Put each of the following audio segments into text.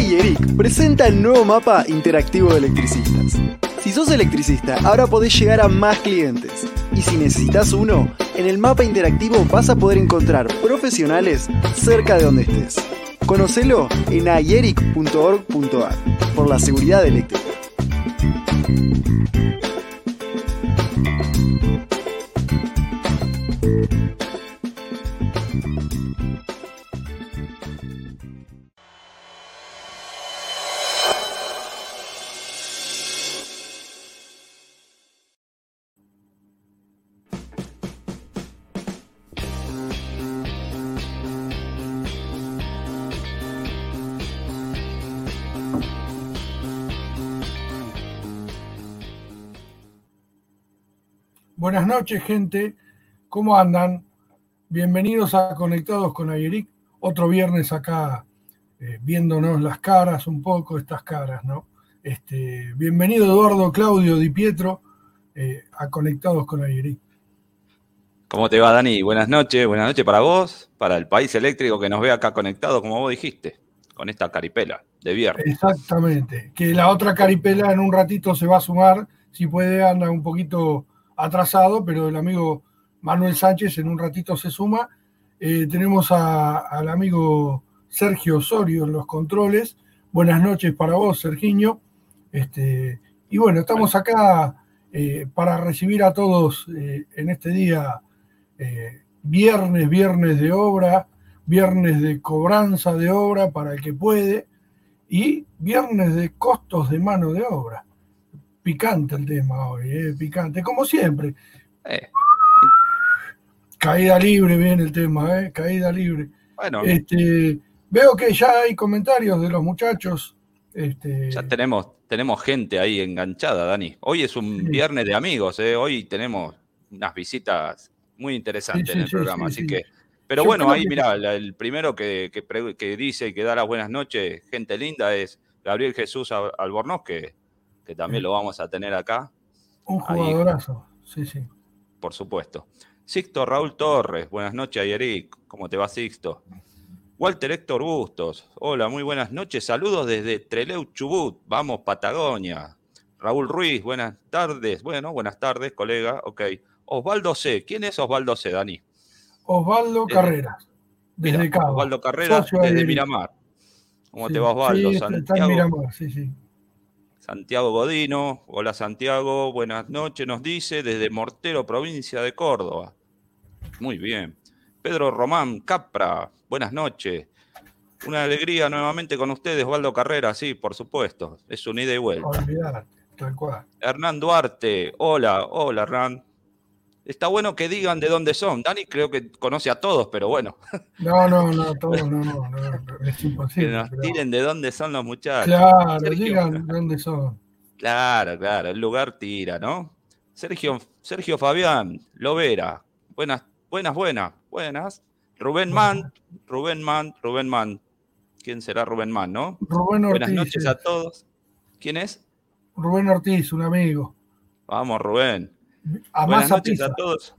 iEric presenta el nuevo mapa interactivo de electricistas. Si sos electricista, ahora podés llegar a más clientes. Y si necesitas uno, en el mapa interactivo vas a poder encontrar profesionales cerca de donde estés. Conocelo en ieric.org.ar por la seguridad eléctrica. Noches, gente. ¿Cómo andan? Bienvenidos a Conectados con Ayeric. Otro viernes acá eh, viéndonos las caras un poco, estas caras, ¿no? Este, bienvenido Eduardo Claudio Di Pietro eh, a Conectados con Ayeric. ¿Cómo te va, Dani? Buenas noches. Buenas noches para vos, para el país eléctrico que nos ve acá conectado, como vos dijiste, con esta caripela de viernes. Exactamente. Que la otra caripela en un ratito se va a sumar. Si puede, anda un poquito atrasado, pero el amigo Manuel Sánchez en un ratito se suma. Eh, tenemos al amigo Sergio Osorio en los controles. Buenas noches para vos, Sergiño. Este, y bueno, estamos acá eh, para recibir a todos eh, en este día, viernes, viernes de obra, viernes de cobranza de obra para el que puede y viernes de costos de mano de obra picante el tema hoy, eh, picante, como siempre. Eh. Caída libre viene el tema, eh, caída libre. Bueno. Este, veo que ya hay comentarios de los muchachos. Este... Ya tenemos, tenemos gente ahí enganchada, Dani. Hoy es un viernes de amigos, eh. hoy tenemos unas visitas muy interesantes en el programa, así que... Pero bueno, ahí mira, el primero que, que, dice y que da las buenas noches, gente linda, es Gabriel Jesús Albornoz, que que también lo vamos a tener acá. Un jugadorazo, sí, sí. Por supuesto. Sixto Raúl Torres, buenas noches, Ayeric. ¿Cómo te va, Sixto? Walter Héctor Bustos, hola, muy buenas noches. Saludos desde Treleu Chubut, vamos, Patagonia. Raúl Ruiz, buenas tardes. Bueno, buenas tardes, colega. Ok. Osvaldo C. ¿Quién es Osvaldo C, Dani? Osvaldo Carreras. Desde Cabo. Osvaldo Carreras, desde Miramar. ¿Cómo te va, Osvaldo? Sí, está en Miramar, sí, sí. Santiago Godino, hola Santiago, buenas noches, nos dice desde Mortero, provincia de Córdoba. Muy bien. Pedro Román Capra, buenas noches. Una alegría nuevamente con ustedes, Osvaldo Carrera, sí, por supuesto. Es un ida y vuelta. tal cual. Hernán Duarte, hola, hola Hernán. Está bueno que digan de dónde son. Dani creo que conoce a todos, pero bueno. No, no, no, todos no, no, no, es imposible. Que nos tiren de dónde son los muchachos. Claro, digan de dónde son. Claro, claro, el lugar tira, ¿no? Sergio, Sergio Fabián, Lovera, buenas, buenas, buenas, buenas. Rubén Mann, Rubén Mann, Rubén Mann. ¿Quién será Rubén Mann, no? Rubén Ortiz. Buenas noches a todos. ¿Quién es? Rubén Ortiz, un amigo. Vamos, Rubén buenas noches a todos.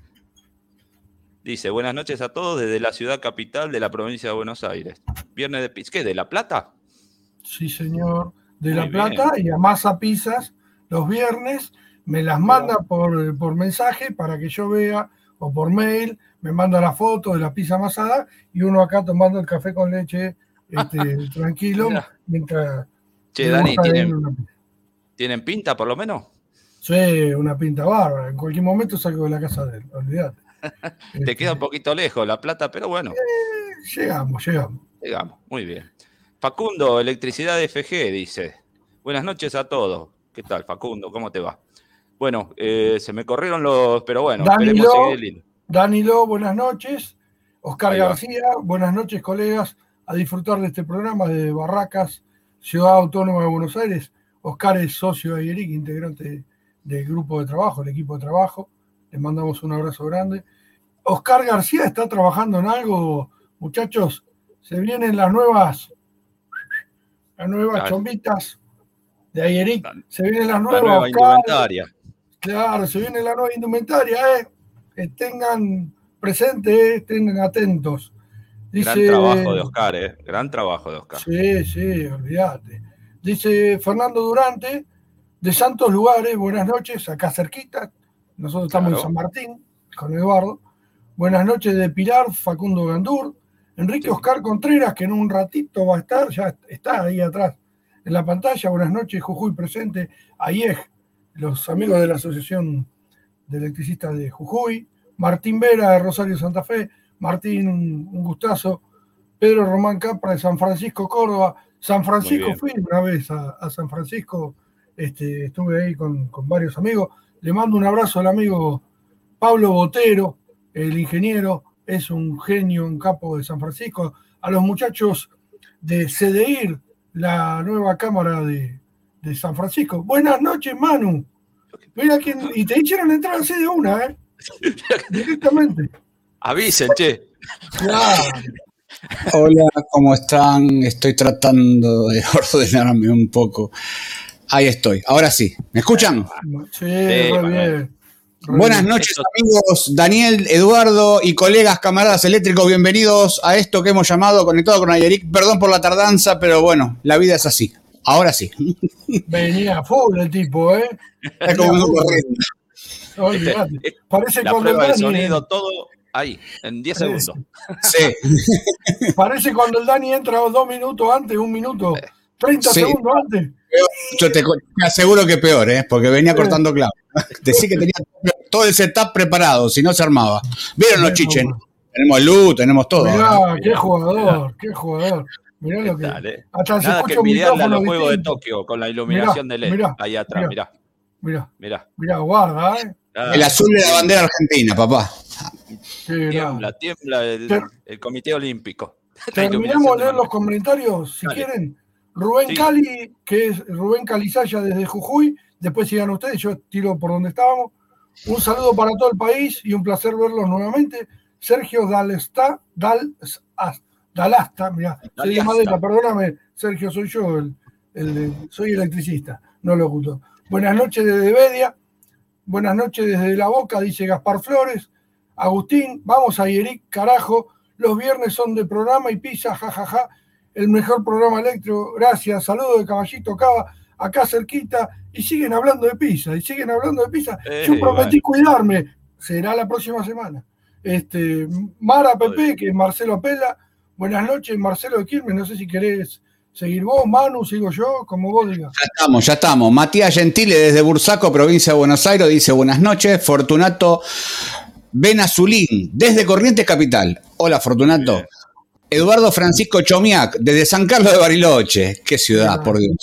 Dice, buenas noches a todos desde la ciudad capital de la provincia de Buenos Aires. Viernes de pizza. ¿Qué? ¿De La Plata? Sí, señor. De La Plata y a Masa Pizzas los viernes. Me las manda por, por mensaje para que yo vea o por mail. Me manda la foto de la pizza amasada y uno acá tomando el café con leche este, tranquilo mientras... Che, Dani, ¿tienen, ¿tienen pinta por lo menos? Sí, una pinta bárbara. En cualquier momento salgo de la casa de él, olvídate. Te este, queda un poquito lejos la plata, pero bueno. Eh, llegamos, llegamos. Llegamos, muy bien. Facundo, Electricidad FG, dice. Buenas noches a todos. ¿Qué tal, Facundo? ¿Cómo te va? Bueno, eh, se me corrieron los, pero bueno, Danilo, seguir Danilo, buenas noches. Oscar García, buenas noches, colegas, a disfrutar de este programa de Barracas, Ciudad Autónoma de Buenos Aires. Oscar es socio de Eric, integrante del grupo de trabajo, el equipo de trabajo. Les mandamos un abrazo grande. Oscar García está trabajando en algo, muchachos. Se vienen las nuevas, las nuevas chombitas de Ayeric. Se vienen las nuevas. nueva indumentaria. Claro, se viene la nueva indumentaria, eh. tengan presente, estén atentos. Gran trabajo de Oscar, ¿eh? Gran trabajo de Oscar. Sí, sí, olvídate. Dice Fernando Durante, de Santos Lugares, buenas noches, acá cerquita. Nosotros estamos en San Martín con Eduardo. Buenas noches de Pilar, Facundo Gandur. Enrique Oscar Contreras, que en un ratito va a estar, ya está ahí atrás en la pantalla. Buenas noches, Jujuy presente. es los amigos de la Asociación de Electricistas de Jujuy. Martín Vera de Rosario Santa Fe. Martín, un gustazo. Pedro Román Capra de San Francisco, Córdoba. San Francisco, fui una vez a, San Francisco, este, estuve ahí con, con, varios amigos. Le mando un abrazo al amigo Pablo Botero, el ingeniero, es un genio, un capo de San Francisco. A los muchachos de CDIR, la nueva cámara de, de San Francisco. Buenas noches, Manu. Mira quién, y te hicieron entrar así de una, ¿eh? Directamente. Avisen, che. Hola, ¿cómo están? Estoy tratando de ordenarme un poco. Ahí estoy, ahora sí. ¿Me escuchan? Sí, muy bien. Buenas noches amigos, Daniel, Eduardo y colegas camaradas eléctricos, bienvenidos a esto que hemos llamado Conectado con Ayeric. Perdón por la tardanza, pero bueno, la vida es así. Ahora sí. Venía full el tipo, ¿eh? Es como un Parece la prueba de sonido, todo ahí, en 10 segundos. Sí. Parece cuando el Dani entra dos minutos antes, un minuto, 30 segundos antes. Yo te, aseguro que peor, ¿eh? porque venía cortando clavo. Decí que tenía todo el setup preparado, si no se armaba. ¿Vieron los chichen? Tenemos luz, tenemos todo. Mirá, qué jugador, qué jugador. Mirá lo que. Hasta Nada se que envidiarle a los Juegos de Tokio con la iluminación de LED ahí atrás, mirá. Mirá, mirá. Mirá, guarda, ¿eh? El azul de la bandera argentina, papá. tiembla, tiembla el, Comité Olímpico. Terminamos de leer los comentarios, si quieren. Rubén Cali, que es Rubén Calizaya desde Jujuy. Después sigan ustedes, yo tiro por donde estábamos. Un saludo para todo el país y un placer verlos nuevamente. Sergio Dalesta, Dal, Dalasta, mira, soy Madera, perdóname, Sergio, soy yo, el, soy electricista, no locutor. Buenas noches desde Bedia, buenas noches desde La Boca, dice Gaspar Flores. Agustín, vamos a Eric, carajo, los viernes son de programa y pizza, jajaja, ja, ja. El mejor programa electro, gracias, saludo de Caballito Cava, acá cerquita, y siguen hablando de pizza, y siguen hablando de pizza. Yo eh, prometí cuidarme, será la próxima semana. Este, Mara Pepe, que es Marcelo Pela, buenas noches, Marcelo de Quilmes, no sé si querés seguir vos, Manu, sigo yo, como vos digas. Ya estamos, ya estamos. Matías Gentile desde Bursaco, provincia de Buenos Aires, dice buenas noches. Fortunato Benazulín, desde Corrientes Capital. Hola, Fortunato. Eduardo Francisco Chomiac, desde San Carlos de Bariloche. Qué ciudad, por Dios.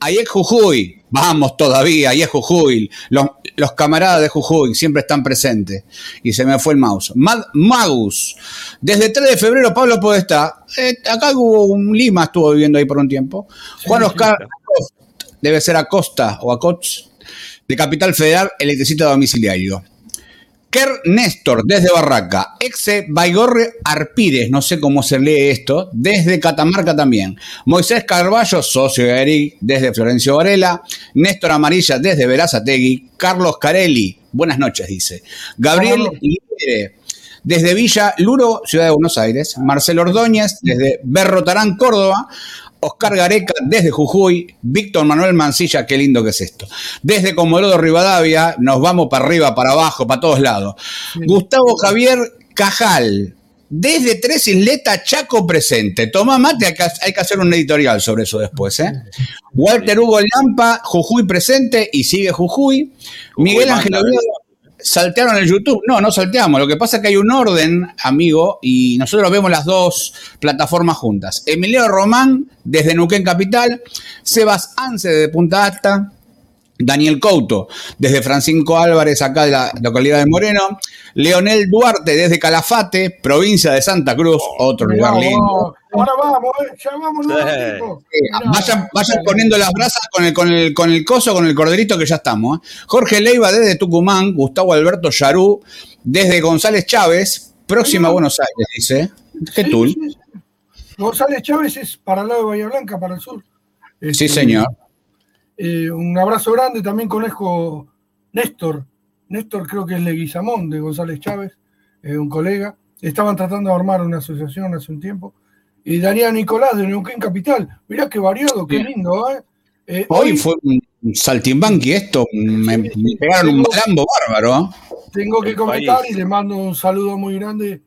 Ahí es Jujuy, vamos todavía, ahí es Jujuy. Los, camaradas de Jujuy siempre están presentes. Y se me fue el mouse. Magus, desde 3 de febrero, Pablo Podestá. Eh, acá hubo un Lima, estuvo viviendo ahí por un tiempo. Juan Oscar, debe ser Acosta o Acots, de Capital Federal, electricista domiciliario. Ker Néstor, desde Barraca. Exe Baigorre Arpires, no sé cómo se lee esto, desde Catamarca también. Moisés Carballo, socio de Eric, desde Florencio Varela. Néstor Amarilla, desde Verazategui. Carlos Carelli, buenas noches, dice. Gabriel Libre, desde Villa Luro, Ciudad de Buenos Aires. Marcelo Ordóñez, desde Berrotarán, Córdoba. Oscar Gareca desde Jujuy, Víctor Manuel Mancilla, qué lindo que es esto. Desde Comodoro Rivadavia, nos vamos para arriba, para abajo, para todos lados. Gustavo Javier Cajal, desde Tres Isletas, Chaco presente. Toma mate, hay que hacer un editorial sobre eso después. ¿eh? Walter Hugo Lampa, Jujuy presente y sigue Jujuy. Miguel Ángel Oviedo saltearon el YouTube. No, no salteamos. Lo que pasa es que hay un orden, amigo, y nosotros vemos las dos plataformas juntas. Emilio Román, desde Nuquén Capital. Sebas Anse, desde Punta Alta. Daniel Couto, desde Francisco Álvarez, acá de la localidad de Moreno. Leonel Duarte, desde Calafate, provincia de Santa Cruz, otro lugar lindo. Ahora vamos, eh, ya vamos, vayan, vayan poniendo las brasas con el, con, el, con el coso, con el corderito que ya estamos. Eh. Jorge Leiva, desde Tucumán. Gustavo Alberto Yarú, desde González Chávez, próxima a Buenos Aires, dice. ¿Qué González Chávez es para el lado de Bahía Blanca, para el sur. sí, este, señor. Eh, un abrazo grande, también conozco Néstor. Néstor creo que es Leguizamón de González Chávez, un colega. estaban tratando de armar una asociación hace un tiempo. Y Daniel Nicolás de Neuquén Capital, mirá qué variado, qué lindo, ¿eh? Eh, hoy, fue un saltimbanqui esto, me, pegaron un malambo bárbaro. ¿eh? Tengo que comentar y le mando un saludo muy grande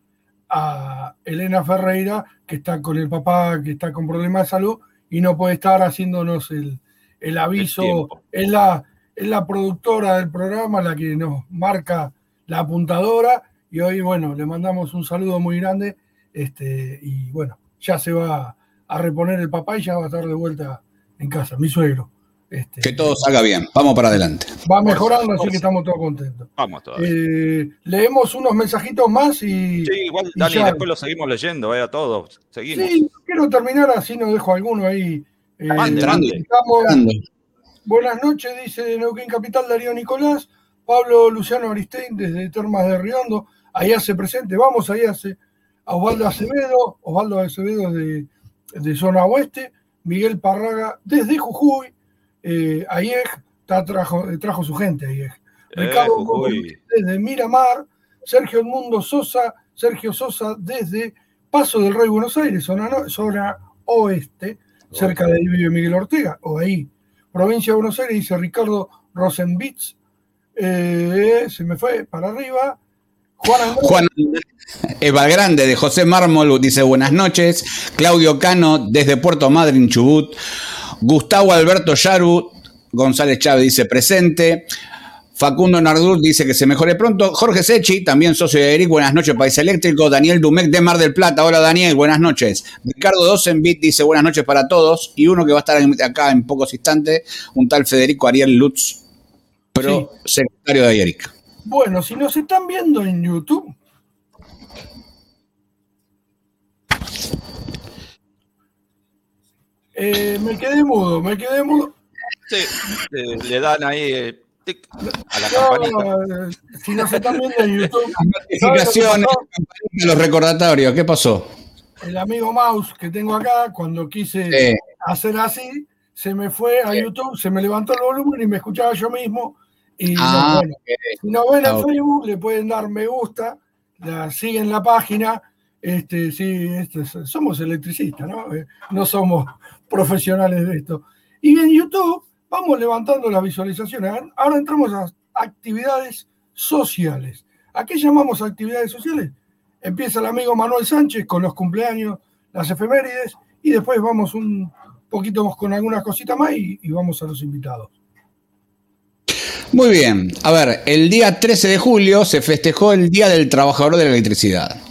a Elena Ferreira, que está con el papá, que está con problemas de salud y no puede estar haciéndonos el, aviso. es, la, es la productora del programa, la que nos marca la apuntadora. Y hoy, bueno, le mandamos un saludo muy grande. Este, y bueno, ya se va a reponer el papá y ya va a estar de vuelta en casa, mi suegro. Este, que todo salga bien, vamos para adelante. Va mejorando, así que estamos todos contentos. Vamos todos. Eh, leemos unos mensajitos más y. Sí, igual, Dani, después lo seguimos leyendo, vaya todos. Seguimos. Sí, quiero terminar así, no dejo alguno ahí. Eh, grande. buenas noches, dice Neuquén Capital Darío Nicolás. Pablo Luciano Aristein desde Termas de Riondo. Allá se presente, vamos, allá se. Osvaldo Acevedo, Osvaldo Acevedo de, de Zona Oeste. Miguel Parraga desde Jujuy, eh, trajo, trajo, su gente, Ayeg. Eh, Ricardo desde Miramar, Sergio Edmundo Sosa, Sergio Sosa desde Paso del Rey Buenos Aires, zona, oeste, cerca de vive Miguel Ortega, o ahí. Provincia de Buenos Aires, dice Ricardo Rosenbitz, eh, se me fue para arriba. Juan Eva Grande de José Mármol dice buenas noches. Claudio Cano desde Puerto Madryn, Chubut. Gustavo Alberto Yaru González Chávez dice presente. Facundo Nardur dice que se mejore pronto. Jorge Sechi, también socio de Eric, buenas noches, País Eléctrico. Daniel Dumec de Mar del Plata, hola Daniel, buenas noches. Ricardo Dosenbit dice buenas noches para todos. Y uno que va a estar acá en pocos instantes, un tal Federico Ariel Lutz, pero secretario de Eric. Bueno, si nos están viendo en YouTube, eh, me quedé mudo, me quedé mudo. Sí, le dan ahí eh, a la campanita. Si nos están viendo en YouTube, notificaciones, los recordatorios, ¿qué pasó? El amigo Mouse que tengo acá, cuando quise hacer así, se me fue a YouTube, se me levantó el volumen y me escuchaba yo mismo y ah, si nos ven en Facebook, le pueden dar me gusta, la, siguen la página. Este, sí, este, somos electricistas, ¿no? Eh, no somos profesionales de esto. Y en YouTube vamos levantando las visualizaciones. Ahora entramos a actividades sociales. ¿A qué llamamos actividades sociales? Empieza el amigo Manuel Sánchez con los cumpleaños, las efemérides, y después vamos un poquito con algunas cositas más y vamos a los invitados. Muy bien, a ver, el día 13 de julio se festejó el Día del Trabajador de la Electricidad.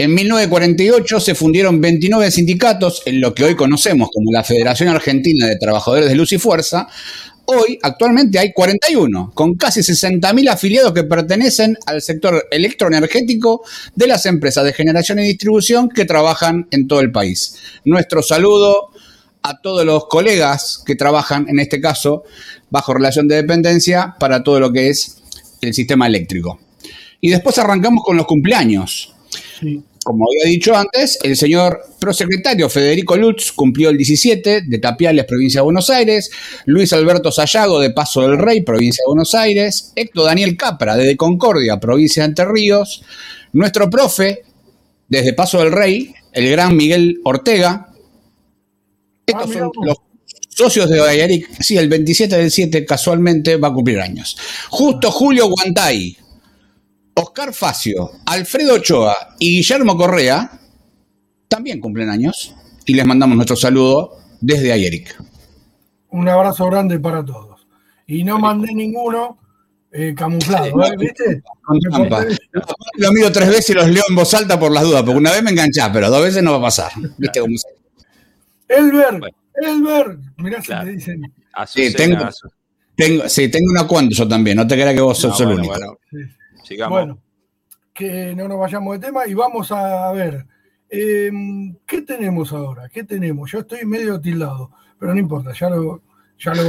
En 1948 se fundieron 29 sindicatos en lo que hoy conocemos como la Federación Argentina de Trabajadores de Luz y Fuerza. Hoy, actualmente, hay 41, con casi 60.000 afiliados que pertenecen al sector electroenergético de las empresas de generación y distribución que trabajan en todo el país. Nuestro saludo a todos los colegas que trabajan, en este caso, bajo relación de dependencia para todo lo que es el sistema eléctrico. Y después arrancamos con los cumpleaños. Como había dicho antes, el señor prosecretario Federico Lutz cumplió el 17 de Tapiales, provincia de Buenos Aires, Luis Alberto Sayago de Paso del Rey, provincia de Buenos Aires, Héctor Daniel Capra de Concordia, provincia de Entre Ríos, nuestro profe desde Paso del Rey, el gran Miguel Ortega. Estos ah, son los socios de Bayaric, sí, el 27 del 7 casualmente va a cumplir años. Justo Julio Guantay, Oscar Facio, Alfredo Ochoa y Guillermo Correa también cumplen años y les mandamos nuestro saludo desde Ayeric. Un abrazo grande para todos. Y no mandé ninguno eh, camuflado, ¿eh? ¿viste? Lo miro tres veces y los leo en voz alta por las dudas, porque una vez me enganchás, pero dos veces no va a pasar. ¿Viste cómo Elber, Elber, mirá si te dicen. Sí tengo, tengo, sí, tengo una cuando yo también, no te creas que vos sos el único. Bueno, sigamos. Bueno, que no nos vayamos de tema y vamos a ver. Em, ¿Qué tenemos ahora? ¿Qué tenemos? Yo estoy medio tildado, pero no importa, ya lo,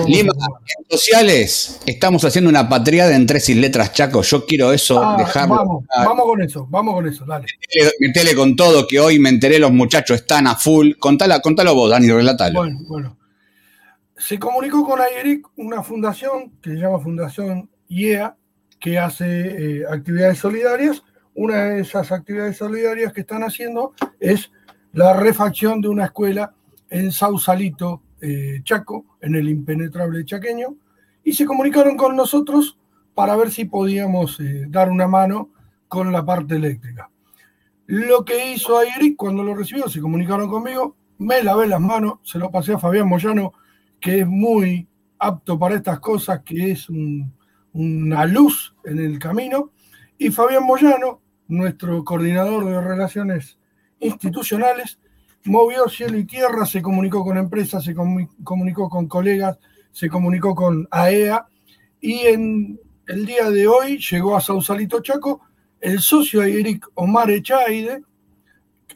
Lima, en sociales, estamos haciendo una patriada en tres y letras, Chaco. Yo quiero eso, ah, dejarlo. Vamos, vamos con eso, vamos con eso, dale. Metele, con todo, que hoy me enteré, los muchachos están a full. Contala, contalo vos, Dani, relatalo. Bueno, bueno. Se comunicó con Ayeric una fundación que se llama Fundación IEA, que hace eh, actividades solidarias. una de esas actividades solidarias que están haciendo es la refacción de una escuela en Sausalito, eh, Chaco, en el impenetrable chaqueño, y se comunicaron con nosotros para ver si podíamos eh, dar una mano con la parte eléctrica. Lo que hizo Ayeric cuando lo recibió, se comunicaron conmigo, me lavé las manos, se lo pasé a Fabián Moyano, que es muy apto para estas cosas, que es una luz en el camino, y Fabián Moyano, nuestro coordinador de relaciones institucionales, movió cielo y tierra, se comunicó con empresas, se comunicó con colegas, se comunicó con AEA, e y en el día de hoy llegó a Sausalito Chaco el socio de Eric Omar Echaide,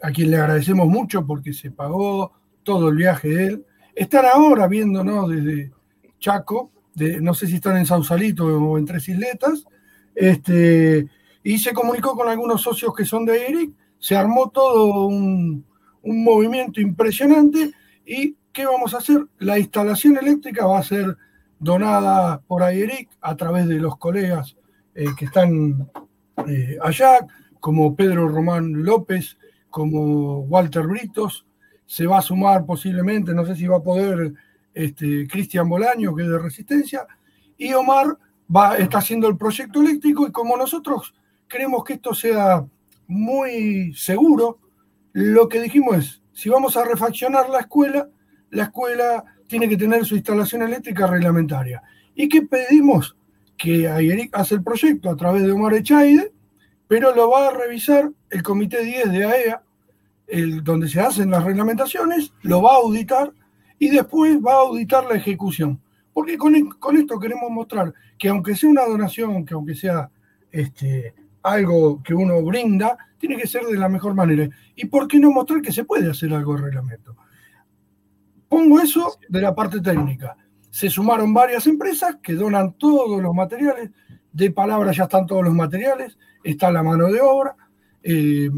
a quien le agradecemos mucho porque se pagó todo el viaje de él. Están ahora viéndonos desde Chaco, no sé si están en Sausalito o en Tres Isletas, este, y se comunicó con algunos socios que son de Eric, se armó todo un, movimiento impresionante y ¿qué vamos a hacer? La instalación eléctrica va a ser donada por Eric a través de los colegas eh, que están eh, allá, como Pedro Román López, como Walter Britos, se va a sumar posiblemente, no sé si va a poder este, Cristian Bolaño, que es de Resistencia, y Omar va, está haciendo el proyecto eléctrico y como nosotros queremos que esto sea muy seguro, lo que dijimos es, si vamos a refaccionar la escuela, la escuela tiene que tener su instalación eléctrica reglamentaria. ¿Y qué pedimos? Que Ayeric hace el proyecto a través de Omar Echaide, pero lo va a revisar el Comité 10 de AEA, e el, donde se hacen las reglamentaciones, lo va a auditar y después va a auditar la ejecución. Porque con, con esto queremos mostrar que aunque sea una donación, que aunque sea este, algo que uno brinda, tiene que ser de la mejor manera. ¿Y por qué no mostrar que se puede hacer algo de reglamento? Pongo eso de la parte técnica. Se sumaron varias empresas que donan todos los materiales. De palabra ya están todos los materiales. Está la mano de obra. Eh,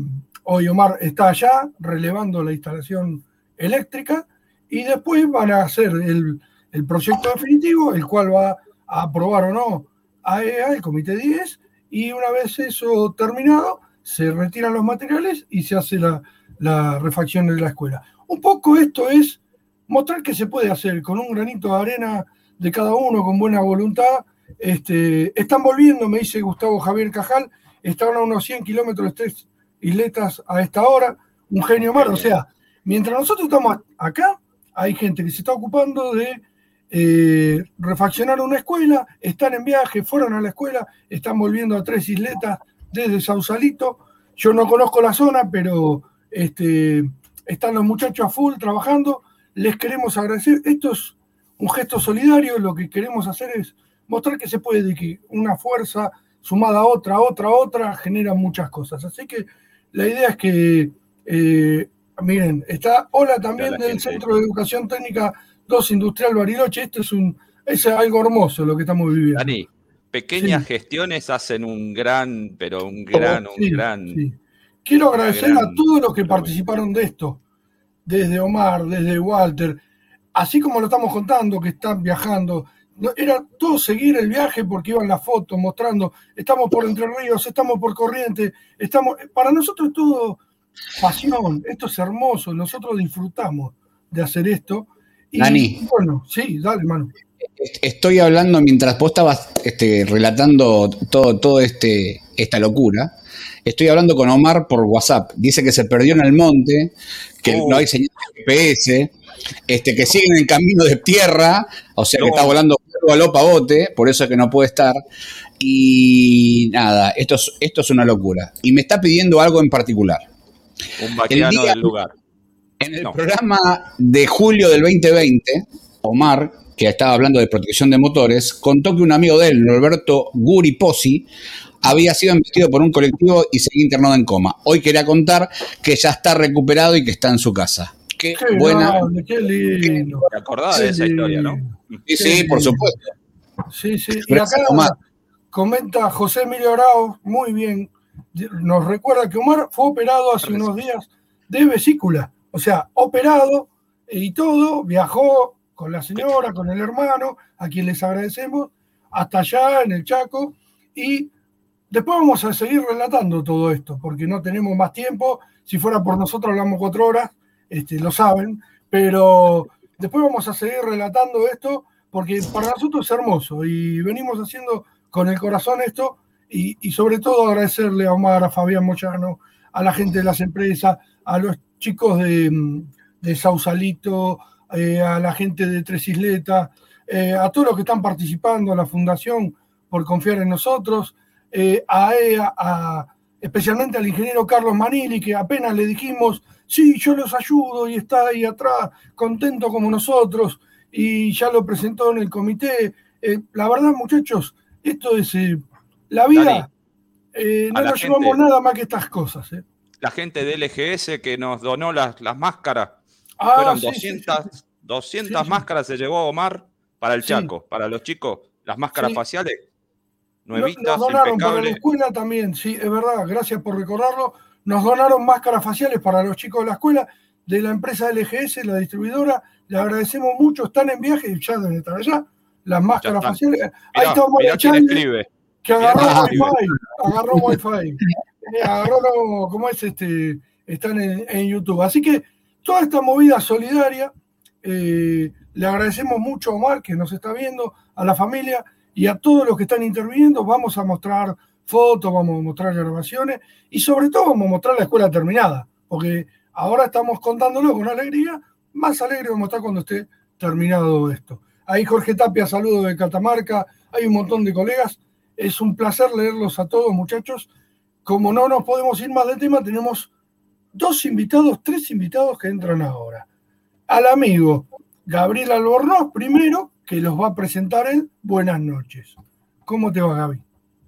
hoy Omar está allá relevando la instalación eléctrica y después van a hacer el, el proyecto definitivo, el cual va a aprobar o no AEA, e el Comité 10, y una vez eso terminado, se retiran los materiales y se hace la, la refacción de la escuela. Un poco esto es mostrar que se puede hacer con un granito de arena de cada uno, con buena voluntad. Este, están volviendo, me dice Gustavo Javier Cajal, estaban a unos 100 kilómetros de tres isletas a esta hora, un genio mar. O sea, mientras nosotros estamos acá, hay gente que se está ocupando de eh, refaccionar una escuela, están en viaje, fueron a la escuela, están volviendo a tres isletas desde Sausalito. Yo no conozco la zona, pero este, están los muchachos a full trabajando les queremos agradecer. Esto es un gesto solidario, lo que queremos hacer es mostrar que se puede, que una fuerza sumada a otra, otra, otra, genera muchas cosas. Así que la idea es que, eh, miren, está Hola también del Centro de Educación Técnica 2 Industrial Bariloche. Esto es, un, es algo hermoso lo que estamos viviendo. Dani, pequeñas gestiones hacen un gran, pero un gran, un gran. Quiero agradecer a todos los que participaron de esto desde Omar, desde Walter, así como lo estamos contando, que están viajando, era todo seguir el viaje porque iban las fotos mostrando, estamos por Entre Ríos, estamos por Corriente, estamos, para nosotros todo pasión, esto es hermoso, nosotros disfrutamos de hacer esto. Y Dani, bueno, sí, dale, hermano. Estoy hablando mientras vos estabas este, relatando todo, todo este, esta locura. Estoy hablando con Omar por WhatsApp. Dice que se perdió en el monte, que oh. no hay señal de GPS, este, que sigue en camino de tierra, o sea que está volando a lo pavote, por eso es que no puede estar. Y nada, esto es, esto es una locura. Y me está pidiendo algo en particular. Un vaqueano del lugar. En el programa de julio del 2020, Omar, que estaba hablando de protección de motores, contó que un amigo de él, Norberto Guri Pozzi, había sido embestido por un colectivo y seguía internado en coma. Hoy quería contar que ya está recuperado y que está en su casa. Qué, buena. qué lindo. ¿Te acordás de esa historia, no? Sí, sí, por supuesto. Sí, sí. Y acá comenta José Emilio Arao, muy bien, nos recuerda que Omar fue operado hace unos días de vesícula. O sea, operado y todo, viajó con la señora, con el hermano, a quien les agradecemos, hasta allá en el Chaco, y después vamos a seguir relatando todo esto, porque no tenemos más tiempo. Si fuera por nosotros hablamos cuatro horas, este, lo saben, pero después vamos a seguir relatando esto, porque para nosotros es hermoso y venimos haciendo con el corazón esto y, sobre todo agradecerle a Omar, a Fabián Moyano, a la gente de las empresas, a los chicos de, Sausalito, eh, a la gente de Tres Isletas, eh, a todos los que están participando, a la Fundación por confiar en nosotros, eh, a especialmente al ingeniero Carlos Manili, que apenas le dijimos, sí, yo los ayudo y está ahí atrás, contento como nosotros, y ya lo presentó en el comité. la verdad, muchachos, esto es la vida. no nos llevamos nada más que estas cosas. La gente de LGS que nos donó las, las máscaras Ah, Fueron 200, 200 máscaras se llevó Omar para el Chaco, para los chicos, las máscaras faciales. Nuevitas, nos donaron para la escuela también, sí, es verdad, gracias por recordarlo. Nos donaron máscaras faciales para los chicos de la escuela, de la empresa LGS, la distribuidora. Le agradecemos mucho, están en viaje, ya deben estar allá, las máscaras faciales. Ahí está Omar escribe. Que agarró Wi-Fi, agarró Wi-Fi. Eh, agarró, ¿cómo es este? Están en, en YouTube. Así que toda esta movida solidaria. Eh, le agradecemos mucho a Omar que nos está viendo, a la familia y a todos los que están interviniendo. Vamos a mostrar fotos, vamos a mostrar grabaciones y sobre todo vamos a mostrar la escuela terminada, porque ahora estamos contándolo con alegría. Más alegre vamos a estar cuando esté terminado esto. Ahí Jorge Tapia, saludo de Catamarca. Hay un montón de colegas. Es un placer leerlos a todos, muchachos. Como no nos podemos ir más del tema, tenemos dos invitados, tres invitados que entran ahora. Al amigo Gabriel Albornoz, primero, que los va a presentar él. Buenas noches. ¿Cómo te va, Gaby?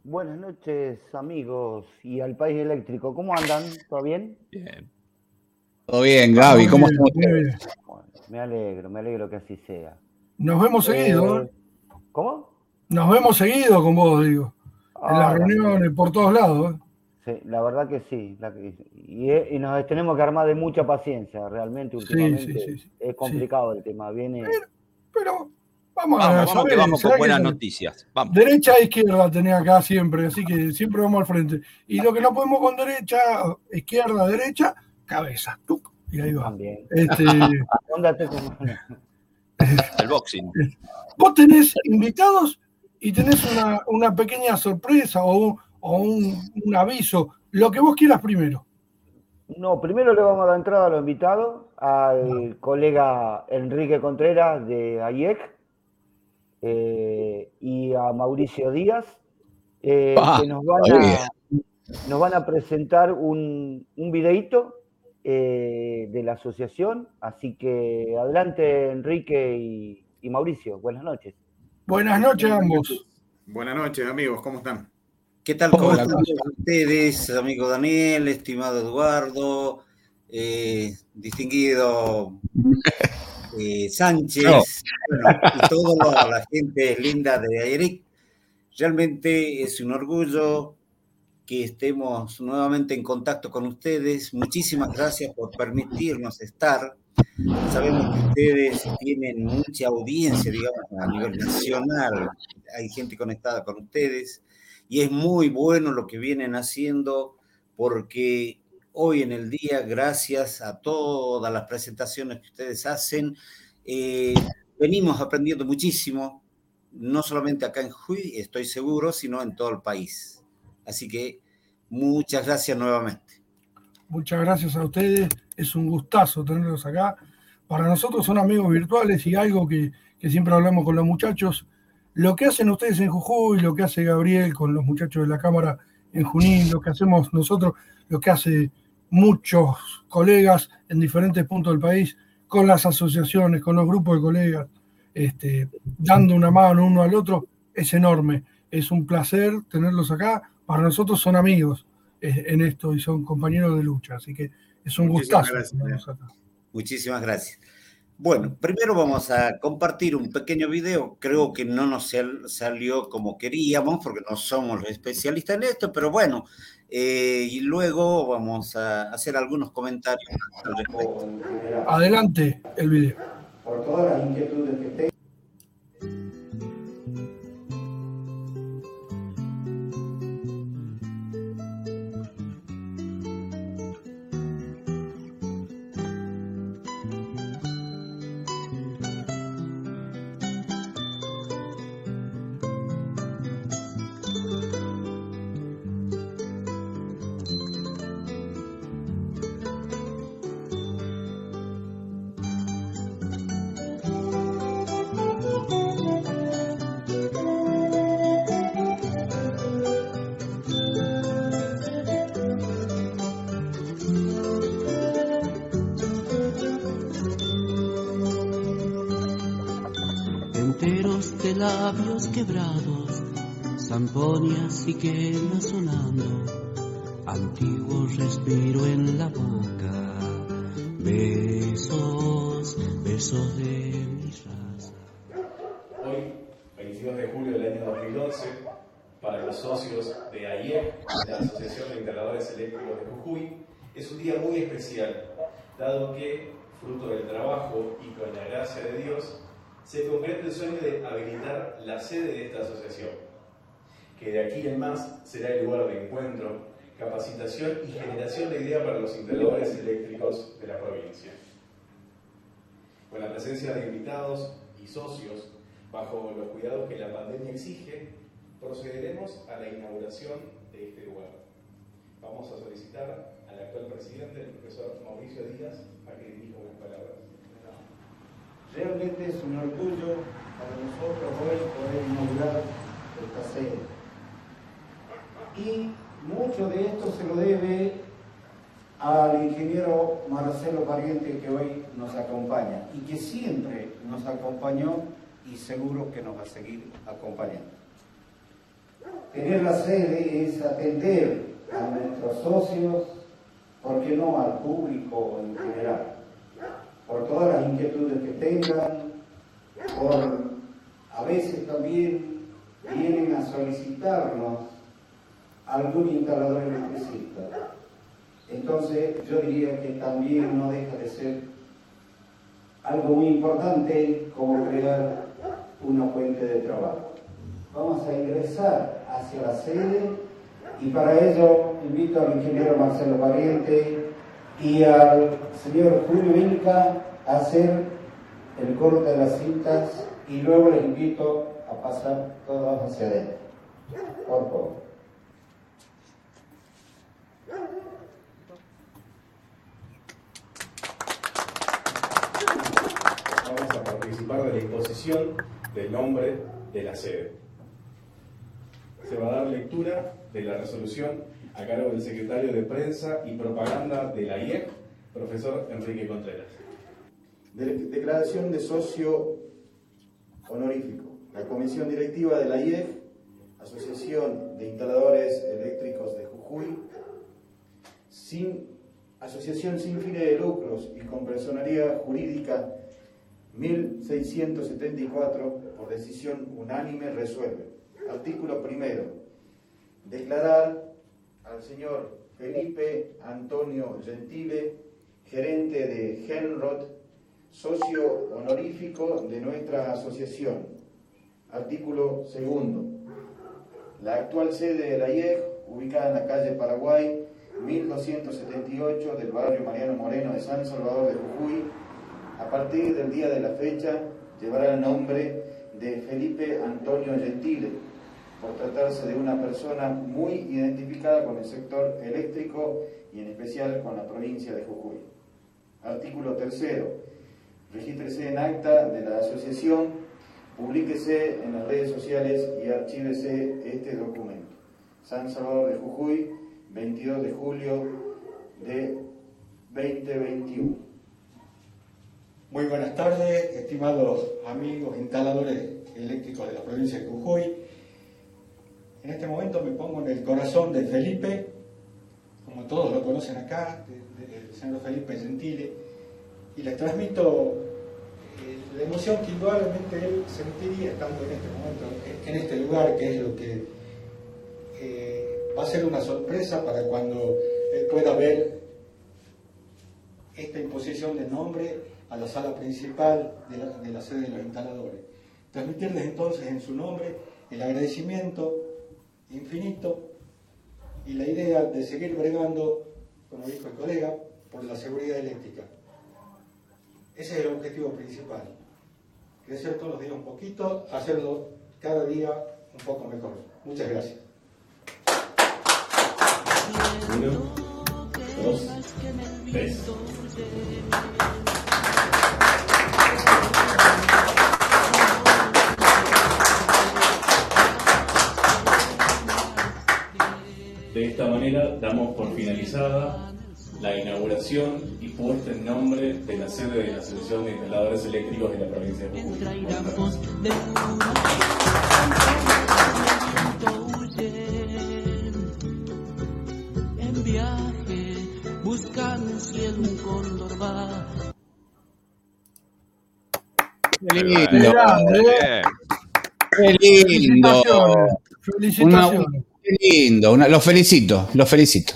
Buenas noches, amigos, y al País Eléctrico. ¿Cómo andan? ¿Todo bien? Bien. Todo bien, Gaby. ¿Cómo estás? me alegro, me alegro que así sea. Nos vemos seguido. ¿eh? ¿Cómo? Nos vemos seguido con vos, digo. en las ah, reuniones, por todos lados. ¿eh? la verdad que sí. y, nos tenemos que armar de mucha paciencia, realmente. Últimamente es complicado el tema. Viene. Pero, vamos, a vamos, que vamos con buenas noticias. Derecha e izquierda tenía acá siempre, así que siempre vamos al frente. Y lo que no podemos con derecha, izquierda, derecha, cabeza. y ahí va. También. Este, el boxing. Vos tenés invitados y tenés una, una pequeña sorpresa o o un, aviso, lo que vos quieras primero. No, primero le vamos a dar entrada a los invitados, al colega Enrique Contreras de AIEC eh, y a Mauricio Díaz, eh, que nos van, a, nos van, a, presentar un, un videíto eh, de la asociación. Así que adelante, Enrique y, y Mauricio. Buenas noches. Buenas noches a ambos. Buenas noches, amigos. ¿Cómo están? ¿Qué tal? ¿Cómo están ustedes, amigo Daniel, estimado Eduardo, eh, distinguido eh, Sánchez, y toda la gente linda de Eric? Realmente es un orgullo que estemos nuevamente en contacto con ustedes. Muchísimas gracias por permitirnos estar. Sabemos que ustedes tienen mucha audiencia, digamos, a nivel nacional. Hay gente conectada con ustedes y es muy bueno lo que vienen haciendo porque hoy en el día, gracias a todas las presentaciones que ustedes hacen, eh, venimos aprendiendo muchísimo, no solamente acá en Juy, estoy seguro, sino en todo el país. Así que muchas gracias nuevamente. Muchas gracias a ustedes, es un gustazo tenerlos acá. Para nosotros son amigos virtuales y algo que, que siempre hablamos con los muchachos, lo que hacen ustedes en Jujuy, lo que hace Gabriel con los muchachos de la Cámara en Junín, lo que hacemos nosotros, lo que hace muchos colegas en diferentes puntos del país, con las asociaciones, con los grupos de colegas, este, dando una mano uno al otro, es enorme. Es un placer tenerlos acá. Para nosotros son amigos en esto y son compañeros de lucha, así que es un gustazo. Muchísimas gracias. Bueno, primero vamos a compartir un pequeño video. Creo que no nos salió como queríamos porque no somos los especialistas en esto, pero bueno, eh, y luego vamos a hacer algunos comentarios Adelante el video. Por todas las inquietudes que labios quebrados, zamponias y sonando, antiguo respiro en la boca, besos, besos de mi raza. Hoy, 22 de julio del año 2011, para los socios de AIEC, la Asociación de Instaladores Eléctricos de Jujuy, es un día muy especial, dado que, fruto del trabajo y con la gracia de Dios, se concreta el sueño de habilitar la sede de esta asociación, que de aquí en más será el lugar de encuentro, capacitación y generación de ideas para los instaladores eléctricos de la provincia. Con la presencia de invitados y socios, bajo los cuidados que la pandemia exige, procederemos a la inauguración de este lugar. Vamos a solicitar al actual presidente, el profesor Mauricio Díaz, a que dirija unas palabras. Realmente es un orgullo para nosotros hoy poder inaugurar esta sede. Y mucho de esto se lo debe al ingeniero Marcelo Pariente que hoy nos acompaña y que siempre nos acompañó y seguro que nos va a seguir acompañando. Tener la sede es atender a nuestros socios, ¿por qué no al público en general? Por todas las inquietudes que tengan, por a veces también vienen a solicitarnos algún instalador electricista. Entonces yo diría que también no deja de ser algo muy importante como crear una fuente de trabajo. Vamos a ingresar hacia la sede y para ello invito al ingeniero Marcelo Pariente y al señor Julio Inca a hacer el corte de las cintas y luego les invito a pasar todos hacia adentro. Por favor. Vamos a participar de la imposición del nombre de la sede. Se va a dar lectura de la resolución a cargo del secretario de Prensa y Propaganda de la IEC, profesor Enrique Contreras. declaración de socio honorífico. La Comisión Directiva de la IEF, Asociación de Instaladores Eléctricos de Jujuy, sin, Asociación sin fines de lucros y con personalidad jurídica 1674, por decisión unánime, resuelve. Artículo primero. Declarar al señor Felipe Antonio Gentile, gerente de Genrod, socio honorífico de nuestra asociación. Artículo segundo. La actual sede de la IEG, ubicada en la calle Paraguay, 1278 del barrio Mariano Moreno de San Salvador de Jujuy, a partir del día de la fecha llevará el nombre de Felipe Antonio Gentile, por tratarse de una persona muy identificada con el sector eléctrico y en especial con la provincia de Jujuy. Artículo tercero. Regístrese en acta de la asociación, publíquese en las redes sociales y archívese este documento. San Salvador de Jujuy, 22 de julio de 2021. Muy buenas tardes, estimados amigos instaladores eléctricos de la provincia de Jujuy. En este momento me pongo en el corazón de Felipe, como todos lo conocen acá, del señor Felipe Gentile, y les transmito eh, la emoción que indudablemente él sentiría estando en este momento, en este lugar, que es lo que eh, va a ser una sorpresa para cuando él pueda ver esta imposición de nombre a la sala principal de la, de la sede de los instaladores. Transmitirles entonces en su nombre el agradecimiento infinito y la idea de seguir bregando, como dijo el colega, por la seguridad eléctrica. Ese es el objetivo principal. Crecer todos los días un poquito, hacerlo cada día un poco mejor. Muchas gracias. Uno, dos, tres. De esta manera damos por finalizada la inauguración y puesta en nombre de la sede de la Asociación de Instaladores Eléctricos de la provincia de Jujuy. En viaje, buscando un cielo, un cóndor va. Qué lindo. Qué lindo. Felicitaciones. Qué lindo. Una- los felicito, los felicito.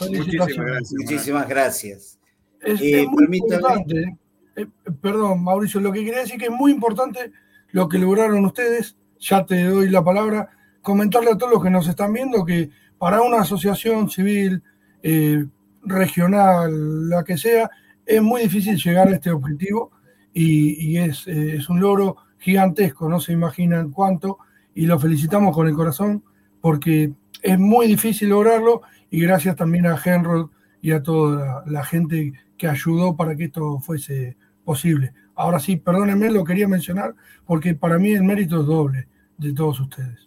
Muchísimas gracias. Muchísimas gracias. Es, Eh, es muy importante, eh, perdón, Mauricio, lo que quería decir que es muy importante lo que lograron ustedes, ya te doy la palabra, comentarle a todos los que nos están viendo que para una asociación civil, eh, regional, la que sea, es muy difícil llegar a este objetivo y, y es, eh, es un logro gigantesco, no se imaginan cuánto, y lo felicitamos con el corazón porque es muy difícil lograrlo y gracias también a Henry y a toda la, la gente que ayudó para que esto fuese posible. Ahora sí, perdónenme, lo quería mencionar porque para mí el mérito es doble de todos ustedes.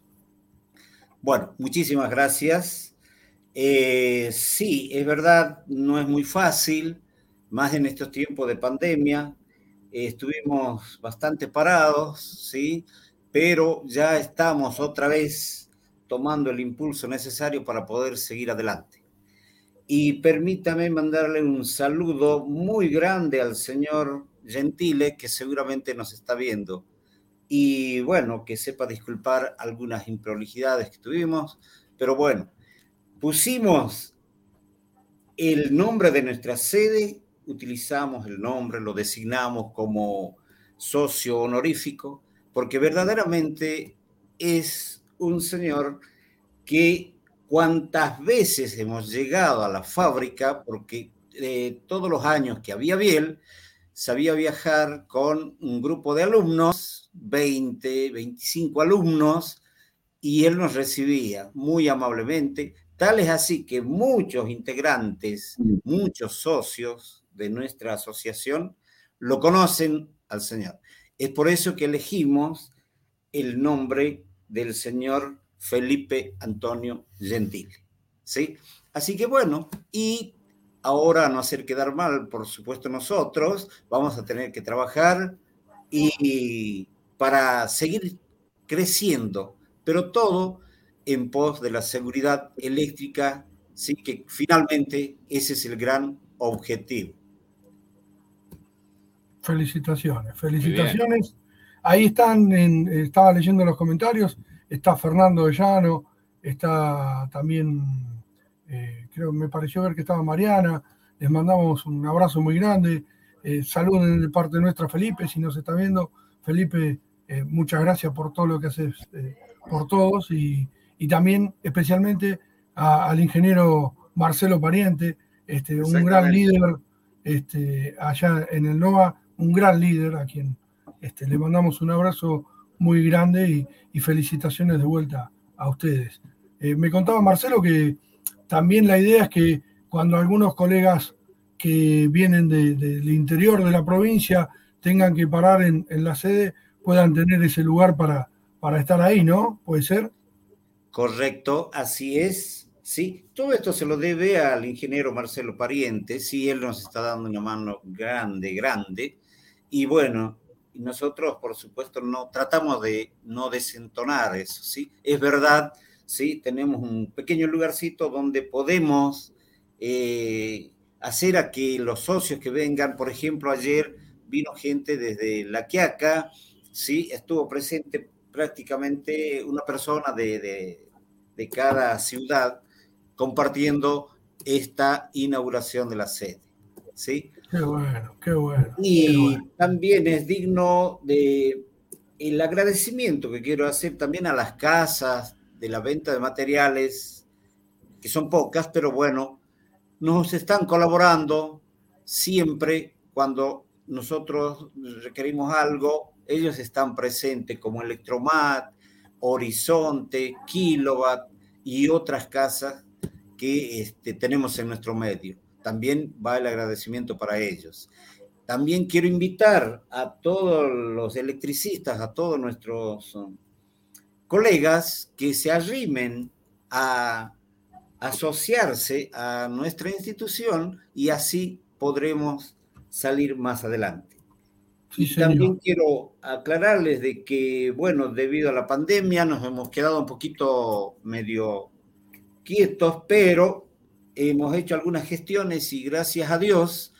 Bueno, muchísimas gracias. Eh, sí, es verdad, no es muy fácil, más en estos tiempos de pandemia. Eh, estuvimos bastante parados, ¿sí? Pero ya estamos otra vez tomando el impulso necesario para poder seguir adelante. Y permítame mandarle un saludo muy grande al señor Gentile, que seguramente nos está viendo y bueno, que sepa disculpar algunas improlijidades que tuvimos, pero bueno, pusimos el nombre de nuestra sede, utilizamos el nombre, lo designamos como socio honorífico, porque verdaderamente es un señor que cuantas veces hemos llegado a la fábrica, porque eh, todos los años que había Biel, sabía viajar con un grupo de alumnos, 20, 25 alumnos, y él nos recibía muy amablemente. Tal es así que muchos integrantes, muchos socios de nuestra asociación lo conocen al señor. Es por eso que elegimos el nombre del señor Felipe Antonio Gentile. ¿sí? Así que bueno, y ahora no hacer quedar mal, por supuesto nosotros, vamos a tener que trabajar y para seguir creciendo, pero todo en pos de la seguridad eléctrica, sí que finalmente ese es el gran objetivo. Felicitaciones, felicitaciones. Ahí están, en- estaba leyendo los comentarios, está Fernando Llano, está también, eh, creo que me pareció ver que estaba Mariana, les mandamos un abrazo muy grande, eh, saluden de parte nuestra Felipe, si nos está viendo, Felipe, eh, muchas gracias por todo lo que haces eh, por todos y, y también especialmente a- al ingeniero Marcelo Pariente, este, un gran líder este, allá en el NOA, un gran líder a quien este, le mandamos un abrazo muy grande y, felicitaciones de vuelta a ustedes. Eh, me contaba Marcelo que también la idea es que cuando algunos colegas que vienen de- del interior de la provincia tengan que parar en, en la sede, puedan tener ese lugar para, para estar ahí, ¿no? ¿Puede ser? Correcto, así es. Sí, todo esto se lo debe al ingeniero Marcelo Pariente, sí, él nos está dando una mano grande, grande. Y bueno, y nosotros, por supuesto, no tratamos de no desentonar eso, ¿sí? Es verdad, sí, tenemos un pequeño lugarcito donde podemos eh, hacer a que los socios que vengan, por ejemplo, ayer vino gente desde La Quiaca, sí, estuvo presente prácticamente una persona de, de, de cada ciudad compartiendo esta inauguración de la sede, ¿sí? Qué bueno, qué bueno. Y qué bueno. también es digno de el agradecimiento que quiero hacer también a las casas de la venta de materiales, que son pocas, pero bueno, nos están colaborando siempre cuando nosotros requerimos algo, ellos están presentes como Electromat, Horizonte, Kilowatt y otras casas que este, tenemos en nuestro medio. También va el agradecimiento para ellos. También quiero invitar a todos los electricistas, a todos nuestros um, colegas que se arrimen a asociarse a nuestra institución y así podremos salir más adelante. y también quiero aclararles de que, bueno, debido a la pandemia nos hemos quedado un poquito medio quietos, pero hemos hecho algunas gestiones y gracias a Dios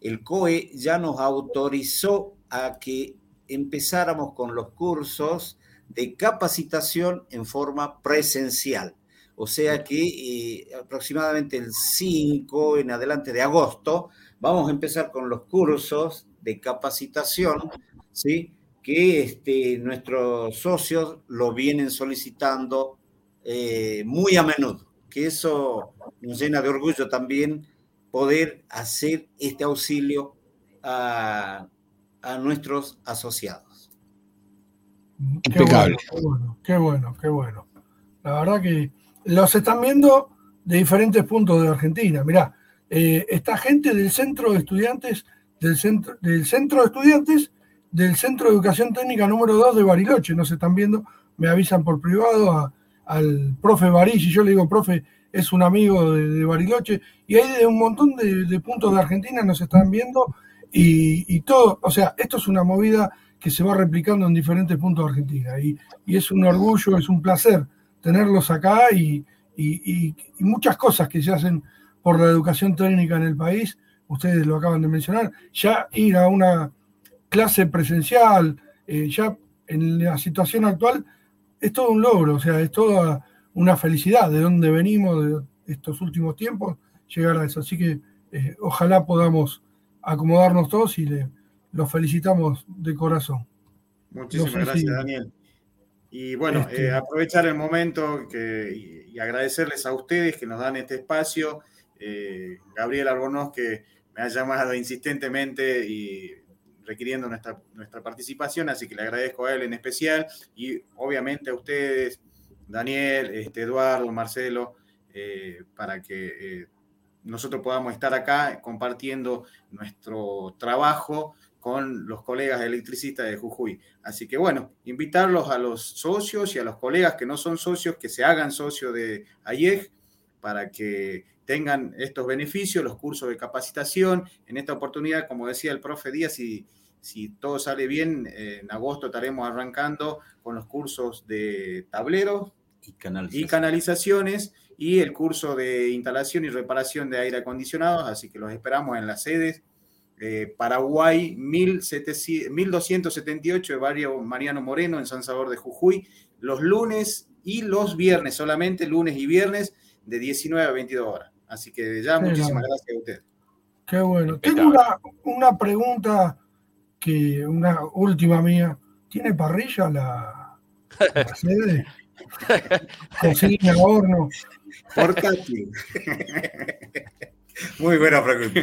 el COE ya nos autorizó a que empezáramos con los cursos de capacitación en forma presencial. O sea que eh, aproximadamente el 5 en adelante de agosto vamos a empezar con los cursos de capacitación, ¿sí? que este, nuestros socios lo vienen solicitando eh, muy a menudo, que eso nos llena de orgullo también poder hacer este auxilio a, a nuestros asociados. Impecable. Qué bueno, qué bueno, qué bueno. La verdad que los están viendo de diferentes puntos de Argentina. Mirá, eh, esta gente del centro de estudiantes, del centro, del centro de estudiantes del Centro de Educación Técnica número 2 de Bariloche, nos están viendo, me avisan por privado al profe Baris, y yo le digo, profe, es un amigo de, Bariloche, y hay de un montón de, puntos de Argentina nos están viendo, y, todo, o sea, esto es una movida que se va replicando en diferentes puntos de Argentina, y, y es un orgullo, es un placer tenerlos acá y, muchas cosas que se hacen por la educación técnica en el país, ustedes lo acaban de mencionar, ya ir a una clase presencial, eh, ya en la situación actual, es todo un logro, o sea, es toda una felicidad de donde venimos de estos últimos tiempos, llegar a eso. Así que eh, ojalá podamos acomodarnos todos y le, los felicitamos de corazón. Muchísimas gracias, Daniel. Y bueno, este eh, aprovechar el momento que, y, agradecerles a ustedes que nos dan este espacio. Eh, Gabriel Argonós, que me ha llamado insistentemente y requiriendo nuestra, nuestra participación, así que le agradezco a él en especial y obviamente a ustedes, Daniel, este, Eduardo, Marcelo, eh, para que nosotros podamos estar acá compartiendo nuestro trabajo con los colegas electricistas de Jujuy. Así que bueno, invitarlos a los socios y a los colegas que no son socios, que se hagan socios de AIEG para que tengan estos beneficios, los cursos de capacitación. En esta oportunidad, como decía el profe Díaz, si, si todo sale bien, en agosto estaremos arrancando con los cursos de tableros y, y canalizaciones y el curso de instalación y reparación de aire acondicionado. Así que los esperamos en las sedes eh, Paraguay 1278 de barrio Mariano Moreno en San Salvador de Jujuy, los lunes y los viernes, solamente lunes y viernes de 19 a 22 horas. Así que ya muchísimas gracias a usted. Qué bueno. Tengo una, pregunta que una última mía. ¿Tiene parrilla la, la sede? Cocina, horno. Portátil. Muy buena pregunta.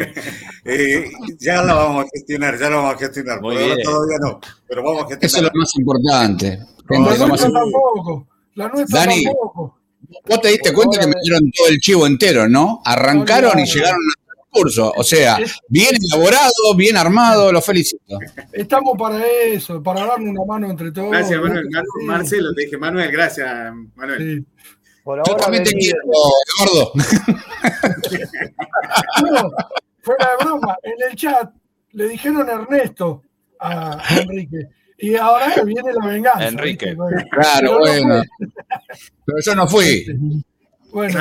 Eh, ya la vamos a gestionar, ya la vamos a gestionar. todavía no, pero vamos a gestionar. Eso es lo más importante. la nuestra tampoco. La nuestra Dani, tampoco. Vos te diste cuenta que me dieron todo el chivo entero, ¿no? Arrancaron y llegaron al curso. O sea, bien elaborado, bien armado, lo felicito. Estamos para eso, para darle una mano entre todos. Gracias, Manuel. Marcelo, te dije, Manuel, gracias, Manuel. Yo también te quiero, Eduardo. no, fuera de broma, en el chat le dijeron Ernesto a Enrique. Y ahora viene la venganza. Enrique. claro, bueno. Pero yo no fui. Bueno,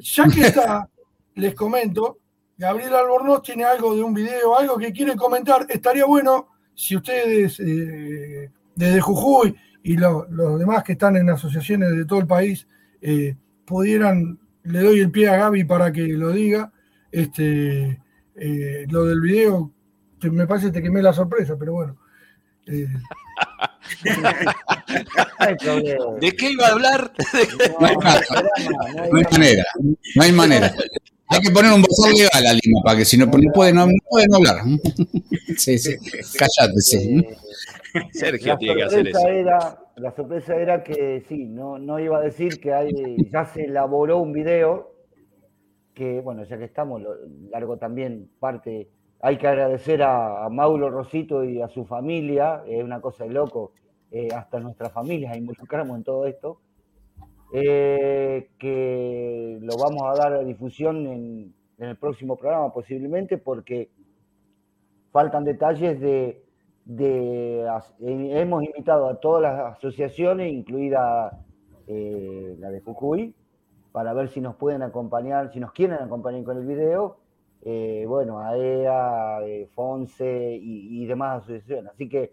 ya que está, les comento, Gabriel Albornoz tiene algo de un video, algo que quiere comentar. Estaría bueno si ustedes eh, desde Jujuy y los demás que están en asociaciones de todo el país eh, pudieran, le doy el pie a Gaby para que lo diga, este, eh, lo del video, me parece que te quemé la sorpresa, pero bueno. Eh. ¿De qué iba a hablar? No hay, manera, no hay manera. Hay que poner un bozal legal a Lima para que si no, no pueden no, no hablar. Sí, sí. Cállate, sí. Sergio tiene que hacer eso. la sorpresa era que sí, no, no iba a decir que hay, ya se elaboró un video que, bueno, ya que estamos, largo también parte, hay que agradecer a, Mauro Rosito y a su familia, es una cosa de loco, eh, hasta nuestras familias involucramos en todo esto. Eh, que lo vamos a dar a difusión en, en el próximo programa posiblemente porque faltan detalles de, de, hemos invitado a todas las asociaciones, incluida eh, la de Jujuy, para ver si nos pueden acompañar, si nos quieren acompañar con el video, eh, bueno, AEA, FONSE y, demás asociaciones. Así que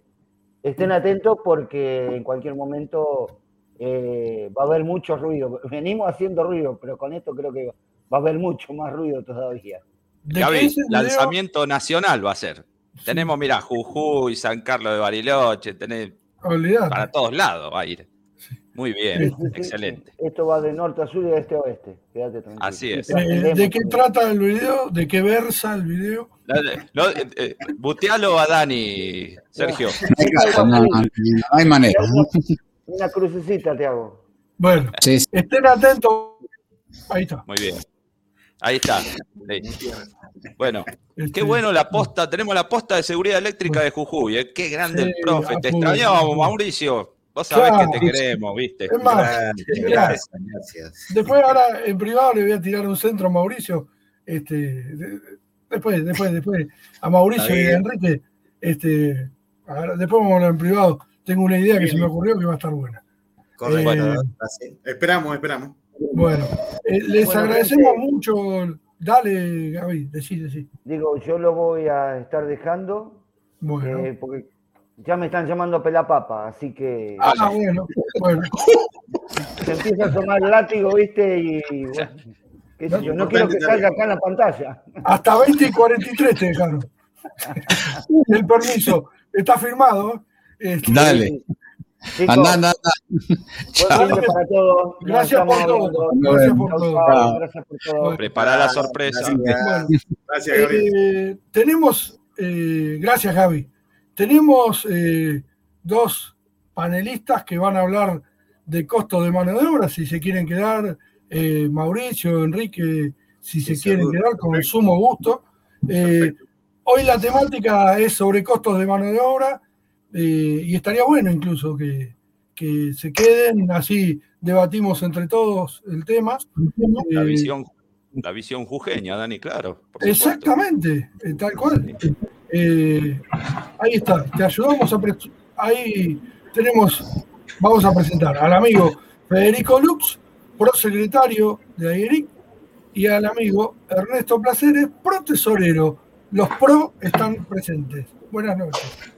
estén atentos porque en cualquier momento va a haber mucho ruido. Venimos haciendo ruido, pero con esto creo que va a haber mucho más ruido todavía. Gaby, lanzamiento nacional va a ser. Tenemos, mira, Jujuy, San Carlos de Bariloche, tenés para todos lados va a ir. Muy bien, excelente. Esto va de norte a sur y de este a oeste. Quédate tranquilo. Así es. Eh, ¿De qué trata el video? ¿De qué versa el video? No, eh, eh, butealo a Dani, Sergio. No, hay manera. Una crucecita te hago. Bueno, estén atentos. Ahí está. Muy bien. Ahí está. Bueno, qué bueno la posta. Tenemos la posta de seguridad eléctrica de Jujuy. ¿eh? Qué grande el profe. Te extrañábamos, Mauricio. Vos sabés que te queremos, ¿viste? Es más, gracias, Después, ahora en privado le voy a tirar un centro a Mauricio. Este, después, después, después. A Mauricio y a Enrique. Este, después vamos a hablar en privado. Tengo una idea que se me ocurrió que va a estar buena. Correcto. Eh, esperamos, esperamos. Bueno, eh, les agradecemos mucho. Dale, Gaby, decí, decí. Digo, yo lo voy a estar dejando. Bueno. Eh, porque ya me están llamando pelapapa, así que. Ah, bueno, bueno. Se empieza a tomar el látigo, ¿viste? Y. qué sé yo, no quiero que salga acá en la pantalla. Hasta 20 y 43 te dejaron. el permiso. Está firmado. Este, Dale. anda, anda, anda. para todos. Gracias por todo. Gracias por todo. Gracias por todo. Prepara la sorpresa. Gracias, Gaby. Eh, tenemos, eh, gracias, Gaby. Tenemos eh, dos panelistas que van a hablar de costo de mano de obra, si se quieren quedar, Mauricio, Enrique, si se quieren quedar, con sumo gusto. hoy la temática es sobre costos de mano de obra eh, y estaría bueno incluso que, se queden, así debatimos entre todos el tema. La eh, visión, la visión jujeña, Dani, claro. Exactamente, eh, tal cual. ahí está, te ayudamos a... Ahí tenemos, vamos a presentar al amigo Federico Lux, prosecretario de AIRIC, y al amigo Ernesto Placeres, pro tesorero. Los pro están presentes. Buenas noches.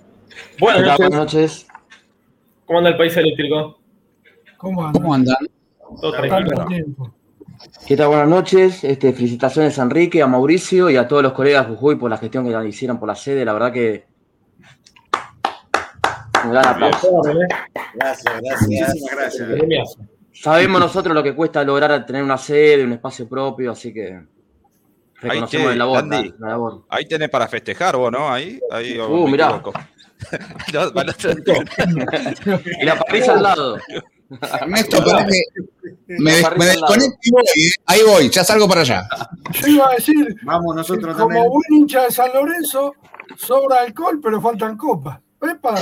Buenas noches. ¿Cómo anda el país eléctrico? ¿Cómo andan? ¿Cómo andan? Todo ¿Qué tal? Buenas noches. Este, felicitaciones a Enrique, a Mauricio y a todos los colegas de Jujuy por la gestión que hicieron por la sede. La verdad que. Un gran aplauso. Gracias, gracias. gracias. Sabemos nosotros lo que cuesta lograr tener una sede, un espacio propio, así que reconocemos ahí, la, labor, la, labor. Ahí tenés para festejar vos, ¿no? Ahí, ahí uh, mirá. y la parrilla al lado. Ernesto, me, me desconecto y voy, ¿eh? Ahí voy, ya salgo para allá. Yo iba a decir, Vamos nosotros como también. buen hincha de San Lorenzo, sobra alcohol, pero faltan copas. ¡Epa!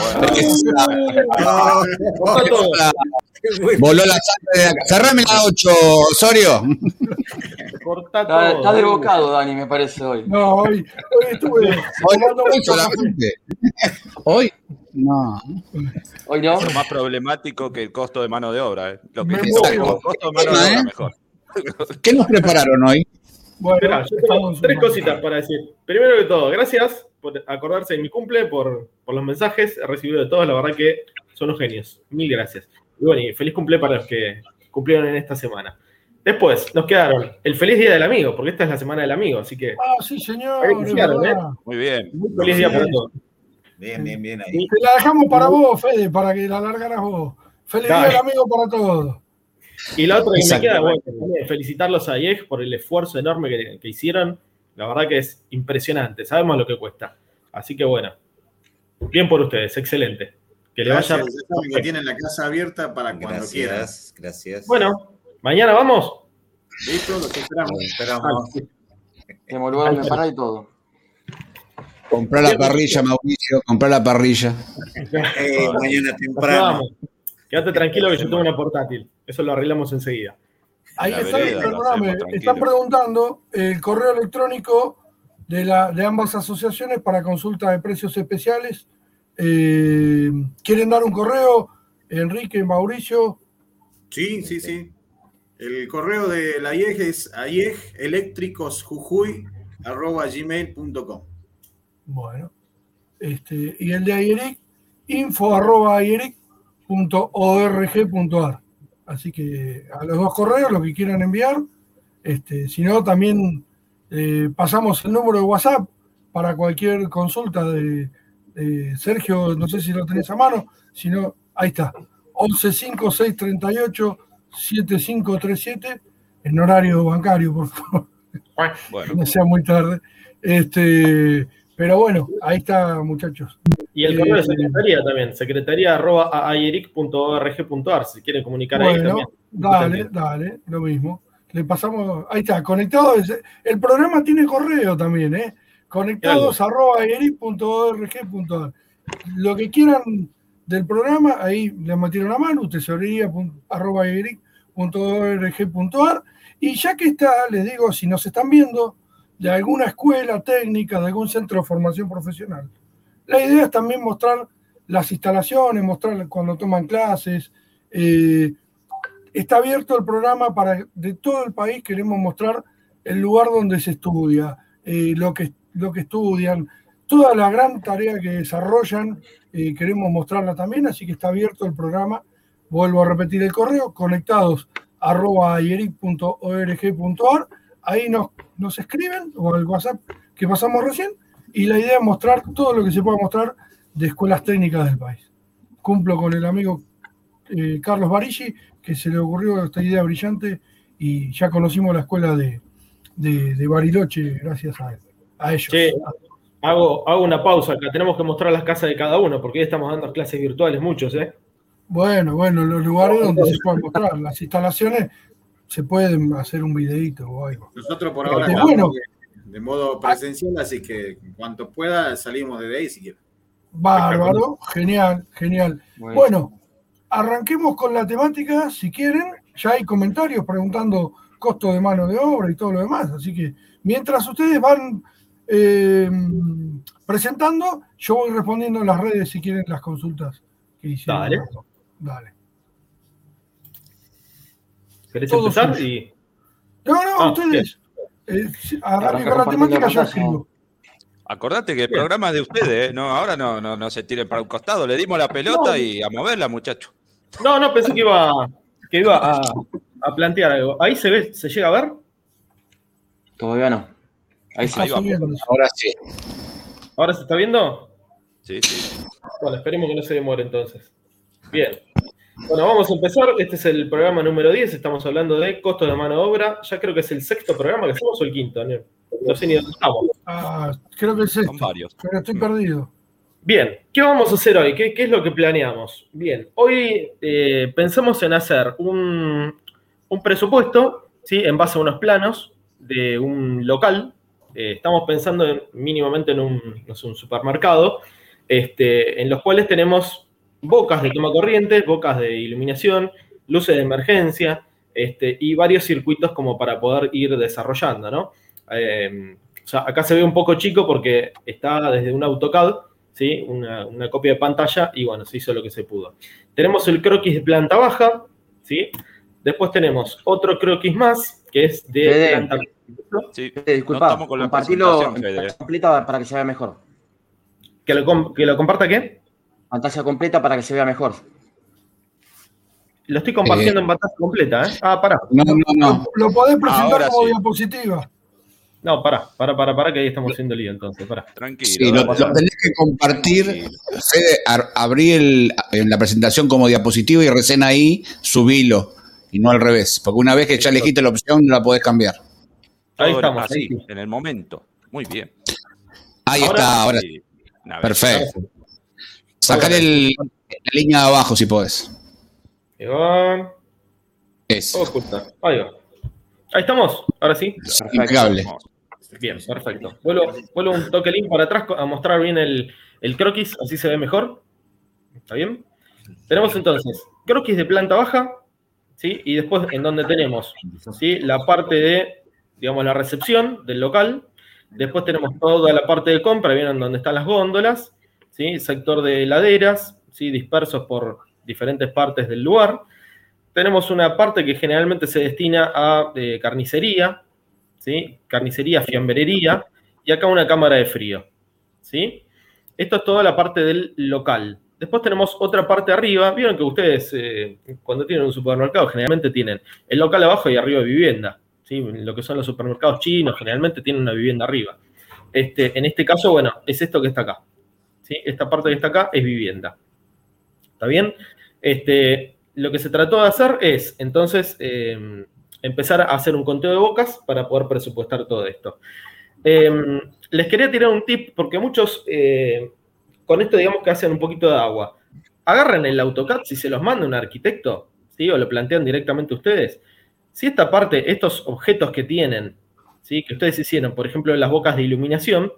Voló la sangre de acá. Cerrame la 8, Osorio. Está, está desbocado, Dani, me parece hoy. No, hoy, hoy estuve. Hoy, hoy solamente. Hoy, no. Hoy no. Es más problemático que el costo de mano de obra. ¿eh? Lo que Me es el costo de mano de obra ¿Eh? mejor. ¿Qué nos prepararon hoy? Bueno, yo tengo tres cositas para decir. Primero que todo, gracias por acordarse de mi cumple, por, por los mensajes recibidos de todos. La verdad que son los genios. Mil gracias. Y bueno, y feliz cumple para los que cumplieron en esta semana. Después, nos quedaron el feliz día del amigo, porque esta es la semana del amigo, así que. Ah, sí, señor. ¿eh? Muy bien. Muy feliz día para todos. Bien, bien, bien ahí. Te la dejamos para vos, Fede, para que la largaras vos. Feliz día del amigo para todos. Y la otra que me queda, bueno, felicitarlos a IEG por el esfuerzo enorme que, que hicieron. La verdad que es impresionante, sabemos lo que cuesta. Así que bueno, bien por ustedes, excelente. Que le vaya. saben que tienen la casa abierta para cuando. Gracias, gracias. Bueno, mañana vamos. Listo, los esperamos. esperamos. Tenemos lugar donde parar y todo. Comprar la parrilla, Mauricio, comprar la parrilla. Eh, mañana temprano. Quédate tranquilo que yo tengo una portátil. Eso lo arreglamos enseguida. Ahí están, perdóname, están preguntando el correo electrónico de, la, de ambas asociaciones para consulta de precios especiales. Eh, ¿Quieren dar un correo, Enrique, Mauricio? Sí, sí, sí. El correo de la IEG es aiegelectricosjujuy.gmail.com Bueno. Este, y el de Ayeric, info arroba ayeric.org.ar. Así que a los dos correos, lo que quieran enviar. Este, si no, también eh, pasamos el número de WhatsApp para cualquier consulta de, Sergio, no sé si lo tenés a mano, si no, ahí está, 115638-7537, en horario bancario, por favor. no sea muy tarde. Este, pero bueno, ahí está, muchachos. Y el correo de eh, secretaría también, secretaría.aeric.org.ar, si quieren comunicar ahí también. Dale, dale, lo mismo. Le pasamos, ahí está, conectados. El programa tiene correo también, ¿eh? Conectados arroba Lo que quieran del programa, ahí le metieron la mano, tesorería arroba Y ya que está, les digo, si nos están viendo, de alguna escuela técnica, de algún centro de formación profesional. La idea es también mostrar las instalaciones, mostrar cuando toman clases. Eh, está abierto el programa para de todo el país, queremos mostrar el lugar donde se estudia, eh, lo, que, lo que estudian, toda la gran tarea que desarrollan, eh, queremos mostrarla también, así que está abierto el programa. Vuelvo a repetir el correo, conectados arroba ahí nos, nos escriben o al WhatsApp que pasamos recién y la idea es mostrar todo lo que se pueda mostrar de escuelas técnicas del país. Cumplo con el amigo eh, Carlos Barigi, que se le ocurrió esta idea brillante y ya conocimos la escuela de, de, Bariloche gracias a, a ellos. hago, hago una pausa acá, tenemos que mostrar las casas de cada uno, porque hoy estamos dando clases virtuales muchos, ¿eh? Bueno, bueno, los lugares donde se pueden mostrar, las instalaciones se pueden hacer un videito o algo. Nosotros por ahora estamos de, modo presencial, así que en cuanto pueda salimos de ahí si quieren. Bárbaro, genial, genial. Bueno. arranquemos con la temática, si quieren. Ya hay comentarios preguntando costo de mano de obra y todo lo demás. Así que mientras ustedes van eh, presentando, yo voy respondiendo en las redes si quieren las consultas que hicieron. Dale. Dale. ¿Querés empezar? Y... No, no, ah, ustedes. Eh, con la temática ya escribo. Acordate que el programa es de ustedes, ¿eh? no, ahora no, no, no se tiren para un costado, le dimos la pelota y a moverla, muchacho. No, no, pensé que iba, que iba a, a, plantear algo. ¿Ahí se ve, se llega a ver? Todavía no. Ahí sí. Ahora sí. ¿Ahora se está viendo? Sí, sí. Bueno, esperemos que no se demore entonces. Bien. Bueno, vamos a empezar. Este es el programa número 10. Estamos hablando de costos de mano de obra. Ya creo que es el sexto programa que hacemos o el quinto, Daniel. No sé ni dónde estamos. Ah, creo que es sexto. varios. Pero estoy perdido. Bien, ¿qué vamos a hacer hoy? ¿Qué, es lo que planeamos? Bien, hoy eh, pensamos en hacer un, presupuesto, ¿sí? En base a unos planos de un local. Eh, estamos pensando mínimamente en un, un supermercado, este, en los cuales tenemos bocas de toma corriente, bocas de iluminación, luces de emergencia este, y varios circuitos como para poder ir desarrollando, ¿no? Em, acá se ve un poco chico porque está desde un AutoCAD, ¿sí? Una, copia de pantalla y bueno, se hizo lo que se pudo. Tenemos el croquis de planta baja, ¿sí? Después tenemos otro croquis más, que es de planta... Sí, disculpa, compartirlo completa para que se vea mejor. ¿Que lo, ¿Que lo comparta qué? Pantalla completa para que se vea mejor. Lo estoy compartiendo eh. en pantalla completa, ¿eh? Ah, pará. No, no, no. Lo, podés presentar como diapositiva. No, pará, pará, pará, pará, que ahí estamos haciendo lío entonces, pará. Tranquilo. Sí, lo, tenés que compartir, Fede, abrí en la presentación como diapositiva y recién ahí subilo, y no al revés, porque una vez que ya elegiste la opción no la podés cambiar. Ahí estamos, así, en el momento. Muy bien. Ahí está, ahora sí. Perfecto. Sacar el, la línea de abajo si podés. Ahí va. Eso. Ahí va. Ahí estamos, ahora sí. Impecable. Bien, perfecto. Vuelvo, vuelvo un toque link para atrás a mostrar bien el, el, croquis, así se ve mejor. ¿Está bien? Tenemos entonces croquis de planta baja, ¿sí? Y después en donde tenemos, ¿sí? La parte de, digamos, la recepción del local. Después tenemos toda la parte de compra, vienen donde están las góndolas, ¿sí? Sector de heladeras, ¿sí? Dispersos por diferentes partes del lugar. Tenemos una parte que generalmente se destina a eh, carnicería, ¿sí? Carnicería, fiambrería, y acá una cámara de frío, ¿sí? Esto es toda la parte del local. Después tenemos otra parte arriba. Vieron que ustedes, eh, cuando tienen un supermercado, generalmente tienen el local abajo y arriba vivienda. ¿sí? Lo que son los supermercados chinos, generalmente tienen una vivienda arriba. Este, en este caso, bueno, es esto que está acá. Esta parte que está acá es vivienda. ¿Está bien? Este, lo que se trató de hacer es, entonces, eh, empezar a hacer un conteo de bocas para poder presupuestar todo esto. Em, les quería tirar un tip porque muchos eh, con esto digamos que hacen un poquito de agua. Agarran el AutoCAD si se los manda un arquitecto, ¿sí? O lo plantean directamente ustedes. Si esta parte, estos objetos que tienen, ¿sí? Que ustedes hicieron, por ejemplo, las bocas de iluminación,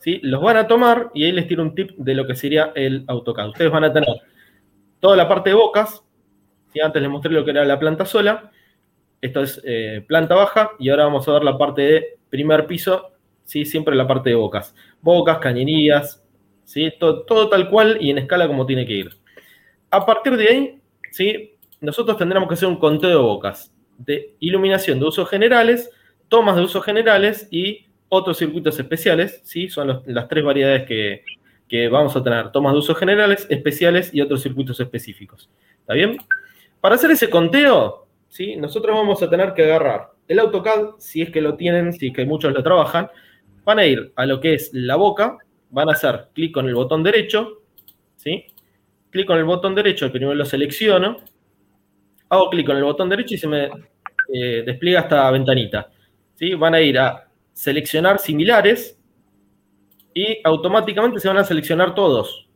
¿sí? Los van a tomar y ahí les tiro un tip de lo que sería el AutoCAD. Ustedes van a tener toda la parte de bocas, ¿sí? Antes les mostré lo que era la planta sola, esto es eh, planta baja y ahora vamos a ver la parte de primer piso, ¿sí? siempre la parte de bocas. Bocas, cañerías, ¿sí? todo, tal cual y en escala como tiene que ir. A partir de ahí, ¿sí? nosotros tendremos que hacer un conteo de bocas, de iluminación de usos generales, tomas de usos generales y otros circuitos especiales, ¿sí? son las tres variedades que, que vamos a tener, tomas de usos generales, especiales y otros circuitos específicos. ¿Está bien? Para hacer ese conteo, ¿sí? nosotros vamos a tener que agarrar el AutoCAD, si es que lo tienen, si es que muchos lo trabajan, van a ir a lo que es la boca, van a hacer clic con el botón derecho, ¿sí? Clic con el botón derecho, primero lo selecciono, hago clic con el botón derecho y se me eh, despliega esta ventanita, ¿sí? Van a ir a seleccionar similares y automáticamente se van a seleccionar todos.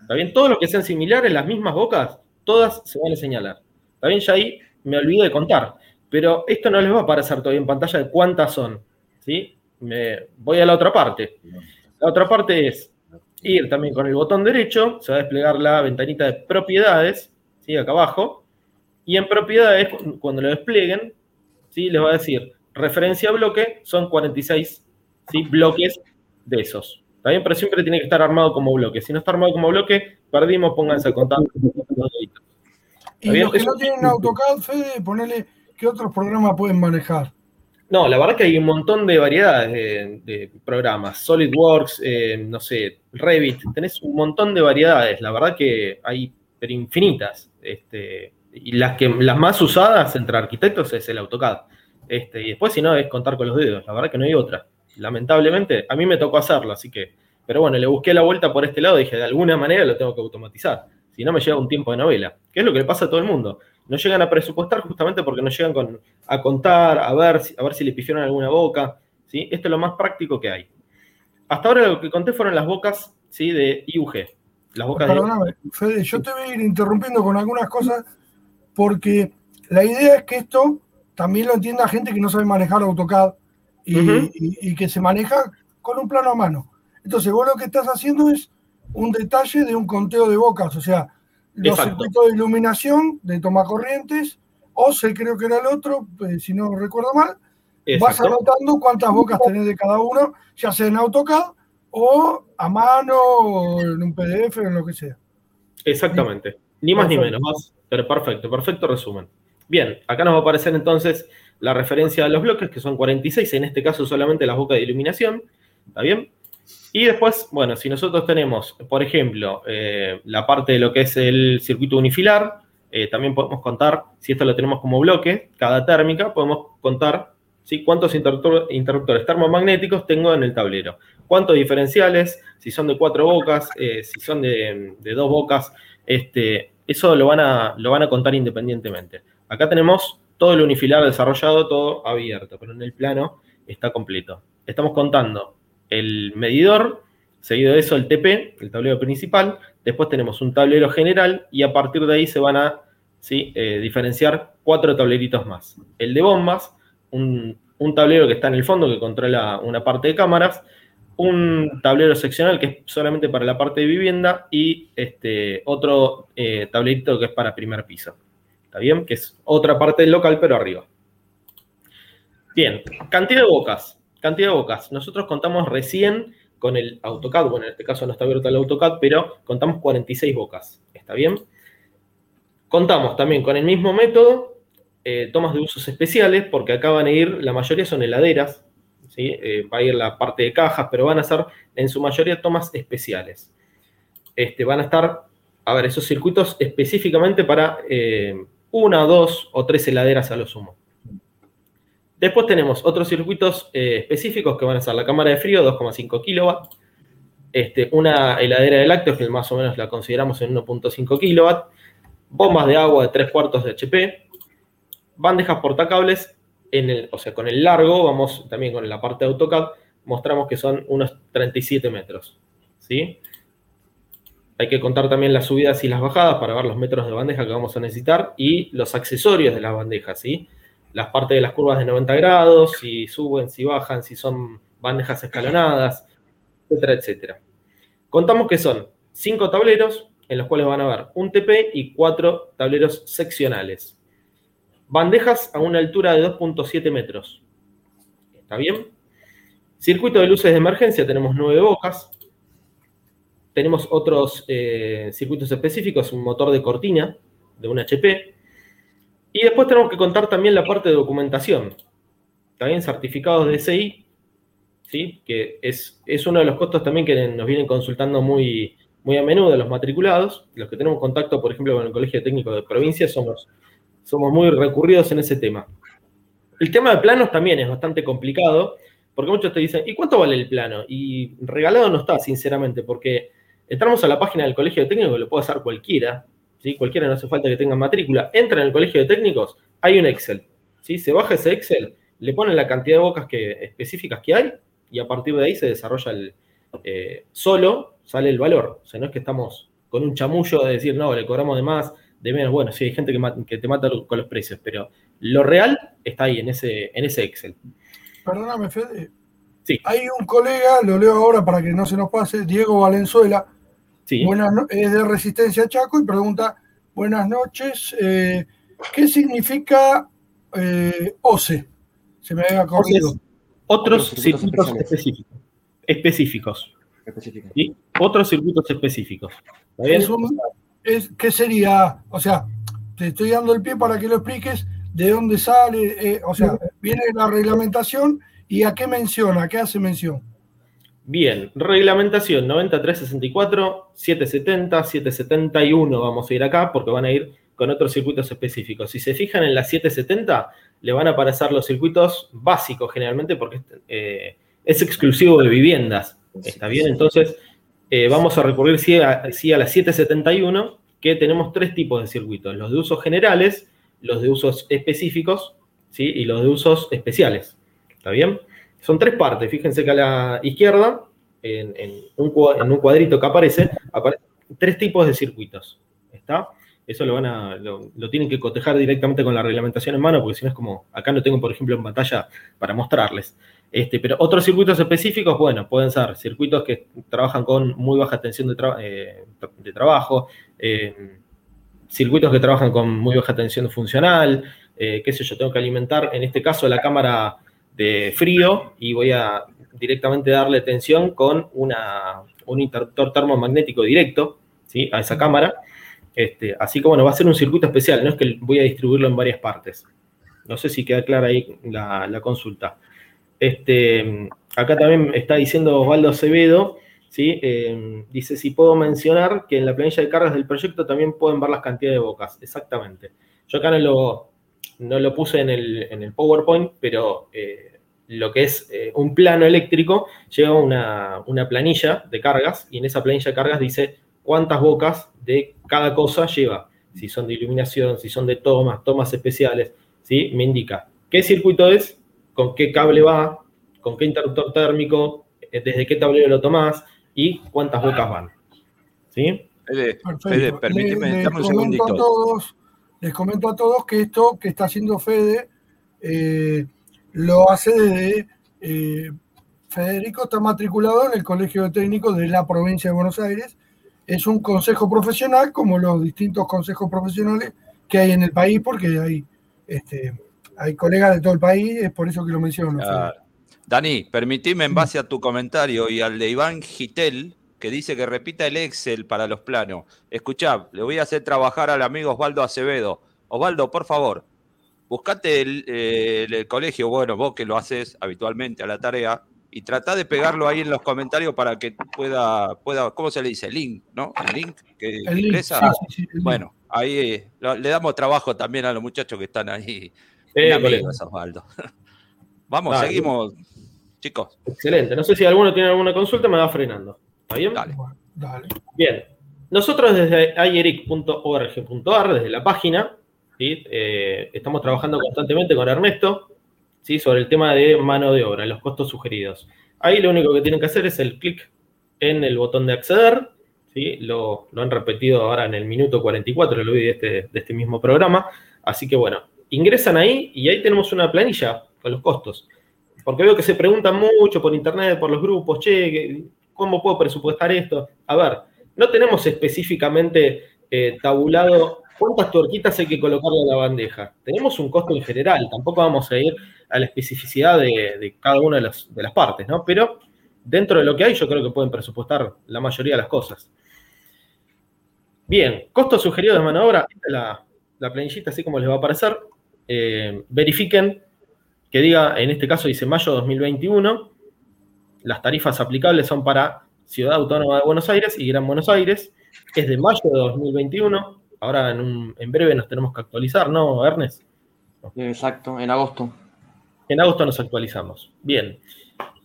¿Está bien? Todos los que sean similares, las mismas bocas, todas se van a señalar. ¿Está bien? Ya ahí me olvido de contar. Pero esto no les va a aparecer todavía en pantalla de cuántas son. ¿sí? Me, voy a la otra parte. La otra parte es ir también con el botón derecho, se va a desplegar la ventanita de propiedades, ¿sí? acá abajo, y en propiedades, cuando lo desplieguen, ¿sí? les va a decir referencia a bloque, son 46 ¿sí? bloques de esos. También, pero siempre tiene que estar armado como bloque. Si no está armado como bloque, perdimos, pónganse a contar. Y los que no tienen AutoCAD, Fede, ponele ¿qué otros programas pueden manejar? No, la verdad que hay un montón de variedades de, programas. SolidWorks, eh, no sé, Revit, tenés un montón de variedades. La verdad que hay, pero infinitas. Este, y las, que, las más usadas entre arquitectos es el AutoCAD. Este, y después, si no, es contar con los dedos. La verdad que no hay otra. Lamentablemente, a mí me tocó hacerlo, así que. Pero bueno, le busqué la vuelta por este lado y dije, de alguna manera lo tengo que automatizar. Si no, me lleva un tiempo de novela. Que es lo que le pasa a todo el mundo no llegan a presupuestar justamente porque no llegan a contar, a ver, a ver si le pifieron alguna boca. ¿sí? Esto es lo más práctico que hay. Hasta ahora lo que conté fueron las bocas ¿sí? de IUG. Las bocas Perdóname, Fede, yo te voy a ir interrumpiendo con algunas cosas porque la idea es que esto también lo entienda gente que no sabe manejar AutoCAD y, y que se maneja con un plano a mano. Entonces, vos lo que estás haciendo es un detalle de un conteo de bocas, o sea, los circuitos de iluminación de toma corrientes, o se creo que era el otro, pues, si no recuerdo mal, vas anotando cuántas bocas tenés de cada uno, ya sea en AutoCAD o a mano o en un PDF o en lo que sea. Exactamente, ni más ni menos, pero perfecto, perfecto resumen. Bien, acá nos va a aparecer entonces la referencia a los bloques, que son 46, en este caso solamente las bocas de iluminación, ¿está bien? Y después, bueno, si nosotros tenemos, por ejemplo, eh, la parte de lo que es el circuito unifilar, eh, también podemos contar, si esto lo tenemos como bloque, cada térmica, podemos contar ¿sí? cuántos interruptores termomagnéticos tengo en el tablero. Cuántos diferenciales, si son de cuatro bocas, eh, si son de, dos bocas, este, eso lo van, a, lo van a contar independientemente. Acá tenemos todo el unifilar desarrollado, todo abierto, pero en el plano está completo. Estamos contando el medidor, seguido de eso el TP, el tablero principal, después tenemos un tablero general y a partir de ahí se van a eh, diferenciar cuatro tableritos más. El de bombas, un, tablero que está en el fondo que controla una parte de cámaras, un tablero seccional que es solamente para la parte de vivienda y este, otro eh, tablerito que es para primer piso. ¿Está bien? Que es otra parte del local, pero arriba. Bien, cantidad de bocas. Cantidad de bocas. Nosotros contamos recién con el AutoCAD. Bueno, en este caso no está abierto el AutoCAD, pero contamos 46 bocas. ¿Está bien? Contamos también con el mismo método, eh, tomas de usos especiales, porque acá van a ir, la mayoría son heladeras, ¿sí? Eh, va a ir la parte de cajas, pero van a ser en su mayoría tomas especiales. Este, van a estar, a ver, esos circuitos específicamente para eh, una, dos o tres heladeras a lo sumo. Después tenemos otros circuitos específicos que van a ser la cámara de frío, 2,5 kW, este, una heladera de lácteos que más o menos la consideramos en 1.5 kW, bombas de agua de 3 cuartos de HP, bandejas portacables, en el, o sea, con el largo, vamos también con la parte de AutoCAD, mostramos que son unos 37 metros. ¿sí? Hay que contar también las subidas y las bajadas para ver los metros de bandeja que vamos a necesitar y los accesorios de las bandejas, ¿sí? Las partes de las curvas de 90 grados, si suben, si bajan, si son bandejas escalonadas, etcétera, etcétera. Contamos que son 5 tableros, en los cuales van a ver un TP y cuatro tableros seccionales. Bandejas a una altura de 2.7 metros. ¿Está bien? Circuito de luces de emergencia, tenemos nueve bocas. Tenemos otros eh, circuitos específicos, un motor de cortina de un HP. Y después tenemos que contar también la parte de documentación. También certificados de SI, ¿sí? que es, es uno de los costos también que nos vienen consultando muy, muy a menudo los matriculados, los que tenemos contacto, por ejemplo, con el Colegio Técnico de Provincia, somos, somos muy recurridos en ese tema. El tema de planos también es bastante complicado, porque muchos te dicen, ¿y cuánto vale el plano? Y regalado no está, sinceramente, porque entramos a la página del Colegio de Técnicos, lo puede hacer cualquiera, ¿sí? cualquiera no hace falta que tenga matrícula, entra en el Colegio de Técnicos, hay un Excel, ¿sí? se baja ese Excel, le ponen la cantidad de bocas que, específicas que hay, y a partir de ahí se desarrolla el, eh, solo sale el valor. O sea, no es que estamos con un chamullo de decir, no, le cobramos de más, de menos. Bueno, sí, hay gente que, te mata con los precios, pero lo real está ahí en ese, en ese Excel. Perdóname, Fede. Sí. Hay un colega, lo leo ahora para que no se nos pase, Diego Valenzuela, sí. es de Resistencia Chaco y pregunta, buenas noches, eh, ¿qué significa eh, OCE? Se me había corrido. Otros circuitos específicos específicos. ¿Y? Otros circuitos específicos. Es ¿Qué sería? O sea, te estoy dando el pie para que lo expliques de dónde sale, eh, o sea, viene la reglamentación y a qué menciona, a qué hace mención. Bien, reglamentación 9364, 770, 771 vamos a ir acá porque van a ir con otros circuitos específicos. Si se fijan en la 770, le van a aparecer los circuitos básicos generalmente porque eh, es exclusivo de viviendas. ¿Está bien? Entonces, eh, vamos a recurrir sí a, la 771, que tenemos tres tipos de circuitos, los de usos generales, los de usos específicos, ¿sí? y los de usos especiales. ¿Está bien? Son tres partes. Fíjense que a la izquierda, en, un, cuadrito que aparece, aparecen tres tipos de circuitos. ¿Está? Eso lo van a, lo, tienen que cotejar directamente con la reglamentación en mano, porque si no es como, acá no tengo, por ejemplo, en pantalla para mostrarles. Este, pero otros circuitos específicos, bueno, pueden ser circuitos que trabajan con muy baja tensión de, eh, trabajo, eh, circuitos que trabajan con muy baja tensión funcional, eh, qué sé yo, tengo que alimentar, en este caso, la cámara de frío y voy a directamente darle tensión con una, un interruptor termomagnético directo ¿sí? a esa cámara. Este, así que bueno, va a ser un circuito especial, no es que voy a distribuirlo en varias partes. No sé si queda clara ahí la consulta. Este, acá también está diciendo Osvaldo Acevedo, ¿sí? Eh, dice, si puedo mencionar que en la planilla de cargas del proyecto también pueden ver las cantidades de bocas. Exactamente. Yo acá no lo, no lo puse en el, PowerPoint, pero eh, lo que es eh, un plano eléctrico lleva una, una, planilla de cargas y en esa planilla de cargas dice cuántas bocas de cada cosa lleva. Si son de iluminación, si son de tomas, tomas especiales, ¿sí? Me indica qué circuito es, con qué cable va, con qué interruptor térmico, eh, desde qué tablero lo tomás y cuántas bocas van. ¿Sí? Fede, permíteme, les, un segundito. A todos, les comento a todos que esto que está haciendo Fede eh, lo hace desde eh, Federico está matriculado en el Colegio de Técnicos de la provincia de Buenos Aires. Es un consejo profesional, como los distintos consejos profesionales que hay en el país, porque hay, este, hay colegas de todo el país, es por eso que lo menciono. Claro. Dani, permitime en base a tu comentario y al de Iván Gitel, que dice que repita el Excel para los planos. Escuchá, le voy a hacer trabajar al amigo Osvaldo Acevedo. Osvaldo, por favor, buscate el, eh, el colegio, bueno, vos que lo haces habitualmente a la tarea, y tratá de pegarlo ahí en los comentarios para que pueda, pueda ¿cómo se le dice? Link, ¿no? El link que El link, ingresa. sí, sí, sí, el link. bueno, ahí eh, lo- le damos trabajo también a los muchachos que están ahí. Eh, Un amigo colega. es Osvaldo. Vamos, seguimos, chicos. Excelente. No sé si alguno tiene alguna consulta, me va frenando. ¿Está bien? Dale. Dale. Bien. Nosotros desde ayeric.org.ar, desde la página, ¿sí? Eh, estamos trabajando constantemente con Ernesto ¿sí? sobre el tema de mano de obra, los costos sugeridos. Ahí lo único que tienen que hacer es el clic en el botón de acceder. ¿sí? Lo, lo han repetido ahora en el minuto 44, lo vi de este, de este mismo programa. Así que bueno, ingresan ahí y ahí tenemos una planilla con los costos. Porque veo que se preguntan mucho por internet, por los grupos, che, ¿cómo puedo presupuestar esto? A ver, no tenemos específicamente eh, tabulado cuántas tuerquitas hay que colocarle a la bandeja. Tenemos un costo en general, tampoco vamos a ir a la especificidad de, cada una de las, partes, ¿no? Pero dentro de lo que hay, yo creo que pueden presupuestar la mayoría de las cosas. Bien, costo sugerido de mano de obra, la, la planillita así como les va a aparecer. Eh, verifiquen que diga, en este caso dice mayo 2021, las tarifas aplicables son para Ciudad Autónoma de Buenos Aires y Gran Buenos Aires, es de mayo de 2021, ahora en, un- en breve nos tenemos que actualizar, ¿no, Ernest? Exacto, en agosto. En agosto nos actualizamos. Bien.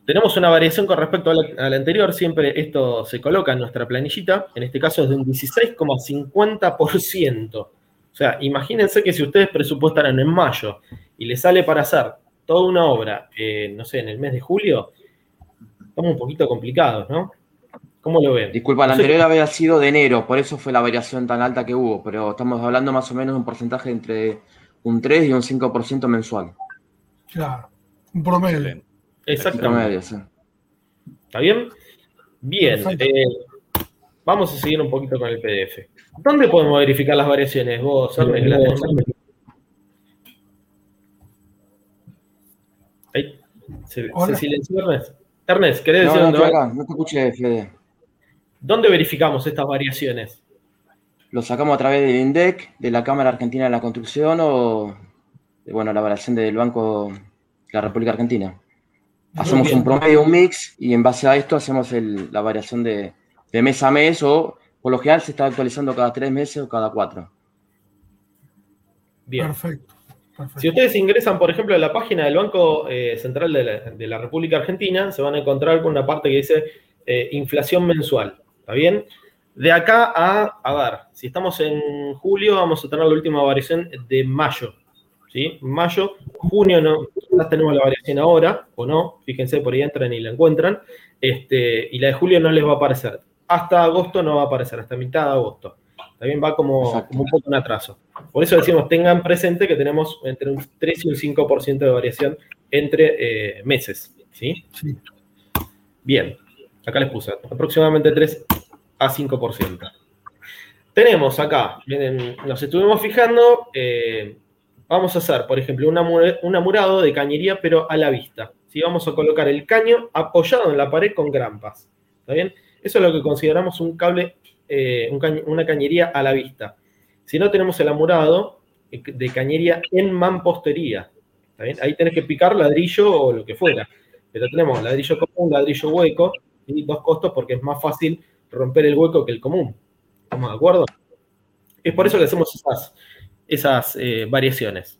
Tenemos una variación con respecto a la, a la anterior. Siempre esto se coloca en nuestra planillita. En este caso es de un 16,50%. O sea, imagínense que si ustedes presupuestaran en mayo y les sale para hacer toda una obra, eh, no sé, en el mes de julio, estamos un poquito complicados, ¿no? ¿Cómo lo ven? Disculpa, la No sé- anterior había sido de enero, por eso fue la variación tan alta que hubo, pero estamos hablando más o menos de un porcentaje entre un 3 y un 5% mensual. Claro. Un promedio. Exactamente. Promedio, sí. ¿Está bien? Bien. Eh, vamos a seguir un poquito con el PDF. ¿Dónde podemos verificar las variaciones? Vos, tenés más- Ahí. ¿Se, se silenció Ernest? Ernest, ¿querés No, decir no, dónde, acá, no te escuché, Fede. dónde verificamos estas variaciones? Lo sacamos a través del INDEC, de la Cámara Argentina de la Construcción o, bueno, la variación del Banco de la República Argentina. Hacemos un promedio, un mix, y en base a esto hacemos el- la variación de, de mes a mes o, por lo general, se está actualizando cada tres meses o cada cuatro. Bien. Perfecto. Si ustedes ingresan, por ejemplo, a la página del Banco eh, Central de la, de la República Argentina, se van a encontrar con una parte que dice eh, inflación mensual. ¿Está bien? De acá a, a ver, si estamos en julio, vamos a tener la última variación de mayo. ¿Sí? Mayo, junio no, quizás tenemos la variación ahora, o no, fíjense, por ahí entran y la encuentran. Este, y la de julio no les va a aparecer. Hasta agosto no va a aparecer, hasta mitad de agosto. También va como, como un poco un atraso. Por eso decimos, tengan presente que tenemos entre un 3 y un 5% de variación entre eh, meses. ¿sí? Sí. Bien, acá les puse aproximadamente 3 a 5%. Tenemos acá, miren, nos estuvimos fijando, eh, vamos a hacer, por ejemplo, una mu- un amurado de cañería, pero a la vista. ¿sí? Vamos a colocar el caño apoyado en la pared con grampas. ¿Está bien? Eso es lo que consideramos un cable, eh, una cañería a la vista. Si no tenemos el amurado de cañería en mampostería. Ahí tenés que picar ladrillo o lo que fuera. Pero tenemos ladrillo común, ladrillo hueco, y dos costos porque es más fácil romper el hueco que el común. ¿Estamos de acuerdo? Es por eso que hacemos esas, eh, variaciones.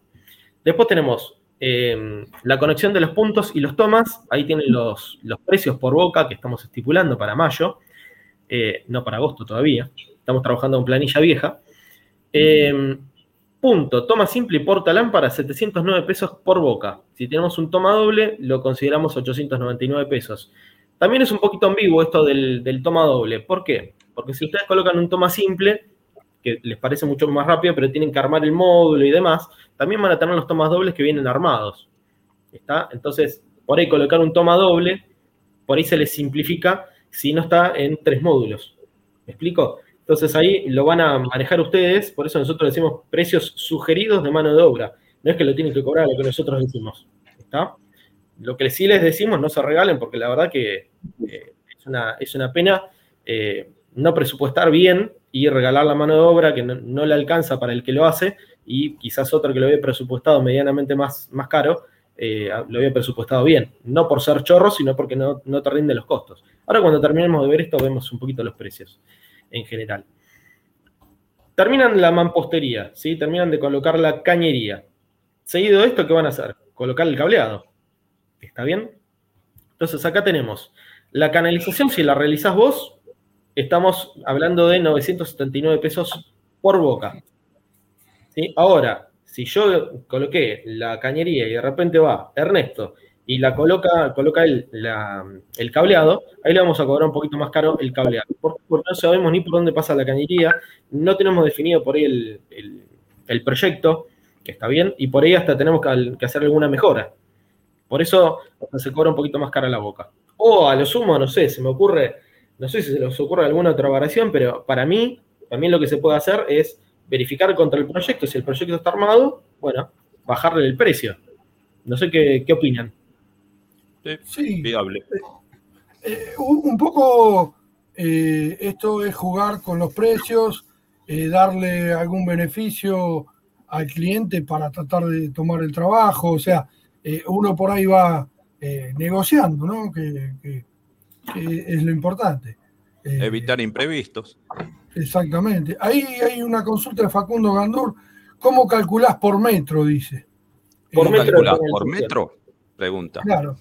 Después tenemos eh, la conexión de los puntos y los tomas. Ahí tienen los, los precios por boca que estamos estipulando para mayo, eh, no para agosto todavía. Estamos trabajando en planilla vieja. Eh, punto, toma simple y porta lámpara, 709 pesos por boca. Si tenemos un toma doble, lo consideramos 899 pesos. También es un poquito ambiguo esto del, del toma doble. ¿Por qué? Porque si ustedes colocan un toma simple, que les parece mucho más rápido, pero tienen que armar el módulo y demás, también van a tener los tomas dobles que vienen armados. ¿Está? Entonces, por ahí colocar un toma doble por ahí se les simplifica si no está en tres módulos. ¿Me explico? Entonces ahí lo van a manejar ustedes, por eso nosotros decimos precios sugeridos de mano de obra. No es que lo tienen que cobrar lo que nosotros decimos. ¿Está? Lo que sí les decimos, no se regalen, porque la verdad que eh, es, una, es, una, pena eh, no presupuestar bien y regalar la mano de obra que no, le alcanza para el que lo hace y quizás otro que lo había presupuestado medianamente más, más caro, eh, lo había presupuestado bien. No por ser chorro, sino porque no, no te rinden los costos. Ahora cuando terminemos de ver esto vemos un poquito los precios en general. Terminan la mampostería, ¿sí? terminan de colocar la cañería. Seguido de esto, ¿qué van a hacer? Colocar el cableado. ¿Está bien? Entonces acá tenemos la canalización, si la realizás vos, estamos hablando de 979 pesos por boca. ¿Sí? Ahora, si yo coloqué la cañería y de repente va Ernesto y la coloca, coloca el, el cableado, ahí le vamos a cobrar un poquito más caro el cableado. Porque, no sabemos ni por dónde pasa la cañería, no tenemos definido por ahí el, proyecto, que está bien, y por ahí hasta tenemos que, hacer alguna mejora. Por eso se cobra un poquito más cara la boca. O a lo sumo, no sé, se me ocurre, no sé si se les ocurre alguna otra variación, pero para mí, también lo que se puede hacer es verificar contra el proyecto. Si el proyecto está armado, bueno, bajarle el precio. No sé qué, qué opinan. Sí, viable. Eh, un poco eh, esto es jugar con los precios, eh, darle algún beneficio al cliente para tratar de tomar el trabajo, o sea, uno por ahí va negociando, ¿no? Que, es lo importante. Evitar imprevistos. Exactamente. Ahí hay una consulta de Facundo Gandur. ¿Cómo calculás por metro? Dice. ¿Por metro? ¿Por metro? Pregunta. Claro.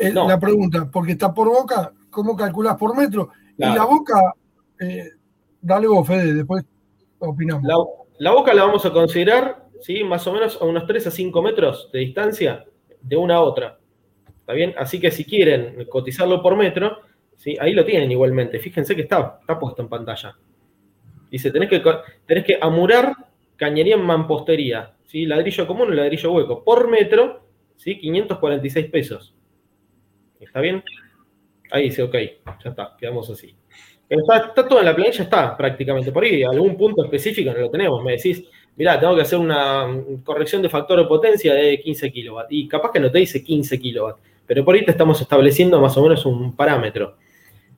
La pregunta, porque está por boca, ¿cómo calculás por metro? Y la boca, eh, dale vos, Fede, después opinamos. La, boca la vamos a considerar, ¿sí? Más o menos a unos 3 a 5 metros de distancia de una a otra. ¿Está bien? Así que si quieren cotizarlo por metro, ¿sí? ahí lo tienen igualmente. Fíjense que está, está puesto en pantalla. Dice, tenés que, tenés que amurar cañería en mampostería, ¿sí? ladrillo común y ladrillo hueco, por metro, ¿sí? 546 pesos. ¿Está bien? Ahí dice, ok, ya está, quedamos así. Está, todo en la planilla, está prácticamente. Por ahí, algún punto específico no lo tenemos. Me decís, mirá, tengo que hacer una corrección de factor de potencia de 15 kilowatts. Y capaz que no te dice 15 kilowatts, pero por ahí te estamos estableciendo más o menos un parámetro.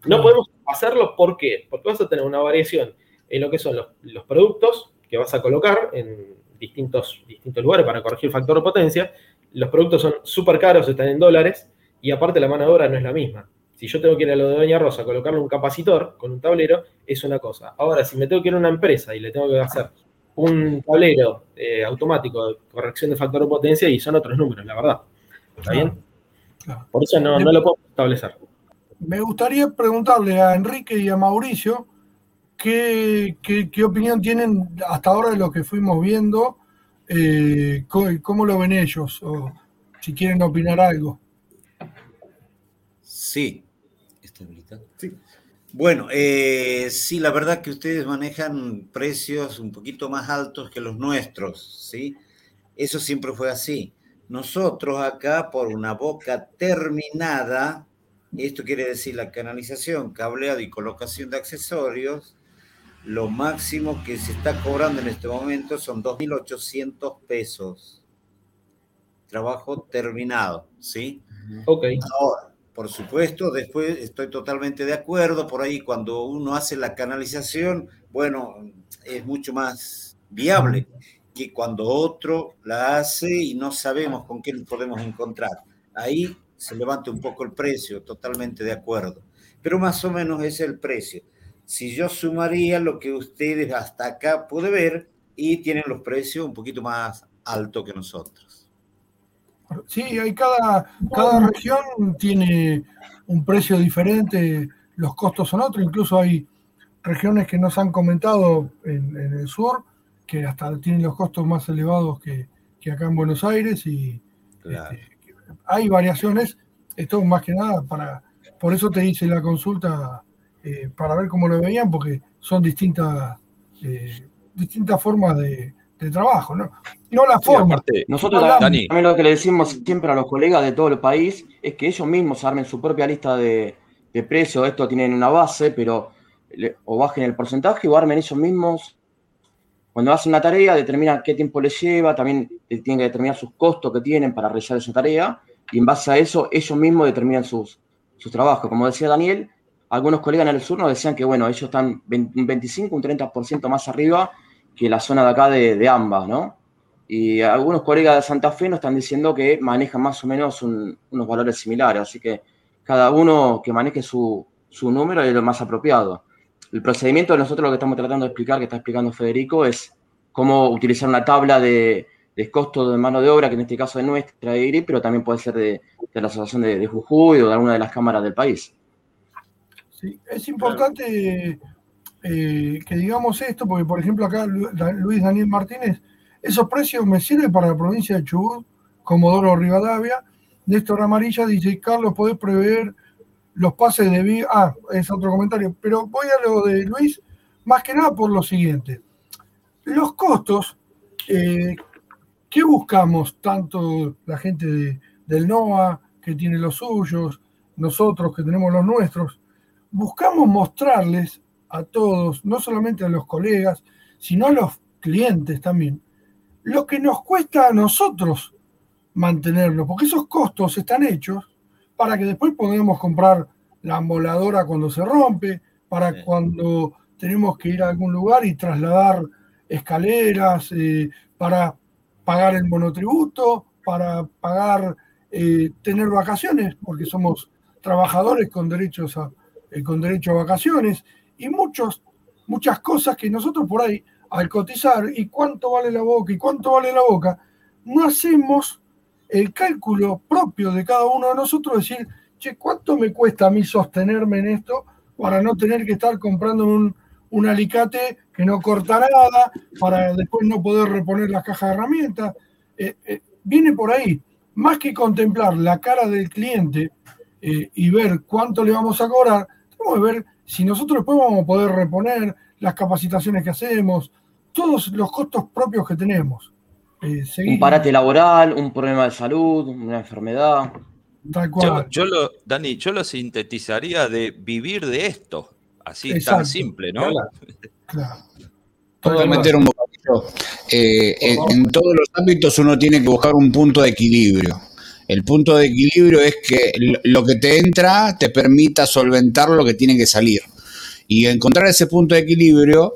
No podemos hacerlo, ¿por qué? Porque vas a tener una variación en lo que son los, productos que vas a colocar en distintos, distintos lugares para corregir el factor de potencia. Los productos son súper caros, están en dólares y aparte la mano de obra no es la misma. Si yo tengo que ir a lo de Doña Rosa, colocarle un capacitor con un tablero, es una cosa. Ahora, si me tengo que ir a una empresa y le tengo que hacer un tablero eh, automático de corrección de factor de potencia, y son otros números, la verdad. ¿Está bien? Por eso no, lo puedo establecer. Me gustaría preguntarle a Enrique y a Mauricio qué, opinión tienen hasta ahora de lo que fuimos viendo, eh, cómo, lo ven ellos, o si quieren opinar algo. Sí. Sí. Bueno, eh, sí, la verdad que ustedes manejan precios un poquito más altos que los nuestros, ¿sí? Eso siempre fue así. Nosotros acá, por una boca terminada, esto quiere decir la canalización, cableado y colocación de accesorios, lo máximo que se está cobrando en este momento son 2.800 pesos. Trabajo terminado, ¿sí? Ok. Ahora, por supuesto, después estoy totalmente de acuerdo, por ahí cuando uno hace la canalización, bueno, es mucho más viable que cuando otro la hace y no sabemos con qué nos podemos encontrar. Ahí se levanta un poco el precio, totalmente de acuerdo. Pero más o menos es el precio. Si yo sumaría lo que ustedes hasta acá pude ver y tienen los precios un poquito más altos que nosotros. Sí, hay cada, cada región tiene un precio diferente, los costos son otros, incluso hay regiones que nos han comentado en, el sur que hasta tienen los costos más elevados que, acá en Buenos Aires y este, hay variaciones, esto más que nada para, por eso te hice la consulta eh, para ver cómo lo veían, porque son distintas, eh, distintas formas de, de trabajo, no, no la forma. nosotros también lo que le decimos siempre a los colegas de todo el país es que ellos mismos armen su propia lista de, de precios, esto tienen una base, pero o bajen el porcentaje o armen ellos mismos. Cuando hacen una tarea, determinan qué tiempo les lleva, también tienen que determinar sus costos que tienen para realizar esa tarea, y en base a eso, ellos mismos determinan sus, sus trabajos. Como decía Daniel, algunos colegas en el sur nos decían que, bueno, ellos están un 25, un 30% más arriba que la zona de acá de, ambas, ¿no? Y algunos colegas de Santa Fe nos están diciendo que manejan más o menos unos valores similares, así que cada uno que maneje su, su número es lo más apropiado. El procedimiento de nosotros lo que estamos tratando de explicar, que está explicando Federico, es cómo utilizar una tabla de, de costo de mano de obra, que en este caso es nuestra de pero también puede ser de, la Asociación de, Jujuy o de alguna de las cámaras del país. Sí, es importante eh, que digamos esto, porque por ejemplo acá Luis Daniel Martínez, esos precios me sirven para la provincia de Chubut, Comodoro Rivadavia. Néstor Amarilla dice, Carlos, ¿podés prever los pases de Big. Ah, es otro comentario. Pero voy a lo de Luis, más que nada por lo siguiente. Los costos, eh, ¿qué buscamos tanto la gente del NOA, que tiene los suyos, nosotros que tenemos los nuestros? Buscamos mostrarles a todos, no solamente a los colegas, sino a los clientes también, lo que nos cuesta a nosotros mantenerlo, porque esos costos están hechos para que después podamos comprar la moladora cuando se rompe, para cuando tenemos que ir a algún lugar y trasladar escaleras, eh, para pagar el monotributo, para pagar, eh, tener vacaciones, porque somos trabajadores con derechos a, eh, con derecho a vacaciones, y muchos, muchas cosas que nosotros por ahí, al cotizar, y cuánto vale la boca, y cuánto vale la boca, no hacemos el cálculo propio de cada uno de nosotros, decir, che, ¿cuánto me cuesta a mí sostenerme en esto para no tener que estar comprando un, alicate que no corta nada, para después no poder reponer las cajas de herramientas? Eh, eh, viene por ahí. Más que contemplar la cara del cliente y ver cuánto le vamos a cobrar, tenemos que ver si nosotros después vamos a poder reponer las capacitaciones que hacemos, todos los costos propios que tenemos. Eh, un parate laboral, un problema de salud, una enfermedad. Yo, lo, Dani, yo lo sintetizaría de vivir de esto, así tan simple, ¿no? Claro. meter un eh, en, todos los ámbitos uno tiene que buscar un punto de equilibrio. El punto de equilibrio es que lo que te entra te permita solventar lo que tiene que salir. Y encontrar ese punto de equilibrio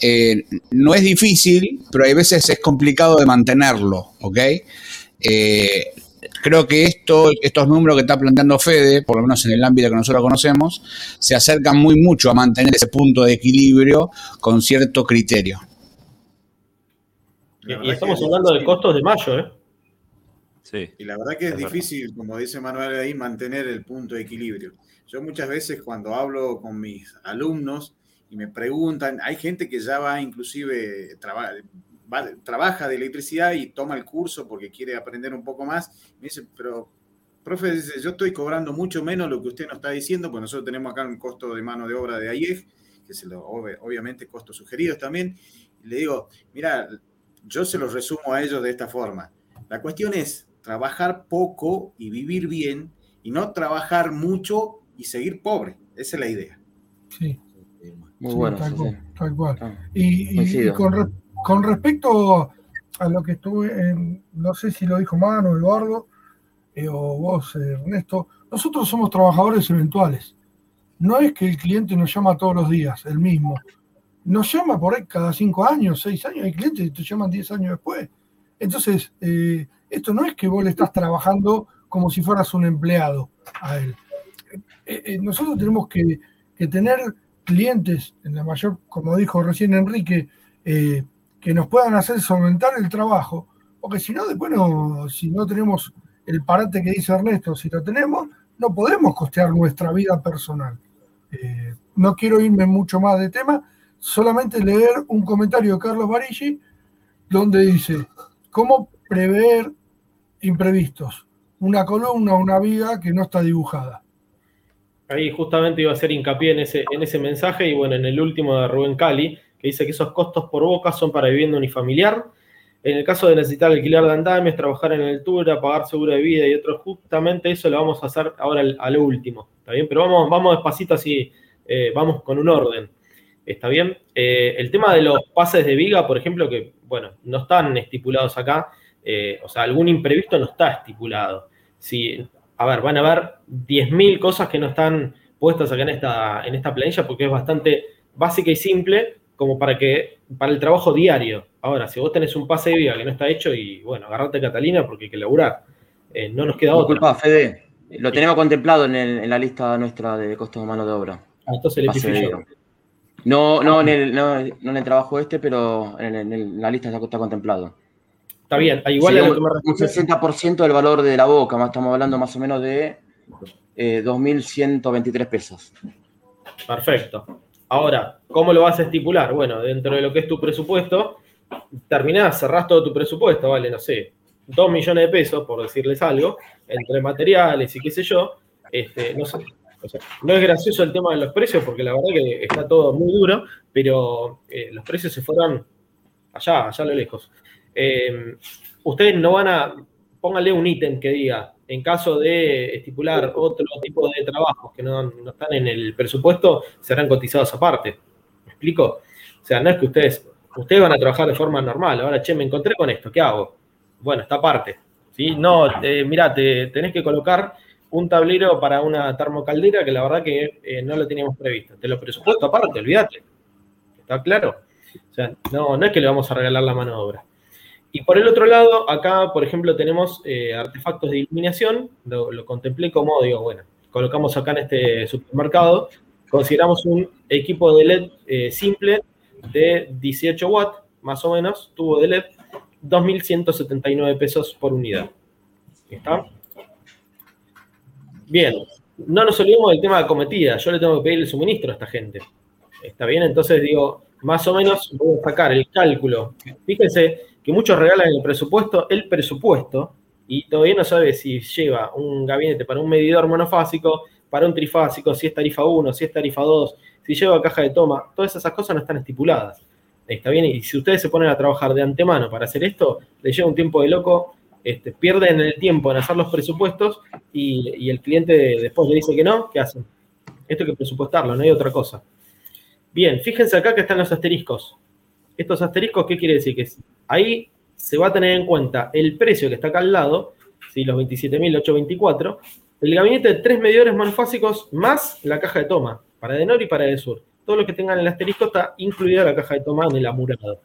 eh, no es difícil, pero hay veces es complicado de mantenerlo, ¿ok? Eh, creo que esto, estos números que está planteando Fede, por lo menos en el ámbito que nosotros conocemos, se acercan muy mucho a mantener ese punto de equilibrio con cierto criterio. Y, estamos hablando de costos de mayo, ¿eh? Sí. Y la verdad que es, difícil, como dice Manuel ahí, mantener el punto de equilibrio. Yo muchas veces cuando hablo con mis alumnos, y me preguntan, hay gente que ya va inclusive, trabaja de electricidad y toma el curso porque quiere aprender un poco más. Me dice, pero, profe, yo estoy cobrando mucho menos lo que usted nos está diciendo, pues nosotros tenemos acá un costo de mano de obra de AIEG, que se lo, obviamente costos sugeridos también. Y le digo, mira, yo se los resumo a ellos de esta forma. La cuestión es trabajar poco y vivir bien y no trabajar mucho y seguir pobre. Esa es la idea. Sí. Muy bueno. Tal, cual. Ah, y, con, respecto a lo que estuve, en, no sé si lo dijo Manu, Eduardo, eh, o vos, Ernesto, nosotros somos trabajadores eventuales. No es que el cliente nos llama todos los días, el mismo. Nos llama por ahí cada cinco años, seis años, hay clientes que te llaman diez años después. Entonces, eh, esto no es que vos le estás trabajando como si fueras un empleado a él. Eh, nosotros tenemos que, que tener clientes, en la mayor, como dijo recién Enrique, eh, que nos puedan hacer solventar el trabajo, porque si no, después no, si no tenemos el parate que dice Ernesto, si lo tenemos, no podemos costear nuestra vida personal. Eh, no quiero irme mucho más de tema, solamente leer un comentario de Carlos Barigi, donde dice, ¿cómo prever imprevistos? Una columna, una viga que no está dibujada. Ahí justamente iba a hacer hincapié en ese, en ese mensaje y bueno, en el último de Rubén Cali, que dice que esos costos por boca son para vivienda unifamiliar, En el caso de necesitar alquilar de andamios, trabajar en altura, pagar seguro de vida y otros, justamente eso lo vamos a hacer ahora a lo último. ¿Está bien? Pero vamos, vamos despacito así, eh, vamos con un orden. ¿Está bien? Eh, el tema de los pases de viga, por ejemplo, que, bueno, no están estipulados acá, eh, o sea, algún imprevisto no está estipulado. Si, a ver, van a haber 10.000 cosas que no están puestas acá en esta, en esta planilla porque es bastante básica y simple como para que para el trabajo diario. Ahora, si vos tenés un pase de vida que no está hecho y bueno, agarrate Catalina porque hay que laburar. Eh, no nos queda otra. Disculpa, Fede. Lo tenemos contemplado en, la lista nuestra de costos de mano de obra. Ah, entonces le yo. No, no, en el, no, en el trabajo este, pero en, la lista está, contemplado. Está bien, igual un, un 60% del valor de la boca, estamos hablando más o menos de eh, 2.123 pesos. Perfecto. Ahora, ¿cómo lo vas a estipular? Bueno, dentro de lo que es tu presupuesto, terminás, cerrás todo tu presupuesto, vale, no sé, 2 millones de pesos, por decirles algo, entre materiales y qué sé yo, este, no sé, no es gracioso el tema de los precios porque la verdad que está todo muy duro, pero eh, los precios se fueron allá, allá a lo lejos. Eh, ustedes no van a, pónganle un ítem que diga, en caso de estipular otro tipo de trabajos que no, están en el presupuesto, serán cotizados aparte. ¿Me explico? O sea, no es que ustedes, ustedes van a trabajar de forma normal. Ahora, che, me encontré con esto, ¿qué hago? Bueno, está aparte. ¿sí? No, eh, mira, te tenés que colocar un tablero para una termocaldera que la verdad que eh, no lo teníamos previsto. Te lo presupuesto aparte, olvídate. ¿Está claro? O sea, no, no es que le vamos a regalar la mano de obra. Y por el otro lado, acá, por ejemplo, tenemos eh, artefactos de iluminación. Lo, contemplé como, digo, bueno, colocamos acá en este supermercado. Consideramos un equipo de LED eh, simple de 18 watts, más o menos, tubo de LED, 2.179 pesos por unidad. ¿Está? Bien, no nos olvidemos del tema de acometida. Yo le tengo que pedir el suministro a esta gente. ¿Está bien? Entonces digo, más o menos voy a sacar el cálculo. Fíjense que muchos regalan el presupuesto, el presupuesto, y todavía no sabe si lleva un gabinete para un medidor monofásico, para un trifásico, si es tarifa 1, si es tarifa 2, si lleva caja de toma, todas esas cosas no están estipuladas. Está bien, y si ustedes se ponen a trabajar de antemano para hacer esto, les lleva un tiempo de loco, este, pierden el tiempo en hacer los presupuestos y, el cliente después le dice que no, ¿qué hacen? Esto hay que presupuestarlo, no hay otra cosa. Bien, fíjense acá que están los asteriscos. Estos asteriscos, ¿qué quiere decir? Que ahí se va a tener en cuenta el precio que está acá al lado, ¿sí? los 27.824, el gabinete de tres medidores monofásicos más la caja de toma, para de norte y para de sur. Todo lo que tengan en el asterisco está incluida la caja de toma en el amurado.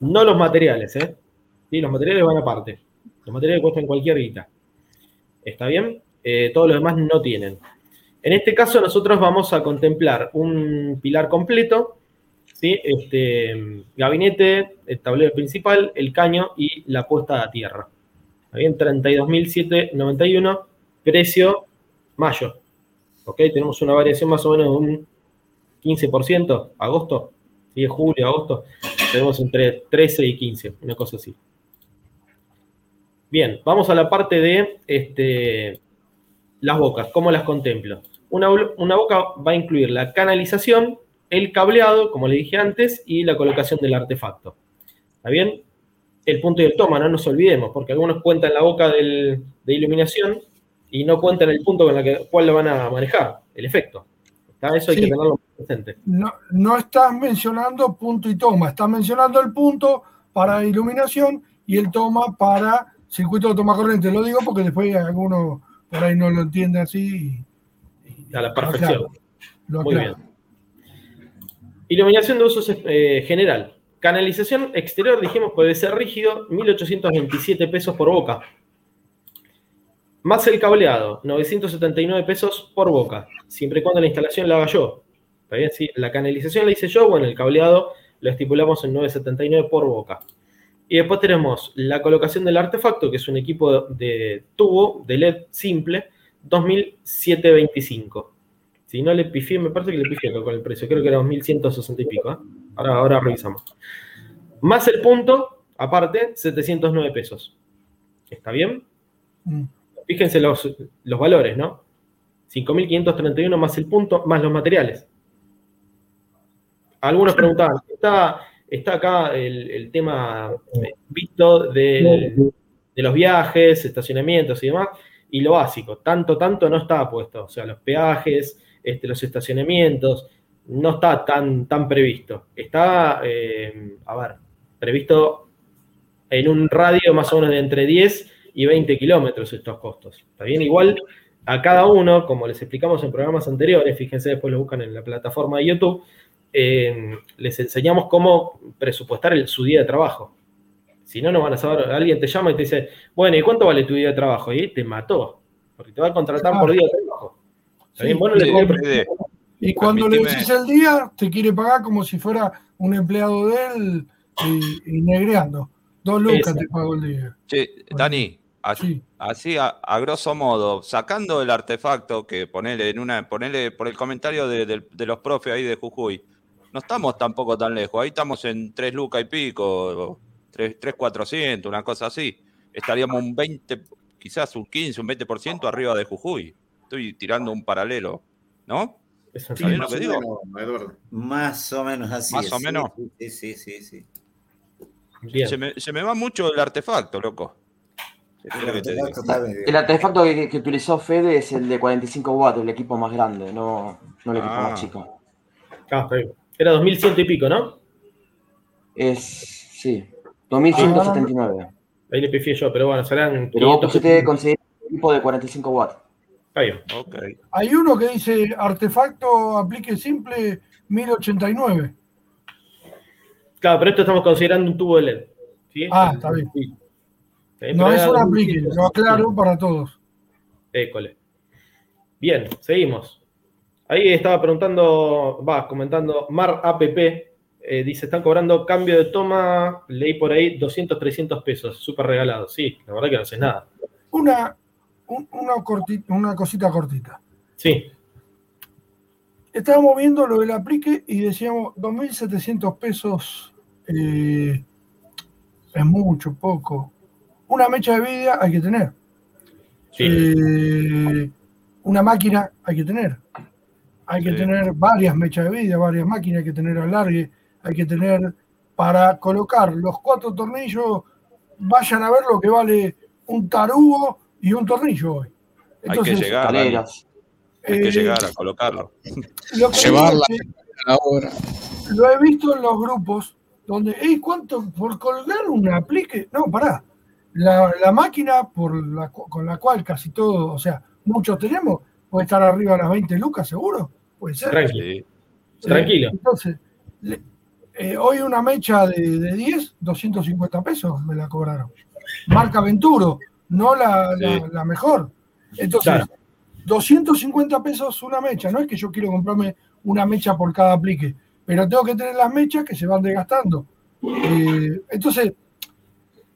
No los materiales, ¿eh? ¿Sí? Los materiales van aparte. Los materiales cuestan cualquier guita. ¿Está bien? Eh, todos los demás no tienen. En este caso nosotros vamos a contemplar un pilar completo ¿sí? Este, gabinete, el tablero principal, el caño y la puesta a tierra. Bien, 32.791, precio mayo. ¿Ok? Tenemos una variación más o menos de un 15%, agosto, ¿sí? julio, agosto, tenemos entre 13 y 15, una cosa así. Bien, vamos a la parte de este, las bocas, ¿cómo las contemplo? Una, una boca va a incluir la canalización, el cableado, como le dije antes, y la colocación del artefacto. ¿Está bien? El punto y el toma, no nos olvidemos, porque algunos cuentan la boca de iluminación y no cuentan el punto con el cual lo van a manejar, el efecto. Eso hay que tenerlo presente. No, no estás mencionando punto y toma, estás mencionando el punto para iluminación y el toma para circuito de toma corriente. Lo digo porque después alguno por ahí no lo entiende así. a la perfección. Muy bien. Iluminación de uso eh, general. Canalización exterior, dijimos, puede ser rígido, 1.827 pesos por boca. Más el cableado, 979 pesos por boca, siempre y cuando la instalación la haga yo. ¿Está bien? la canalización la hice yo, bueno, el cableado lo estipulamos en 979 por boca. Y después tenemos la colocación del artefacto, que es un equipo de tubo de LED simple, 2.725. Si no le pifié, me parece que le pifié con el precio. Creo que era 1.160 y pico. ¿eh? Ahora, ahora revisamos. Más el punto, aparte, 709 pesos. ¿Está bien? Mm. Fíjense los, los valores, ¿no? 5.531 más el punto, más los materiales. Algunos preguntaban, ¿está está acá el, el tema visto de, de los viajes, estacionamientos y demás, y lo básico, tanto, tanto no está puesto, o sea, los peajes, este, los estacionamientos, no está tan, tan previsto. Está, eh, a ver, previsto en un radio más o menos de entre 10 y 20 kilómetros estos costos. Está bien, igual a cada uno, como les explicamos en programas anteriores, fíjense, después lo buscan en la plataforma de YouTube, eh, les enseñamos cómo presupuestar el, su día de trabajo. Si no, no van a saber, alguien te llama y te dice, bueno, ¿y cuánto vale tu día de trabajo? Y te mató, porque te va a contratar por día de trabajo. Sí, le y cuando le decís el día, te quiere pagar como si fuera un empleado de él y, y negreando. Dos lucas te pago el día. Sí, Dani, así, a, grosso modo, sacando el artefacto que ponele en una, ponele por el comentario de, de los profes ahí de Jujuy, no estamos tampoco tan lejos, ahí estamos en tres lucas y pico, 3, 400, una cosa así. Estaríamos un 20, quizás un 15, un 20% arriba de Jujuy. Estoy tirando un paralelo, ¿no? Sí, más, o menos, más o menos así. Más o menos. Sí, sí, sí, sí. Se, me, se, me, va mucho el artefacto, loco. El artefacto que, que, utilizó Fede es el de 45 watts, el equipo más grande, no, no el equipo ah. más chico. Ah, Era 2100 y pico, ¿no? Es, sí, 2179. Ahí le pifié yo, pero bueno, serán. Pero vos pusiste conseguir un equipo de 45 watts. Okay. Hay uno que dice artefacto aplique simple 1089. Claro, pero esto estamos considerando un tubo de LED. ¿sí? Ah, está bien. Sí. No es un aplique, lo aclaro para todos. École. Bien, seguimos. Ahí estaba preguntando, va, comentando Mar APP, eh, dice, están cobrando cambio de toma, leí por ahí 200, 300 pesos, súper regalado. Sí, la verdad que no haces nada. Una, una, una cosita cortita. Sí. Estábamos viendo lo del aplique y decíamos 2.700 pesos eh, es mucho, poco. Una mecha de vida hay que tener. Eh, una máquina hay que tener. Hay que tener varias mechas de vida, varias máquinas, hay que tener alargue, hay que tener para colocar los cuatro tornillos, vayan a ver lo que vale un tarugo y un tornillo hoy. Entonces, hay que llegar, hay que eh, llegar a colocarlo. Llevarla a la hora. Lo he visto en los grupos donde, hey, ¿cuánto por colgar un aplique? No, pará. La, la máquina por la, con la cual casi todos, o sea, muchos tenemos, puede estar arriba de las 20 lucas, seguro. Puede ser. Tranquilo. Tranquilo. Entonces, eh, hoy una mecha de, de, 10, 250 pesos me la cobraron. Marca Venturo, no la, la, la mejor. Entonces, claro. 250 pesos una mecha. No es que yo quiero comprarme una mecha por cada aplique, pero tengo que tener las mechas que se van desgastando. Eh, entonces,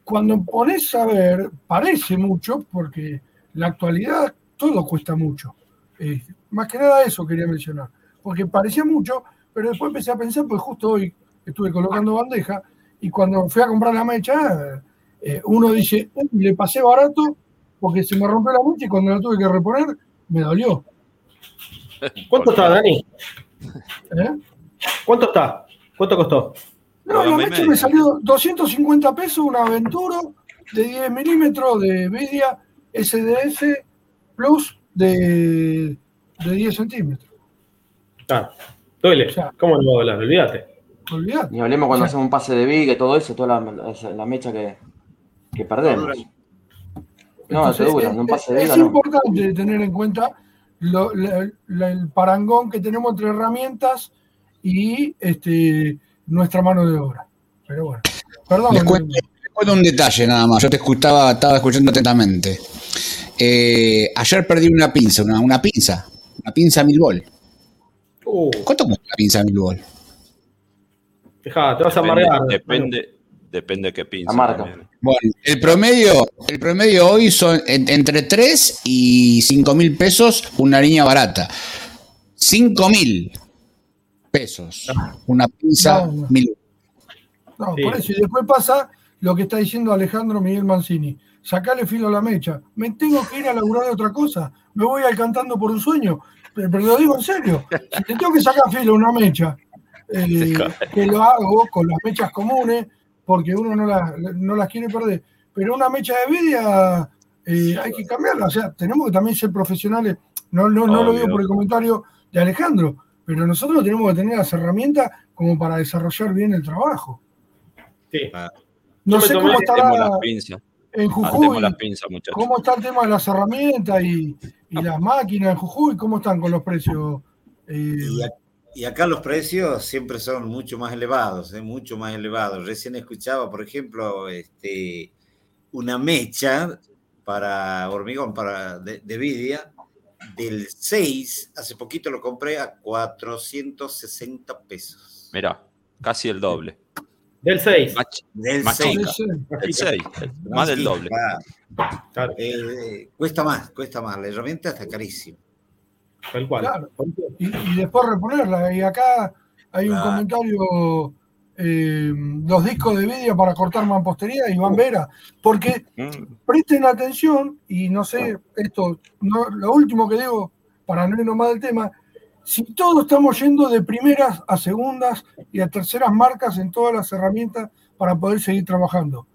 cuando pones a ver, parece mucho, porque la actualidad todo cuesta mucho. Eh, más que nada eso quería mencionar, porque parecía mucho, pero después empecé a pensar, pues justo hoy estuve colocando bandeja y cuando fui a comprar la mecha, eh, uno dice, le pasé barato porque se me rompió la mecha y cuando la tuve que reponer, me dolió. ¿Cuánto está, Dani? ¿Eh? ¿Cuánto está? ¿Cuánto costó? No, la mecha me salió 250 pesos, una aventura de 10 milímetros de media SDF Plus de, de 10 centímetros. Ah, duele. O sea, ¿Cómo no va a hablar? Olvídate. Olvídate. Y hablemos cuando o sea, hacemos un pase de viga y todo eso, toda la, la mecha que, que perdemos. No, Entonces, dura, un pase de es, es no. importante tener en cuenta lo, la, la, el parangón que tenemos entre herramientas y este, nuestra mano de obra. Pero bueno, perdón. Les cuento, les cuento un detalle nada más. Yo te escuchaba, estaba escuchando atentamente. Eh, ayer perdí una pinza, una, una pinza, una pinza mil bol. Uh. ¿Cuánto cuesta una pinza mil bol? Fija, te vas a amargar. depende, depende qué pinza. La marca. también. Bueno, el promedio, el promedio hoy son en- entre 3 y 5 mil pesos una línea barata. 5 mil pesos. Una pinza No, no. mil. No, Sí. por eso. Y después pasa lo que está diciendo Alejandro Miguel Mancini. Sacale filo a la mecha. Me tengo que ir a laburar de otra cosa. Me voy al cantando por un sueño. Pero, pero lo digo en serio. Si te tengo que sacar filo a una mecha, eh, que lo hago con las mechas comunes, porque uno no, las- no las quiere perder. Pero una mecha de vidia eh, hay que cambiarla. O sea, tenemos que también ser profesionales. No, no, no lo digo por el comentario de Alejandro, pero nosotros tenemos que tener las herramientas como para desarrollar bien el trabajo. Sí. No Yo me sé cómo estará en Atemos Jujuy. las pinzas, muchachos. ¿Cómo está el tema de las herramientas y, y las máquinas en Jujuy? ¿Cómo están con los precios? Eh, Y, acá los precios siempre son mucho más elevados, ¿eh? mucho más elevados. Recién escuchaba, por ejemplo, este, una mecha para hormigón, para de, de vidia, del 6, hace poquito lo compré a 460 pesos. Mirá, casi el doble. Del 6. Del Más 6. chica. El 6, más del doble. Eh, cuesta más, cuesta más. La herramienta está carísima. Tal cual. Claro. Y, y después reponerla. Y acá hay un comentario, eh, los discos de vídeo para cortar mampostería, Iván Vera, porque Mm. presten atención, y no sé, esto, no, lo último que digo, para no ir nomás del tema, si todos estamos yendo de primeras a segundas y a terceras marcas en todas las herramientas para poder seguir trabajando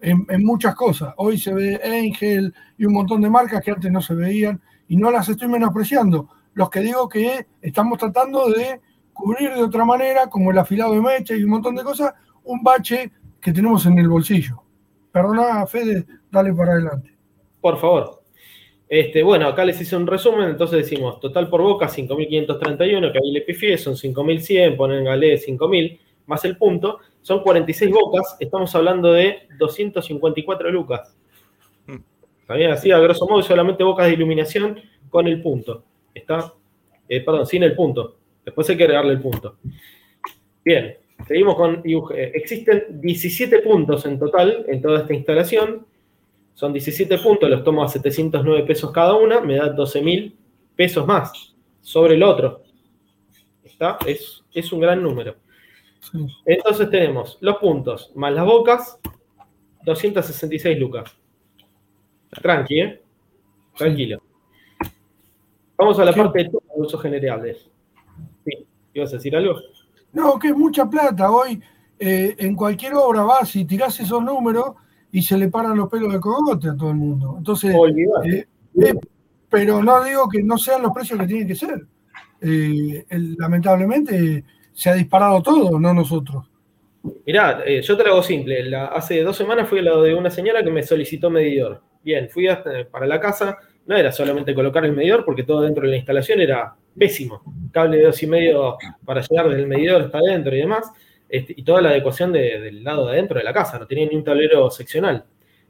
en, en muchas cosas. Hoy se ve Angel y un montón de marcas que antes no se veían y no las estoy menospreciando. Los que digo que estamos tratando de cubrir de otra manera, como el afilado de mecha y un montón de cosas, un bache que tenemos en el bolsillo. Perdona, Fede, dale para adelante. Por favor. Este, bueno, acá les hice un resumen, entonces decimos, total por boca 5.531, que ahí le pifié, son 5.100, ponen galé 5.000, más el punto, son 46 bocas, estamos hablando de 254 lucas. Está bien, así a grosso modo, solamente bocas de iluminación con el punto. Está, eh, perdón, sin el punto. Después hay que agregarle el punto. Bien, seguimos con. Eh, Existen 17 puntos en total en toda esta instalación. Son 17 puntos, los tomo a 709 pesos cada una, me da 12 mil pesos más sobre el otro. ¿Está? Es, es un gran número. Entonces tenemos los puntos más las bocas, 266 lucas. Tranqui, ¿eh? Tranquilo. Vamos a la parte de usos generales. Sí, ¿ibas a decir algo? No, que es mucha plata. Hoy eh, en cualquier obra vas y tirás esos números y se le paran los pelos de cogote a todo el mundo. Entonces, eh, eh, pero no digo que no sean los precios que tienen que ser. Eh, el- lamentablemente se ha disparado todo, no nosotros. Mirá, yo te lo hago simple. La- hace dos semanas fui a lo de una señora que me solicitó medidor. Bien, fui para la casa. No era solamente colocar el medidor, porque todo dentro de la instalación era pésimo. Cable de dos y medio para llegar del medidor hasta adentro y demás. Este, y toda la adecuación de- del lado de adentro de la casa. No tenía ni un tablero seccional.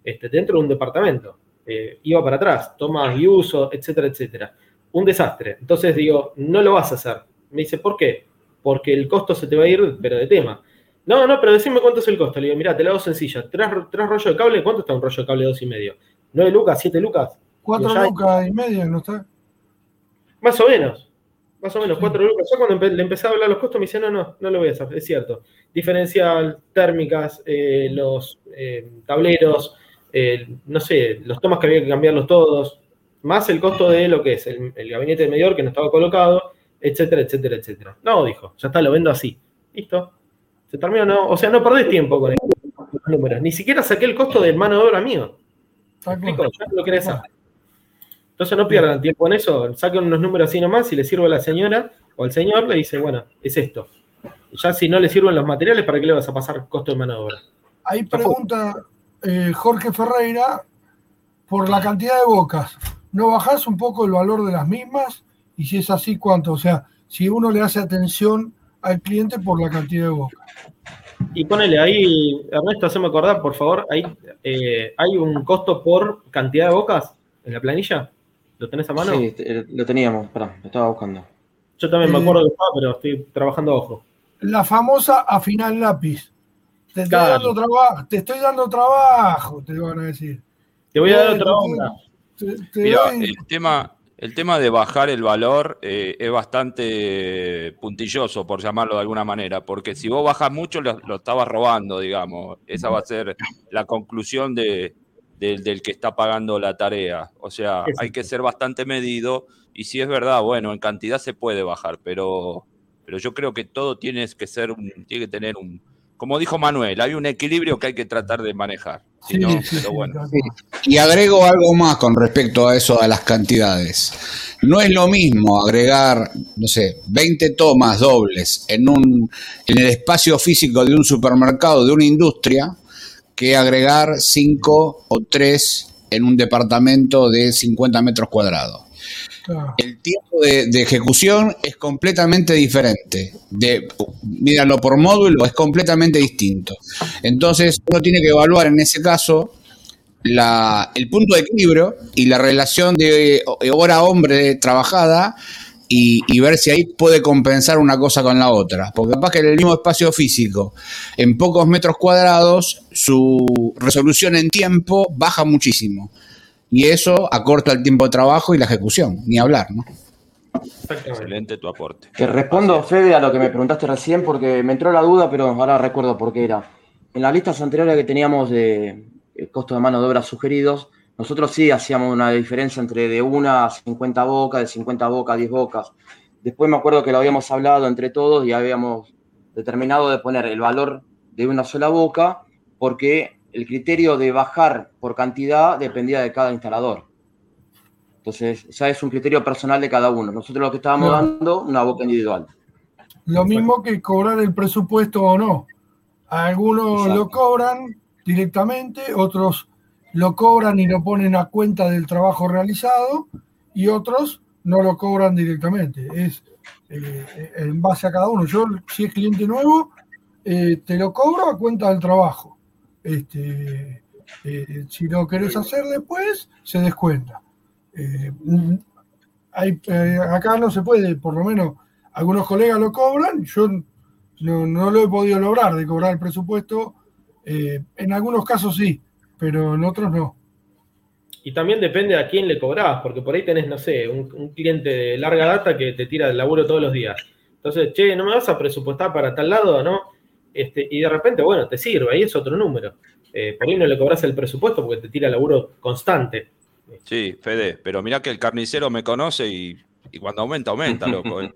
Este, dentro de un departamento. Eh, iba para atrás, tomas y uso, etcétera, etcétera. Un desastre. Entonces digo, no lo vas a hacer. Me dice, ¿por qué? Porque el costo se te va a ir, pero de tema. No, no, pero decime cuánto es el costo. Le digo, mira, te lo hago sencilla. Tres, tres rollos de cable, ¿cuánto está un rollo de cable dos y medio? ¿Nueve lucas? ¿Siete lucas? Cuatro Digo, ya- lucas y media, ¿no está? Más o menos. Más o menos, cuatro lucas. Yo cuando empe- le empecé a hablar los costos me dice, no, no, no lo voy a hacer, es cierto. Diferencial, térmicas, eh, los eh, tableros, eh, no sé, los tomas que había que cambiarlos todos, más el costo de lo que es el, el gabinete de medidor que no estaba colocado, etcétera, etcétera, etcétera. No, dijo, ya está, lo vendo así. Listo. Se terminó, no, o sea, no perdés tiempo con los números. Ni siquiera saqué el costo de mano de obra mío. ¿Me explico? Ya lo querés hacer. Entonces no pierdan tiempo en eso, saquen unos números así nomás y le sirve a la señora o al señor, le dice, bueno, es esto. Ya si no le sirven los materiales, ¿para qué le vas a pasar costo de mano de obra? Ahí pregunta eh, Jorge Ferreira por la cantidad de bocas. ¿No bajás un poco el valor de las mismas? Y si es así, ¿cuánto? O sea, si uno le hace atención al cliente por la cantidad de bocas. Y ponele ahí, Ernesto, haceme acordar, por favor, ahí eh, hay un costo por cantidad de bocas en la planilla. ¿Lo tenés a mano? Sí, te- lo teníamos, pará, lo estaba buscando. Yo también me Eh, acuerdo que estaba, pero estoy trabajando a ojo. La famosa afinar lápiz. Te estoy, Claro. dando trabajo, te estoy dando trabajo, te van a decir. Te voy a dar Eh, otra onda. te- te Mira, doy- el tema, el tema de bajar el valor eh, es bastante puntilloso, por llamarlo de alguna manera, porque si vos bajas mucho, lo, lo estabas robando, digamos. Esa va a ser la conclusión de, del- del que está pagando la tarea. O sea, hay que ser bastante medido y si es verdad, bueno, en cantidad se puede bajar, pero, pero yo creo que todo tiene que ser un, tiene que tener un, como dijo Manuel, hay un equilibrio que hay que tratar de manejar. Pero bueno. Y agrego algo más con respecto a eso, a las cantidades. No es lo mismo agregar, no sé, 20 tomas dobles en, un, en el espacio físico de un supermercado, de una industria, que agregar 5 o 3 en un departamento de 50 metros cuadrados. El tiempo de, ejecución es completamente diferente. De, míralo por módulo, es completamente distinto. Entonces, uno tiene que evaluar en ese caso la, el punto de equilibrio y la relación de hora-hombre trabajada y, ver si ahí puede compensar una cosa con la otra. Porque capaz que en el mismo espacio físico, en pocos metros cuadrados, su resolución en tiempo baja muchísimo y eso acorta el tiempo de trabajo y la ejecución, ni hablar, ¿no? Excelente tu aporte. Te respondo, Fede, a lo que me preguntaste recién, porque me entró la duda, pero ahora recuerdo por qué era. En las listas anteriores que teníamos de costo de mano de obra sugeridos, nosotros sí hacíamos una diferencia entre de una a 50 bocas, de 50 bocas a 10 bocas. Después me acuerdo que lo habíamos hablado entre todos y habíamos determinado de poner el valor de una sola boca, porque el criterio de bajar por cantidad dependía de cada instalador. Entonces, ya es un criterio personal de cada uno. Nosotros lo que estábamos dando, una boca individual. Lo mismo que cobrar el presupuesto o no. Algunos lo cobran directamente, otros lo cobran y lo ponen a cuenta del trabajo realizado y otros no lo cobran directamente. Es eh, en base a cada uno. Yo, si es cliente nuevo, eh, te lo cobro a cuenta del trabajo. Este, eh, si lo querés hacer después, se descuenta. Eh, eh, acá no se puede, por lo menos algunos colegas lo cobran, yo no, lo he podido lograr de cobrar el presupuesto. en algunos casos sí, pero en otros no. Y también depende a quién le cobrás, porque por ahí tenés, no sé, un, un, cliente de larga data que te tira el laburo todos los días. Entonces, che, ¿no me vas a presupuestar para tal lado? ¿No? Este, y de repente, bueno, te sirve, ahí es otro número. Eh, por ahí no le cobras el presupuesto porque te tira laburo constante. Sí, Fede, pero mira que el carnicero me conoce y, cuando aumenta, aumenta, loco. Eh.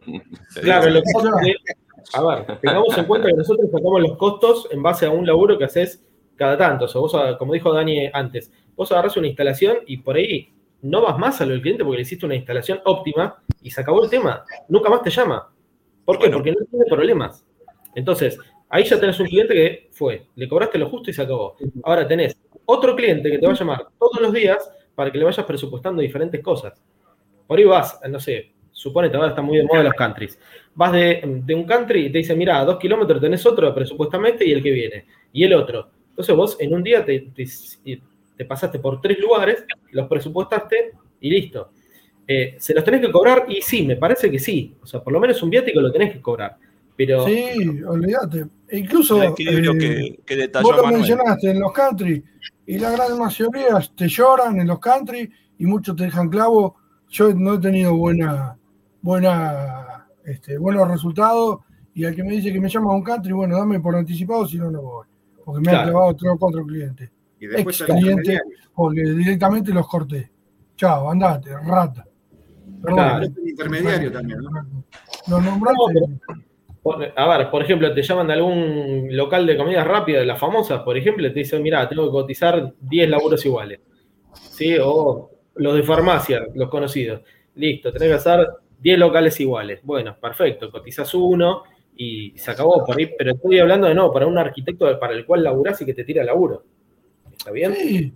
claro, lo que pasa es que, a ver, tengamos en cuenta que nosotros sacamos los costos en base a un laburo que haces cada tanto. O sea, vos, como dijo Dani antes, vos agarras una instalación y por ahí no vas más a lo del cliente porque le hiciste una instalación óptima y se acabó el tema. Nunca más te llama. ¿Por qué? Porque no tiene problemas. Entonces, Ahí ya tenés un cliente que fue, le cobraste lo justo y se acabó. Ahora tenés otro cliente que te va a llamar todos los días para que le vayas presupuestando diferentes cosas. Por ahí vas, no sé, suponete, ahora está muy de moda los countries. Vas de, un country y te dice, mira, a dos kilómetros tenés otro presupuestamente y el que viene, y el otro. Entonces vos en un día te, te, pasaste por tres lugares, los presupuestaste y listo. Eh, ¿Se los tenés que cobrar? Y sí, me parece que sí. O sea, por lo menos un viático lo tenés que cobrar. Pero, sí, olvídate. Incluso eh, vos lo mencionaste en los country y la gran mayoría te lloran en los country y muchos te dejan clavo. Yo no he tenido buena, buena, este, buenos resultados y al que me dice que me llama a un country, bueno, dame por anticipado, si no, no voy. Porque me han clavado tres o cuatro clientes. Y después Ex clientes, porque directamente los corté. Chao, andate, rata. Claro, intermediario también, ¿no? Lo nombraste. A ver, por ejemplo, te llaman de algún local de comidas rápidas, de las famosas, por ejemplo, te dicen, mira, tengo que cotizar 10 laburos iguales. ¿Sí? O los de farmacia, los conocidos. Listo, tenés que hacer 10 locales iguales. Bueno, perfecto, cotizas uno y se acabó por ahí. Pero estoy hablando de no, para un arquitecto para el cual laburás y que te tira laburo. ¿Está bien? Sí.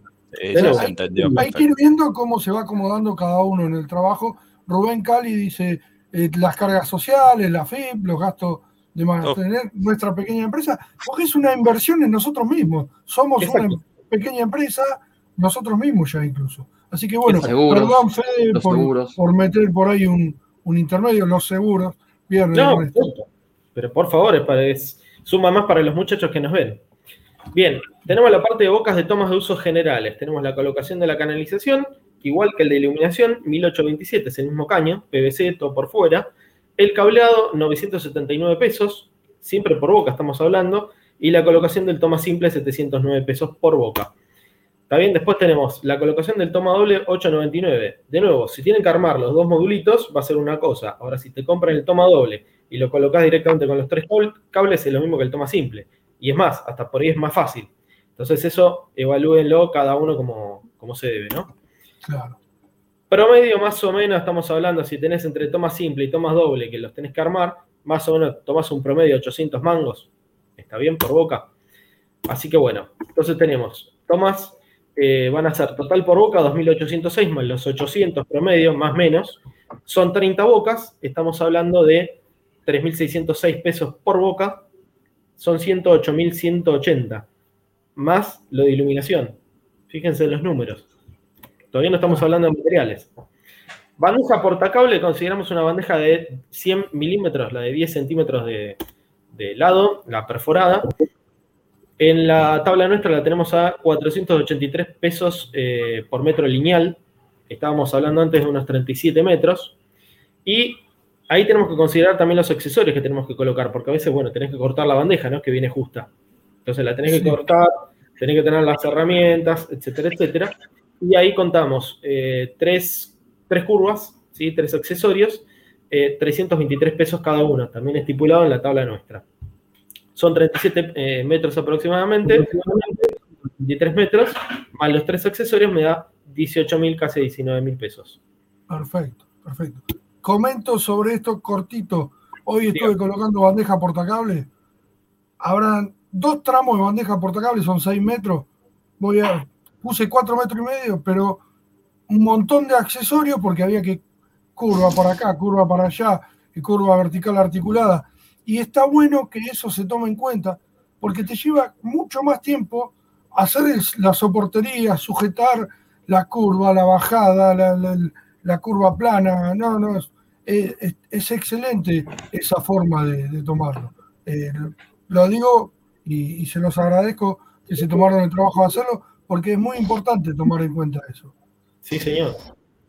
hay que ir viendo cómo se va acomodando cada uno en el trabajo. Rubén Cali dice, eh, las cargas sociales, la FIP, los gastos de mantener nuestra pequeña empresa, porque es una inversión en nosotros mismos. Somos una pequeña empresa, nosotros mismos ya incluso. Así que bueno, perdón Fede por, meter por ahí un, intermedio, los seguros. no, pero por favor, es, suma más para los muchachos que nos ven. Bien, tenemos la parte de bocas de tomas de usos generales. Tenemos la colocación de la canalización, igual que el de iluminación, 1827, es el mismo caño, PVC, todo por fuera. El cableado, 979 pesos, siempre por boca estamos hablando. Y la colocación del toma simple, 709 pesos por boca. Bien, después tenemos la colocación del toma doble 899. De nuevo, si tienen que armar los dos modulitos, va a ser una cosa. Ahora, si te compran el toma doble y lo colocas directamente con los tres cables, es lo mismo que el toma simple. Y es más, hasta por ahí es más fácil. Entonces, eso evalúenlo cada uno como, como se debe, ¿no? Promedio, más o menos, estamos hablando, si tenés entre toma simple y tomas doble, que los tenés que armar, más o menos tomás un promedio de 800 mangos. Está bien por boca. Así que bueno, entonces tenemos tomas eh, van a ser total por boca 2.806 más los 800 promedio, más menos. Son 30 bocas, estamos hablando de 3.606 pesos por boca, son 108.180, más lo de iluminación. Fíjense en los números. Todavía no estamos hablando de materiales. Bandeja portacable, consideramos una bandeja de 100 milímetros, la de 10 centímetros de, de lado, la perforada, en la tabla nuestra la tenemos a 483 pesos eh, por metro lineal. Estábamos hablando antes de unos 37 metros. Y ahí tenemos que considerar también los accesorios que tenemos que colocar, porque a veces, bueno, tenés que cortar la bandeja, ¿no? Que viene justa. Entonces la tenés que cortar, tenés que tener las herramientas, etcétera, etcétera. Y ahí contamos eh, tres, curvas, ¿sí? tres accesorios, 323 eh, pesos cada uno, también estipulado en la tabla nuestra. Son 37 eh, metros aproximadamente, 23 metros, más los tres accesorios me da 18 mil, casi 19 mil pesos. Perfecto, perfecto. Comento sobre esto cortito. Hoy estuve colocando bandeja portacable. Habrán dos tramos de bandeja portacable, son 6 metros. Voy a, puse 4 metros y medio, pero un montón de accesorios porque había que curva por acá, curva para allá, y curva vertical articulada. Y está bueno que eso se tome en cuenta, porque te lleva mucho más tiempo hacer la soportería, sujetar la curva, la bajada, la, curva plana. No, no, es, es, excelente esa forma de, tomarlo. Eh, lo digo y, se los agradezco que se tomaron el trabajo de hacerlo, porque es muy importante tomar en cuenta eso. Sí, señor.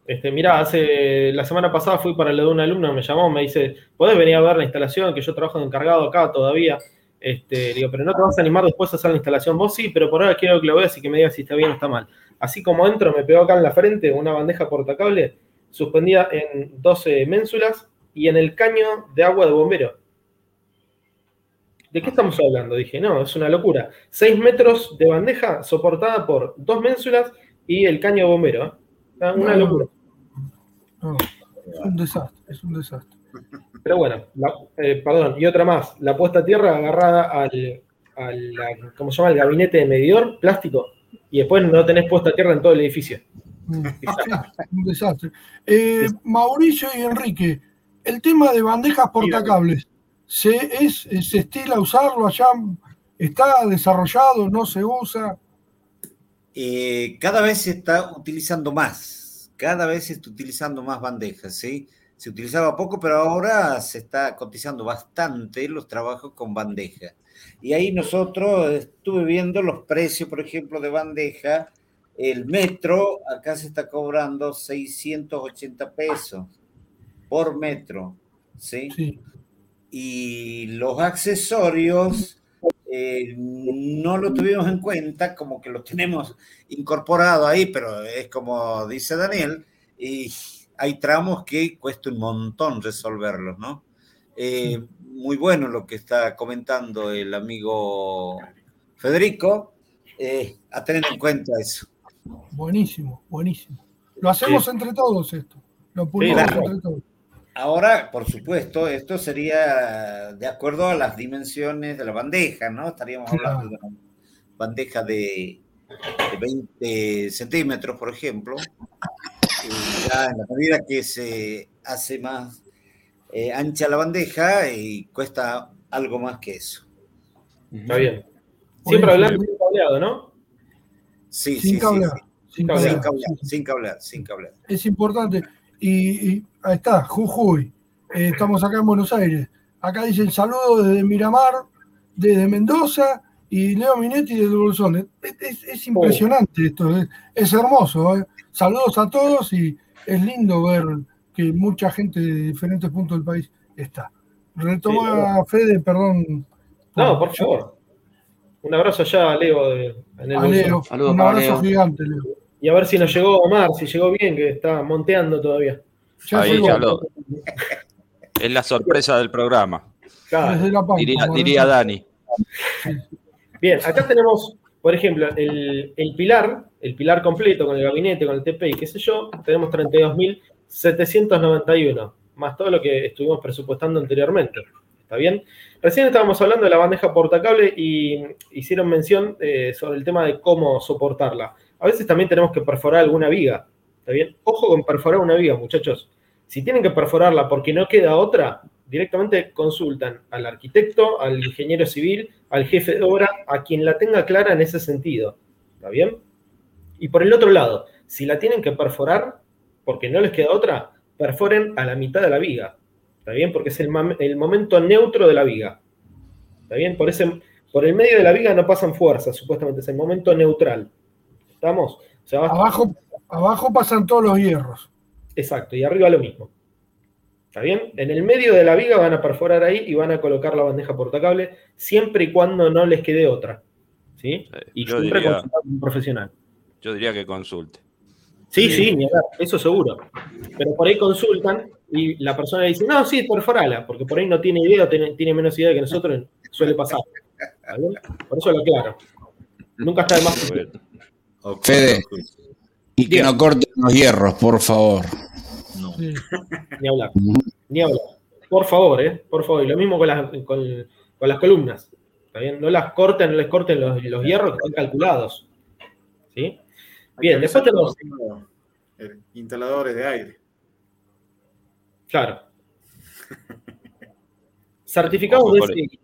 Este, mirá, hace, la semana pasada fui para lo de un alumno, me llamó, me dice, ¿podés venir a ver la instalación? Que yo trabajo de encargado acá todavía. Este, digo, pero no te vas a animar después a hacer la instalación. Vos sí, pero por ahora quiero que lo veas y que me digas si está bien o está mal. Así como entro, me pegó acá en la frente una bandeja portacable suspendida en 12 ménsulas y en el caño de agua de bombero. ¿De qué estamos hablando? Dije, no, es una locura. 6 metros de bandeja soportada por dos ménsulas y el caño bombero. ¿eh? Una locura es un desastre, es un desastre. Pero bueno, eh, perdón, y otra más, la puesta a tierra agarrada al, ¿cómo se llama? El gabinete de medidor plástico y después no tenés puesta a tierra en todo el edificio. Mm, un desastre. Eh, Mauricio y Enrique, el tema de bandejas portacables, ¿se, es, ¿se estila usarlo allá? ¿Está desarrollado? ¿No se usa? Eh, cada vez se está utilizando más cada vez se está utilizando más bandejas, ¿sí? Se utilizaba poco, pero ahora se está cotizando bastante los trabajos con bandeja. Y ahí nosotros estuve viendo los precios, por ejemplo, de bandeja. El metro acá se está cobrando 680 pesos por metro, ¿sí? sí. Y los accesorios eh, no lo tuvimos en cuenta, como que lo tenemos incorporado ahí, pero es como dice Daniel, y hay tramos que cuesta un montón resolverlos, ¿no? Eh, muy bueno lo que está comentando el amigo Federico, eh, a tener en cuenta eso. Buenísimo, buenísimo. Lo hacemos entre todos esto, lo pulimos entre todos. Ahora, por supuesto, esto sería de acuerdo a las dimensiones de la bandeja, ¿no? Estaríamos hablando de una bandeja de, 20 centímetros, por ejemplo. Y ya en la medida que se hace más eh, ancha la bandeja y cuesta algo más que eso. Está bien. Siempre hablando sin cableado, ¿no? Sí, sin sí, cableado. Sin, cableado. sin cableado, sin cableado. Es importante. Y, Ahí está, Jujuy. Eh, estamos acá en Buenos Aires. Acá dicen saludos desde Miramar, desde Mendoza y Leo Minetti desde Bolsón. Es, impresionante esto, es, hermoso. ¿eh? Saludos a todos y es lindo ver que mucha gente de diferentes puntos del país está. Retoma Fede, perdón. No, por favor. Un abrazo allá a Leo. de- en el A. Leo, un abrazo gigante, Leo. Y a ver si nos llegó Omar, si llegó bien, que está monteando todavía. Ahí ya lo. Es la sorpresa del programa. Claro. Pampa, diría Dani. Bien, acá tenemos, por ejemplo, el, el pilar, el pilar completo con el gabinete, con el TP y qué sé yo, tenemos 32.791, más todo lo que estuvimos presupuestando anteriormente. ¿Está bien? Recién estábamos hablando de la bandeja portacable y hicieron mención eh, sobre el tema de cómo soportarla. A veces también tenemos que perforar alguna viga. ¿Está bien? Ojo con perforar una viga, muchachos. Si tienen que perforarla porque no queda otra, directamente consultan al arquitecto, al ingeniero civil, al jefe de obra, a quien la tenga clara en ese sentido. ¿Está bien? Y por el otro lado, si la tienen que perforar porque no les queda otra, perforen a la mitad de la viga. ¿Está bien? Porque es el, momento neutro de la viga. ¿Está bien? Por, ese, por el medio de la viga no pasan fuerzas, supuestamente, es el momento neutral. ¿Estamos? O sea, va- Abajo, abajo pasan todos los hierros. Exacto, y arriba lo mismo. ¿Está bien? En el medio de la viga van a perforar ahí y van a colocar la bandeja portacable siempre y cuando no les quede otra. ¿Sí? Y yo siempre diría- consultar con un profesional. Yo diría que consulte. Sí, sí, eso seguro. Pero por ahí consultan y la persona dice, no, sí, perforala, porque por ahí no tiene idea, tiene, tiene menos idea que nosotros, suele pasar. ¿Está bien? Por eso lo aclaro. Nunca está de más. Fede, y que no corten los hierros, por favor. Ni hablar. Ni hablar. Por favor, ¿eh? Por favor. Y lo mismo con las, con, con las columnas. ¿Está bien? No las corten, no les corten los, los hierros que están calculados. ¿Sí? Bien, después tenemos. Eh, Instaladores de aire. Claro. Certificados DCI.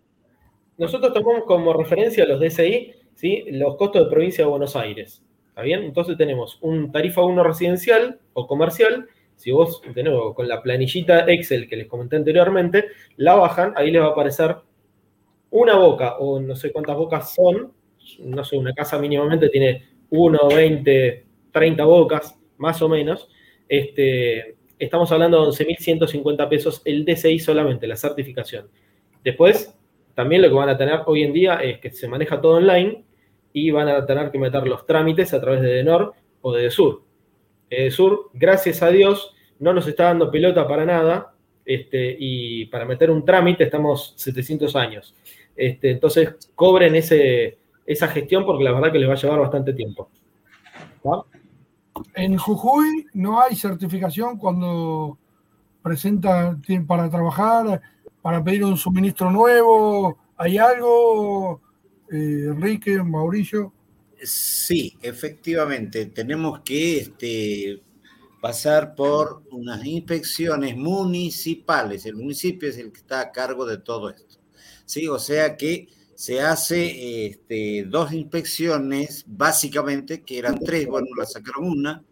Nosotros tomamos como referencia los DCI, ¿sí? los costos de provincia de Buenos Aires. ¿Está bien? Entonces tenemos un tarifa 1 residencial o comercial. Si vos, de nuevo, con la planillita Excel que les comenté anteriormente, la bajan, ahí les va a aparecer una boca, o no sé cuántas bocas son. No sé, una casa mínimamente tiene 1, 20, 30 bocas, más o menos. Este, estamos hablando de 11.150 pesos el DCI solamente, la certificación. Después, también lo que van a tener hoy en día es que se maneja todo online y van a tener que meter los trámites a través de Denor o de Desur. Edesur, gracias a Dios, no nos está dando pelota para nada este, y para meter un trámite estamos 700 años. Este, entonces, cobren ese, esa gestión porque la verdad que les va a llevar bastante tiempo. En Jujuy no hay certificación cuando presenta tienen para trabajar, para pedir un suministro nuevo. ¿Hay algo, eh, Enrique, Mauricio? Sí, efectivamente, tenemos que este, pasar por unas inspecciones municipales. El municipio es el que está a cargo de todo esto. Sí, o sea que se hace este, dos inspecciones, básicamente, que eran tres, bueno, la sacaron una,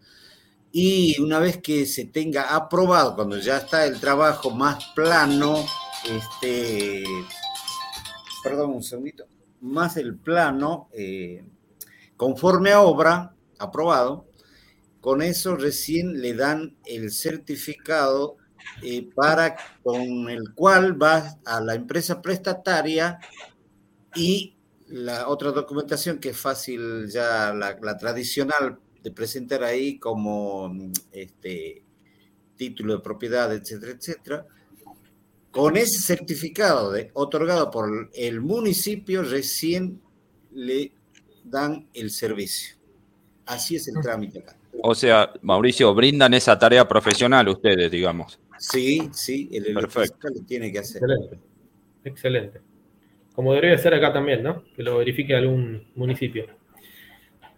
y una vez que se tenga aprobado, cuando ya está el trabajo más plano, este, perdón un segundito, más el plano, eh, conforme a obra, aprobado, con eso recién le dan el certificado eh, para con el cual va a la empresa prestataria y la otra documentación que es fácil ya la, la tradicional de presentar ahí como este título de propiedad, etcétera, etcétera. Con ese certificado de, otorgado por el municipio recién le dan el servicio. Así es el trámite acá. O sea, Mauricio, brindan esa tarea profesional ustedes, digamos. Sí, sí, el Perfecto. electricista lo tiene que hacer. Excelente. Excelente. Como debería ser acá también, ¿no? Que lo verifique algún municipio.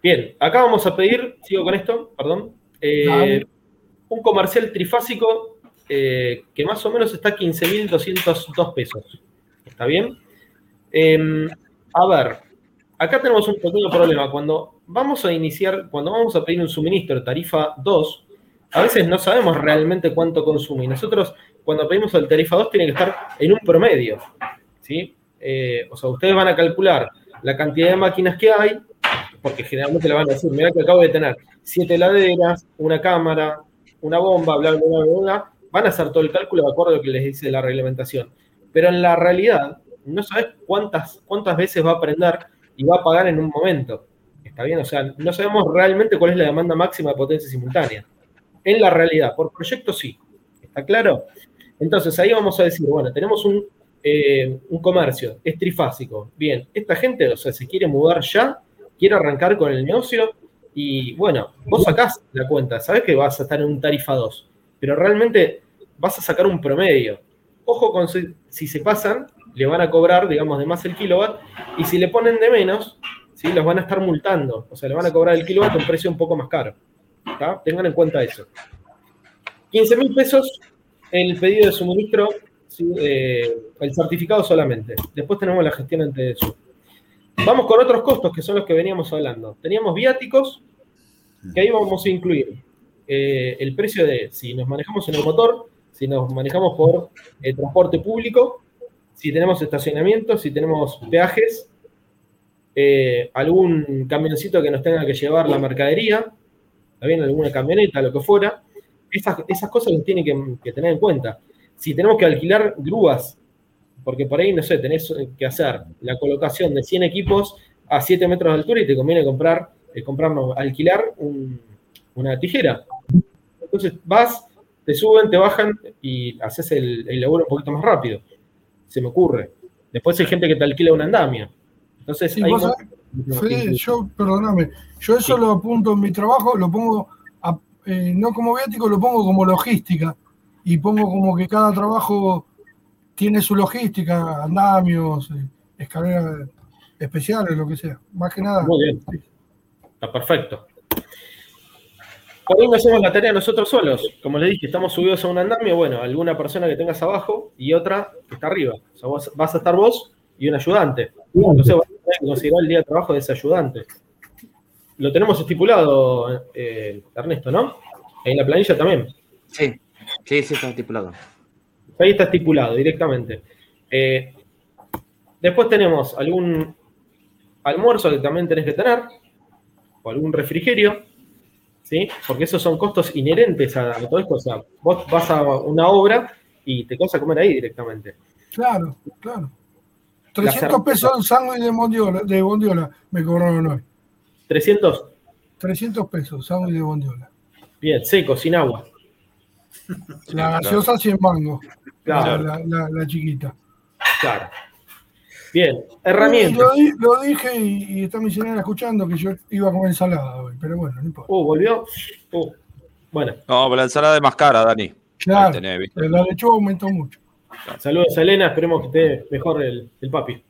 Bien, acá vamos a pedir, sigo con esto, perdón, eh, un comercial trifásico eh, que más o menos está a 15.202 pesos. ¿Está bien? Eh, a ver, acá tenemos un pequeño problema. Cuando vamos a iniciar, cuando vamos a pedir un suministro tarifa 2, a veces no sabemos realmente cuánto consume. Y nosotros, cuando pedimos el tarifa 2, tiene que estar en un promedio. ¿sí? Eh, o sea, ustedes van a calcular la cantidad de máquinas que hay, porque generalmente le van a decir, mira que acabo de tener siete heladeras, una cámara, una bomba, bla, bla, bla, bla, bla. Van a hacer todo el cálculo de acuerdo a lo que les dice la reglamentación. Pero en la realidad, no sabes cuántas, cuántas veces va a prender y va a pagar en un momento. ¿Está bien? O sea, no sabemos realmente cuál es la demanda máxima de potencia simultánea. En la realidad, por proyecto sí. ¿Está claro? Entonces ahí vamos a decir, bueno, tenemos un, eh, un comercio, es trifásico. Bien, esta gente, o sea, se quiere mudar ya, quiere arrancar con el negocio y bueno, vos sacás la cuenta, sabés que vas a estar en un tarifa 2, pero realmente vas a sacar un promedio. Ojo con si, si se pasan, le van a cobrar, digamos, de más el kilowatt, y si le ponen de menos, ¿sí? los van a estar multando, o sea, le van a cobrar el kilowatt a un precio un poco más caro. Tengan en cuenta eso. 15 mil pesos el pedido de suministro, eh, el certificado solamente. Después tenemos la gestión ante eso. Vamos con otros costos que son los que veníamos hablando. Teníamos viáticos, que ahí vamos a incluir eh, el precio de si nos manejamos en el motor, si nos manejamos por el transporte público, si tenemos estacionamiento, si tenemos peajes, eh, algún camioncito que nos tenga que llevar la mercadería, también alguna camioneta, lo que fuera. Esas, esas cosas las tienen que, tener en cuenta. Si tenemos que alquilar grúas, porque por ahí, no sé, tenés que hacer la colocación de 100 equipos a 7 metros de altura y te conviene comprar, eh, comprarnos, alquilar un- una tijera. Entonces vas, te suben, te bajan y haces el, el laburo un poquito más rápido. Se me ocurre. Después hay gente que te alquila un andamio. Entonces Sí, hay Fede, yo, perdóname, yo eso lo apunto en mi trabajo, lo pongo, a- eh, no como viático, lo pongo como logística. Y pongo como que cada trabajo tiene su logística, andamios, eh, escaleras especiales, lo que sea. Más que nada. Muy bien. Está perfecto. Por ahí no hacemos la tarea nosotros solos. Como les dije, estamos subidos a un andamio. Bueno, alguna persona que tengas abajo y otra que está arriba. O sea, vos- vas a estar vos y un ayudante. Entonces vas a tener que considerar el día de trabajo de ese ayudante. Lo tenemos estipulado, eh, Ernesto, ¿no? En la planilla también. Sí, sí, sí, está estipulado. Ahí está estipulado directamente. Eh, después tenemos algún almuerzo que también tenés que tener, o algún refrigerio, ¿sí? Porque esos son costos inherentes a, a todo esto. O sea, vos vas a una obra y te vas a comer ahí directamente. Claro, claro. La 300 pesos el sándwich de bondiola, de bondiola me cobraron hoy. 300, 300 pesos, sándwich de bondiola. bien, seco, sin agua. La gaseosa 100 mangos. Claro. La, la- la chiquita. Claro. Bien, herramientas. lo dije y, y está mi señora escuchando que yo iba a comer ensalada hoy, pero bueno, no importa. Uh, volvió. Uh, bueno. No, pero la ensalada es más cara, Dani. Claro, tenés, ¿viste? la lechuga aumentó mucho. Saludos a Elena, esperemos que esté mejor el, el papi.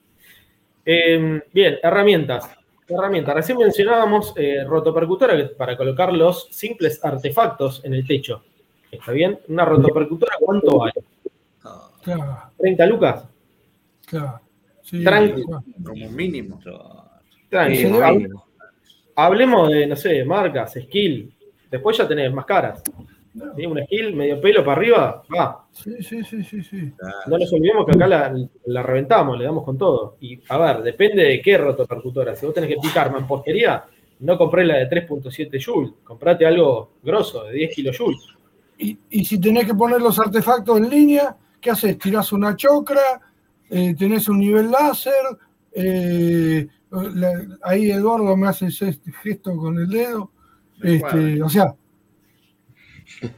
Eh, bien, herramientas. Herramientas. Recién mencionábamos eh, rotopercutora para colocar los simples artefactos en el techo. ¿Está bien? Una rotopercutora, ¿cuánto vale? Claro, ¿30 lucas? claro. Sí, Tranqui. claro. Como mínimo. Tranqui. Sí, Hab- mínimo. Hablemos de, no sé, marcas, skill. Después ya tenés más caras. ¿Sí? Un skill medio pelo para arriba, va. Sí, sí, sí, sí, sí. No nos olvidemos que acá la, la reventamos, le damos con todo. Y a ver, depende de qué rotopercutora. Si vos tenés que picar mampostería, no compré la de 3.7 Joule, comprate algo grosso, de 10 kilojoules. Y, y si tenés que poner los artefactos en línea, ¿qué haces? Tirás una chocra, eh, tenés un nivel láser, eh, la- ahí Eduardo me hace ese gesto con el dedo. Este, o sea,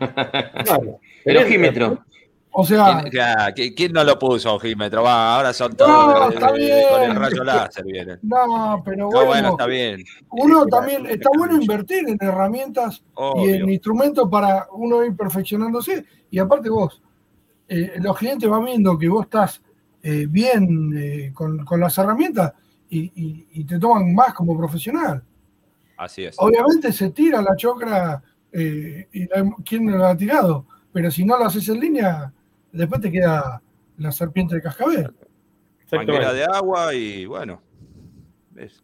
Claro. El ojímetro. o sea, ¿Quién, ya, ¿qui- quién no lo puso, ojímetro? Va, ahora son No, todos de- bien. con el rayo láser vienen. no, pero No, bueno, bueno, está bien. uno también, está bueno invertir en herramientas y en instrumentos para uno ir perfeccionándose. Y aparte vos, eh, los clientes van viendo que vos estás eh, bien eh, con, con las herramientas y, y- y te toman más como profesional. Así es. Obviamente se tira la chocra eh, y la- quién no la ha tirado, pero si no lo haces en línea, después te queda la serpiente de cascabel. Manguera de agua y bueno. es-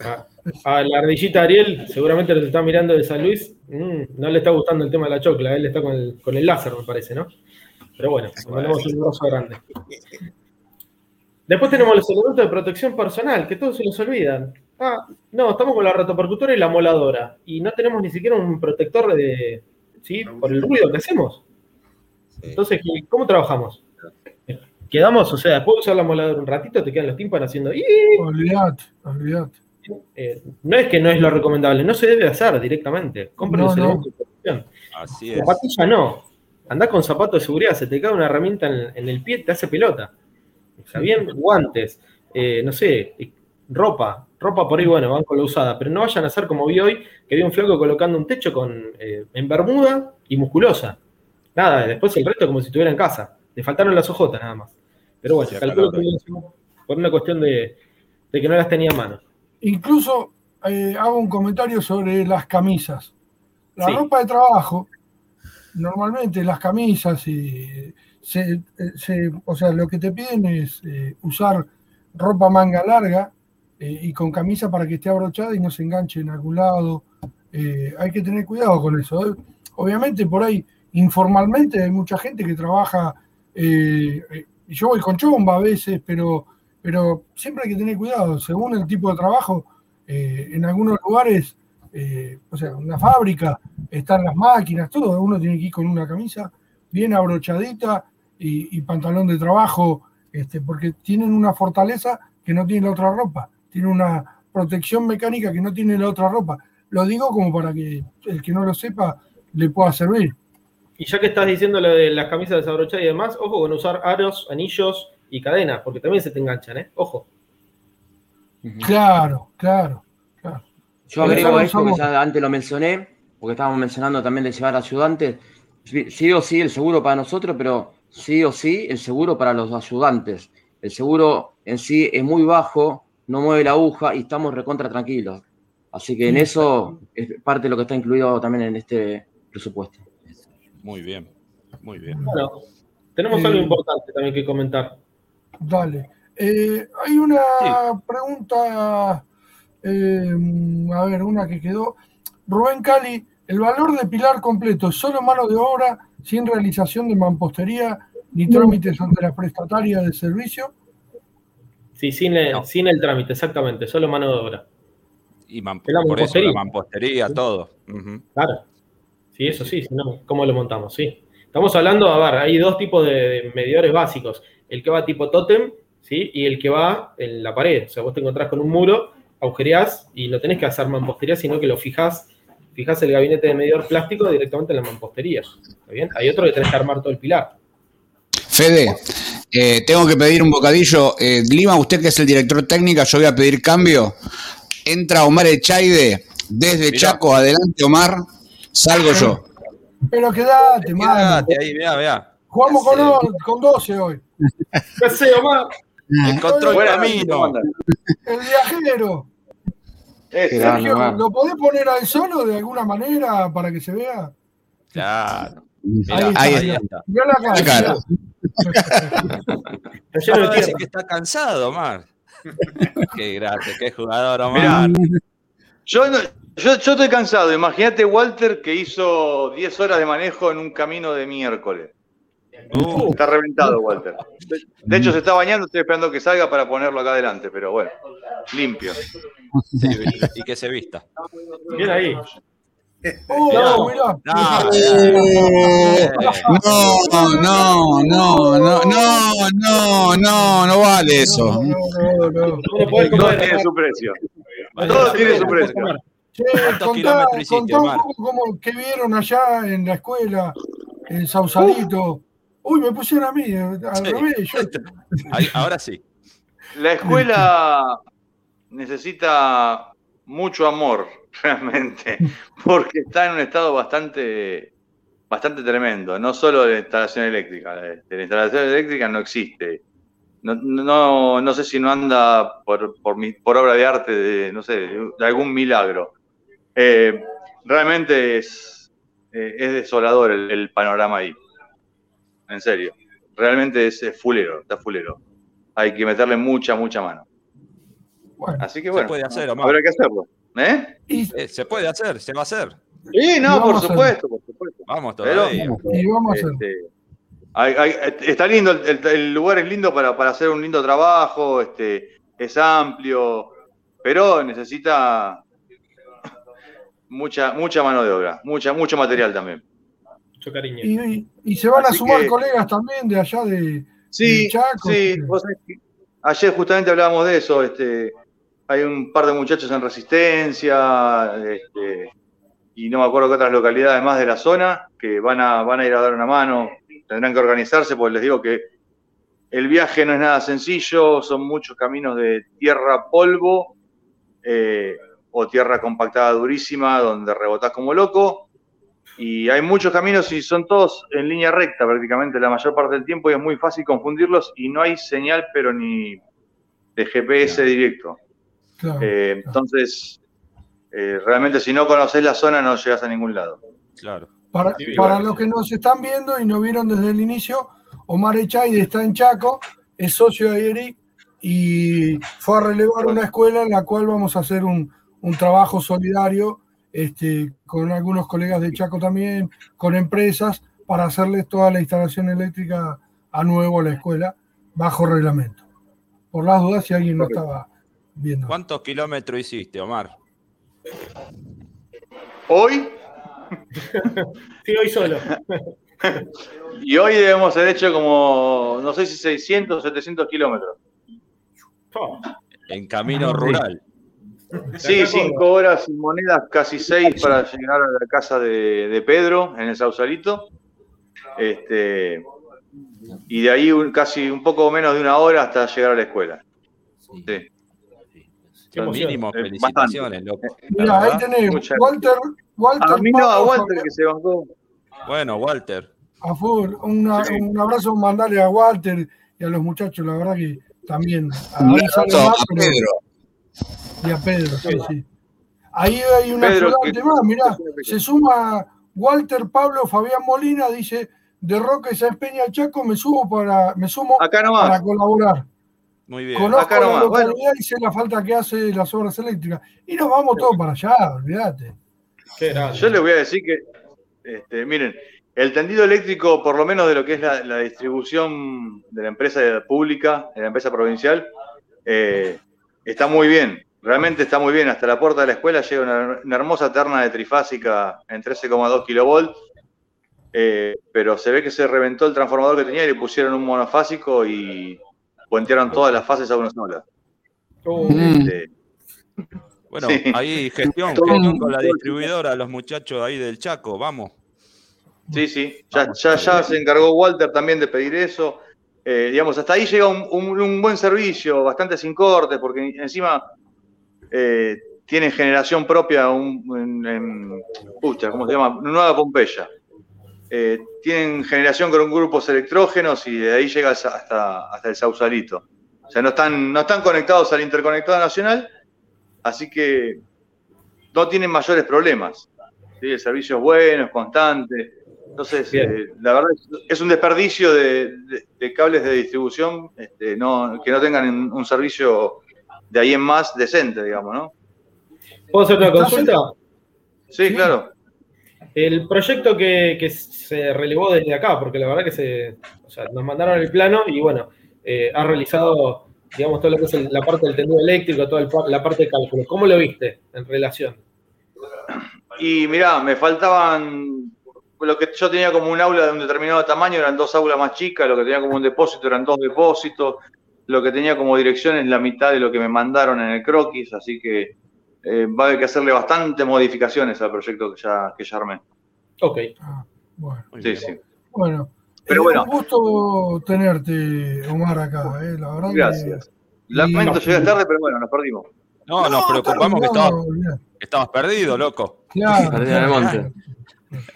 A, a la ardillita Ariel, seguramente nos está mirando de San Luis, mm, no le está gustando el tema de la chocla, él está con el, con el láser, me parece, ¿no? Pero bueno, le mandamos un abrazo grande. Después tenemos los elementos de protección personal, que todos se los olvidan. Ah, no, estamos con la rotopercutora y la moladora. Y no tenemos ni siquiera un protector de. ¿Sí? Por el ruido que hacemos. Entonces, ¿cómo trabajamos? quedamos, o sea, después de usar la moladora un ratito, te quedan los tímpanos haciendo. Olvídate, olvídate. Eh, no es que no es lo recomendable, no se debe hacer directamente. Compren No, los no. elementos de protección. Así es. Zapatilla no. Andás con zapatos de seguridad, se te cae una herramienta en, en el pie, te hace pelota. Está bien, guantes, eh, no sé, ropa. Ropa por ahí, bueno, van con la usada, pero no vayan a hacer como vi hoy, que vi un flaco colocando un techo con, eh, en bermuda y musculosa. Nada, después el resto como si estuviera en casa. Le faltaron las ojotas nada más. Pero bueno, Sí, calculo que por una cuestión de, de que no las tenía a mano. Incluso eh, hago un comentario sobre las camisas. La Sí. ropa de trabajo, normalmente las camisas y se, se- o sea, lo que te piden es eh, usar ropa manga larga eh, y con camisa para que esté abrochada y no se enganche en algún lado. Eh, hay que tener cuidado con eso. ¿eh? Obviamente por ahí informalmente hay mucha gente que trabaja, yo voy con chomba a veces, pero, pero siempre hay que tener cuidado. Según el tipo de trabajo, en algunos lugares, eh, o sea, una fábrica, están las máquinas, todo, uno tiene que ir con una camisa bien abrochadita y, y pantalón de trabajo, este, porque tienen una fortaleza que no tiene la otra ropa, tiene una protección mecánica que no tiene la otra ropa. Lo digo como para que el que no lo sepa le pueda servir. Y ya que estás diciendo lo de las camisas desabrochadas y demás, ojo con usar aros, anillos y cadenas, porque también se te enganchan, ¿eh? Ojo. Claro, claro. Yo agrego eso esto que somos- ya antes lo mencioné, porque estábamos mencionando también de llevar ayudantes. Sí o sí el seguro para nosotros, pero sí o sí el seguro para los ayudantes. El seguro en sí es muy bajo, no mueve la aguja y estamos recontra tranquilos. Así que en eso es parte de lo que está incluido también en este presupuesto. Muy bien, muy bien. Bueno, tenemos Eh, algo importante también que comentar. Dale. Eh, hay una pregunta, eh, a ver, una que quedó. Rubén Cali, ¿el valor de pilar completo es solo mano de obra sin realización de mampostería ni trámites ante la prestataria de servicio? Sí, sin el, sin el trámite, exactamente, solo mano de obra. Y man- Es la por eso la mampostería. todo. Claro. Sí, eso sí, si no, ¿cómo lo montamos? Sí. Estamos hablando, a ver, hay dos tipos de, de medidores básicos. El que va tipo tótem, ¿sí? Y el que va en la pared. O sea, vos te encontrás con un muro, agujereás y no tenés que hacer mampostería, sino que lo fijás, fijás el gabinete de medidor plástico directamente en la mampostería. ¿Está bien? Hay otro que tenés que armar todo el pilar. Fede, eh, tengo que pedir un bocadillo. Eh, Lima, usted que es el director técnico, yo voy a pedir cambio. Entra Omar Echaide, desde Chaco, adelante Omar, salgo yo. Pero quedate. Quédate ahí, vea, vea. Jugamos con, o- con 12 hoy. ¿Qué sé, Omar? Encontró el camino. El viajero. Grande, Sergio. ¿lo podés poner al solo de alguna manera para que se vea? Claro. Ahí está, ahí está. Mirá la cara. Tierra. que está cansado, Omar. qué grande, qué jugador, Mirá, Omar. yo, no- yo, yo estoy cansado. Imagínate Walter que hizo 10 horas de manejo en un camino de miércoles. Uh, Está reventado, Walter. De, hecho, se está bañando, estoy esperando que salga para ponerlo acá adelante, pero bueno, limpio. sí, y que se vista. Bien ahí. Oh, No. No, Eh, No, no, no, no, no, no, no, vale eso. No, no, no. No lo podés Todo tiene su precio. Todo tiene su precio. Che, ¿Cuántos contá, contá un poco cómo, qué vieron allá en la escuela, en Sausalito. Uy, me pusieron a mí, al Sí. revés. Yo, Ahí- ahora sí. La escuela necesita mucho amor, realmente, porque está en un estado bastante, bastante tremendo. No solo de la instalación eléctrica, de la instalación eléctrica no existe. No, no, no sé si no anda por, por, mi- por obra de arte, de, no sé, de algún milagro. Eh, realmente es, eh, es desolador el, el panorama ahí. En serio. Realmente es, es fulero, está fulero. Hay que meterle mucha, mucha mano. bueno, Así que Se bueno, puede hacer, Omar. habrá que hacerlo. ¿Eh? Eh, se puede hacer, se va a hacer. Sí, no, por supuesto, por supuesto. Vamos Pero- todavía. y vamos a hacer. Este, hay- hay- está lindo, el lugar es lindo para, para hacer un lindo trabajo, este, es amplio, pero necesita mucha, mucha mano de obra, mucha, mucho material también. Mucho cariño. Y, se van a sumar que- colegas también de allá de, de Sí, sí. ayer justamente hablábamos de eso. Este, hay un par de muchachos en resistencia, este, y no me acuerdo qué otras localidades más de la zona, que van a, van a ir a dar una mano. Tendrán que organizarse, porque les digo que el viaje no es nada sencillo, son muchos caminos de tierra, polvo, eh, o tierra compactada durísima, donde rebotás como loco. Y hay muchos caminos y son todos en línea recta prácticamente la mayor parte del tiempo y es muy fácil confundirlos y no hay señal, pero ni de GPS directo. Eh, entonces, eh, realmente si no conoces la zona no llegas a ningún lado. Claro. Para, para los que nos están viendo y nos vieron desde el inicio, Omar Echaide está en Chaco, es socio de Eric y fue a relevar una escuela en la cual vamos a hacer un, trabajo solidario este, con algunos colegas de Chaco también, con empresas, para hacerles toda la instalación eléctrica a nuevo a la escuela bajo reglamento. Por las dudas, si alguien no estaba viendo. ¿Cuántos kilómetros hiciste, Omar? ¿Hoy? sí, hoy solo. y hoy debemos haber hecho como, no sé si 600 o 700 kilómetros. En camino rural. Sí, cinco horas y monedas, casi seis para llegar a la casa de, Pedro en el Sausalito. Este, y de ahí casi un poco menos de una hora hasta llegar a la escuela. Sí. mínimo, felicitaciones, loco. Mira, ahí tenés Walter, Walter. A mí no, a Walter que se bancó. Bueno, Walter. A full, un abrazo, mandarle a Walter y a los muchachos, la verdad que también. A, Pedro. Y a Pedro, sí, sí. Ahí hay un ayudante más, mirá, se suma Walter Pablo Fabián Molina, dice, de Roque San Peña Chaco, me subo para, me sumo para colaborar. Muy bien. Conozco Acá la localidad y sé la falta que hace las obras eléctricas. Y nos vamos todos para allá, olvídate. Yo les voy a decir que, este, miren, el tendido eléctrico, por lo menos de lo que es la, distribución de la empresa pública, de la empresa provincial, eh, está muy bien. Realmente está muy bien. Hasta la puerta de la escuela llega una, hermosa terna de trifásica en 13,2 kilovolts. Eh, pero se ve que se reventó el transformador que tenía y le pusieron un monofásico y puentearon todas las fases a una sola. Oh. Este, bueno, ahí gestión, gestión con la distribuidora, los muchachos ahí del Chaco, vamos. Sí, sí, ya, ya, se encargó Walter también de pedir eso. Eh, digamos, hasta ahí llega un, buen servicio, bastante sin cortes, porque encima eh, tiene generación propia un, en, ¿cómo se llama? Nueva Pompeya. Eh, tienen generación con grupos electrógenos y de ahí llega hasta, hasta el Sausalito. O sea, no están, no están conectados al interconectado nacional, así que no tienen mayores problemas. ¿sí? El servicio es bueno, es constante. Entonces, eh, la verdad es, un desperdicio de, cables de distribución este, que no tengan un servicio de ahí en más decente, digamos, ¿no? ¿Puedo hacer una consulta? Sí, claro. El proyecto que, se relevó desde acá, porque la verdad que se, nos mandaron el plano y bueno, eh, ha realizado, digamos, todo lo que es la parte del tendido eléctrico, toda la parte de cálculo. ¿Cómo lo viste en relación? Y mirá, me faltaban lo que yo tenía como un aula de un determinado tamaño eran dos aulas más chicas, lo que tenía como un depósito eran dos depósitos, lo que tenía como dirección es la mitad de lo que me mandaron en el croquis, así que eh, va a haber que hacerle bastantes modificaciones al proyecto que ya, que ya armé. Ok. Ah, bueno. Sí, sí. Bueno, Pero bueno. un gusto tenerte, Omar, acá, eh, la verdad. Gracias. Lamento llegar tarde, pero bueno, nos perdimos. No, nos preocupamos que estabas, perdido, loco. Claro, el monte.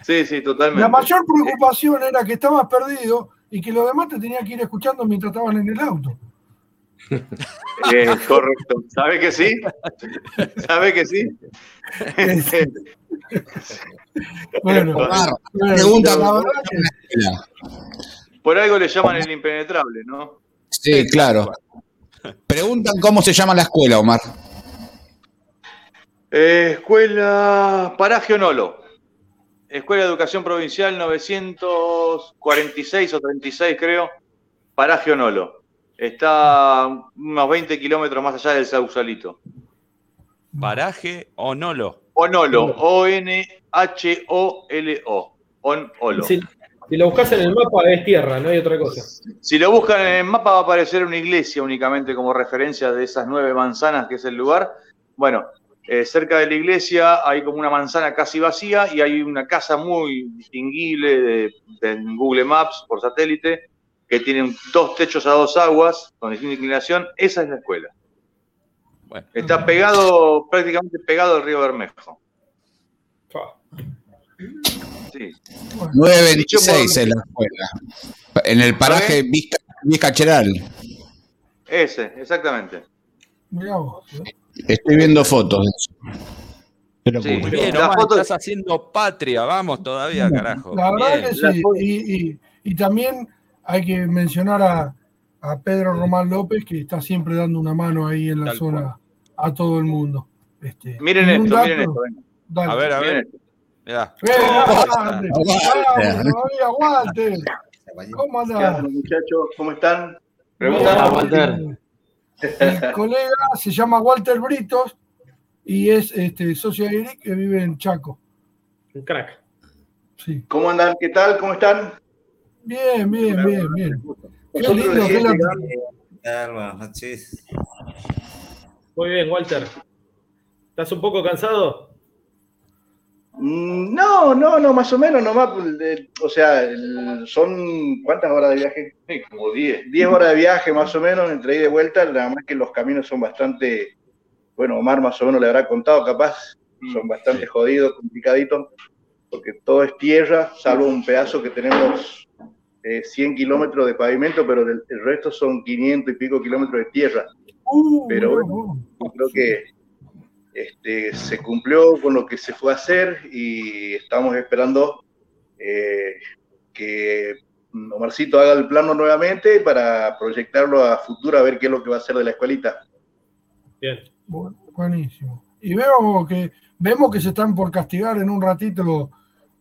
Sí, sí, totalmente. La mayor preocupación era que estabas perdido y que los demás te tenían que ir escuchando mientras estaban en el auto. Eh, correcto. ¿Sabe que sí? ¿Sabe que sí? bueno, pregunta. Por algo le llaman el impenetrable, ¿no? Sí, claro. Preguntan cómo se llama la escuela, Omar. Eh, escuela Paraje Onolo. Escuela de Educación Provincial 946 o 36, creo, Paraje Onolo. Está unos 20 kilómetros más allá del Sausalito. Paraje Onolo. Onolo, O-N-H-O-L-O. Onolo. Sí, Si lo buscas en el mapa es tierra, no hay otra cosa. Si lo buscan en el mapa va a aparecer una iglesia únicamente como referencia de esas nueve manzanas que es el lugar. Bueno, eh, cerca de la iglesia hay como una manzana casi vacía y hay una casa muy distinguible de, de Google Maps por satélite que tiene dos techos a dos aguas con distinta inclinación. Esa es la escuela. Está pegado, prácticamente pegado al río Bermejo. Sí. 926 es la escuela. En el paraje Vizca, Vizcacheral. Ese, exactamente. ¿eh? Estoy viendo fotos de eso. Pero Muy por- bien, La Omar, foto- estás haciendo patria, vamos todavía, carajo. La verdad Bien. que sí. Y, y- y también hay que mencionar a, a Pedro Román López, que está siempre dando una mano ahí en la Tal zona a todo el mundo. Este, Miren esto, dato- miren esto. Dale. A ver, a Miren ver. Mirá. ¡Eh, Walter! ¿Cómo ¿Qué andás? muchachos? ¿Cómo están? Pregunta. Walter. El colega se llama Walter Britos y es este, socio de Eric que vive en Chaco. Un crack. Sí. ¿Cómo andan? ¿Qué tal? ¿Cómo están? Bien, bien, bien, bien. Qué Nosotros lindo, qué la-? Buenas noches. Muy bien, Walter. ¿Estás un poco cansado? Mm, No, no, no, más o menos nomás. pues, de- O sea, el- son ¿cuántas horas de viaje? Sí, como 10. 10 horas de viaje más o menos, entre ida y de vuelta. Nada más que los caminos son bastante, bueno, Omar más o menos le habrá contado, capaz, son bastante jodidos, complicaditos, porque todo es tierra, salvo un pedazo que tenemos eh, 100 kilómetros de pavimento, pero del- el resto son 500 y pico kilómetros de tierra. Uh, Pero mirá bueno, vos. creo que este, se cumplió con lo que se fue a hacer y estamos esperando eh, que Omarcito haga el plano nuevamente para proyectarlo a futuro a ver qué es lo que va a hacer de la escuelita. Bien. Bu- Buenísimo. Y veo que vemos que se están por castigar en un ratito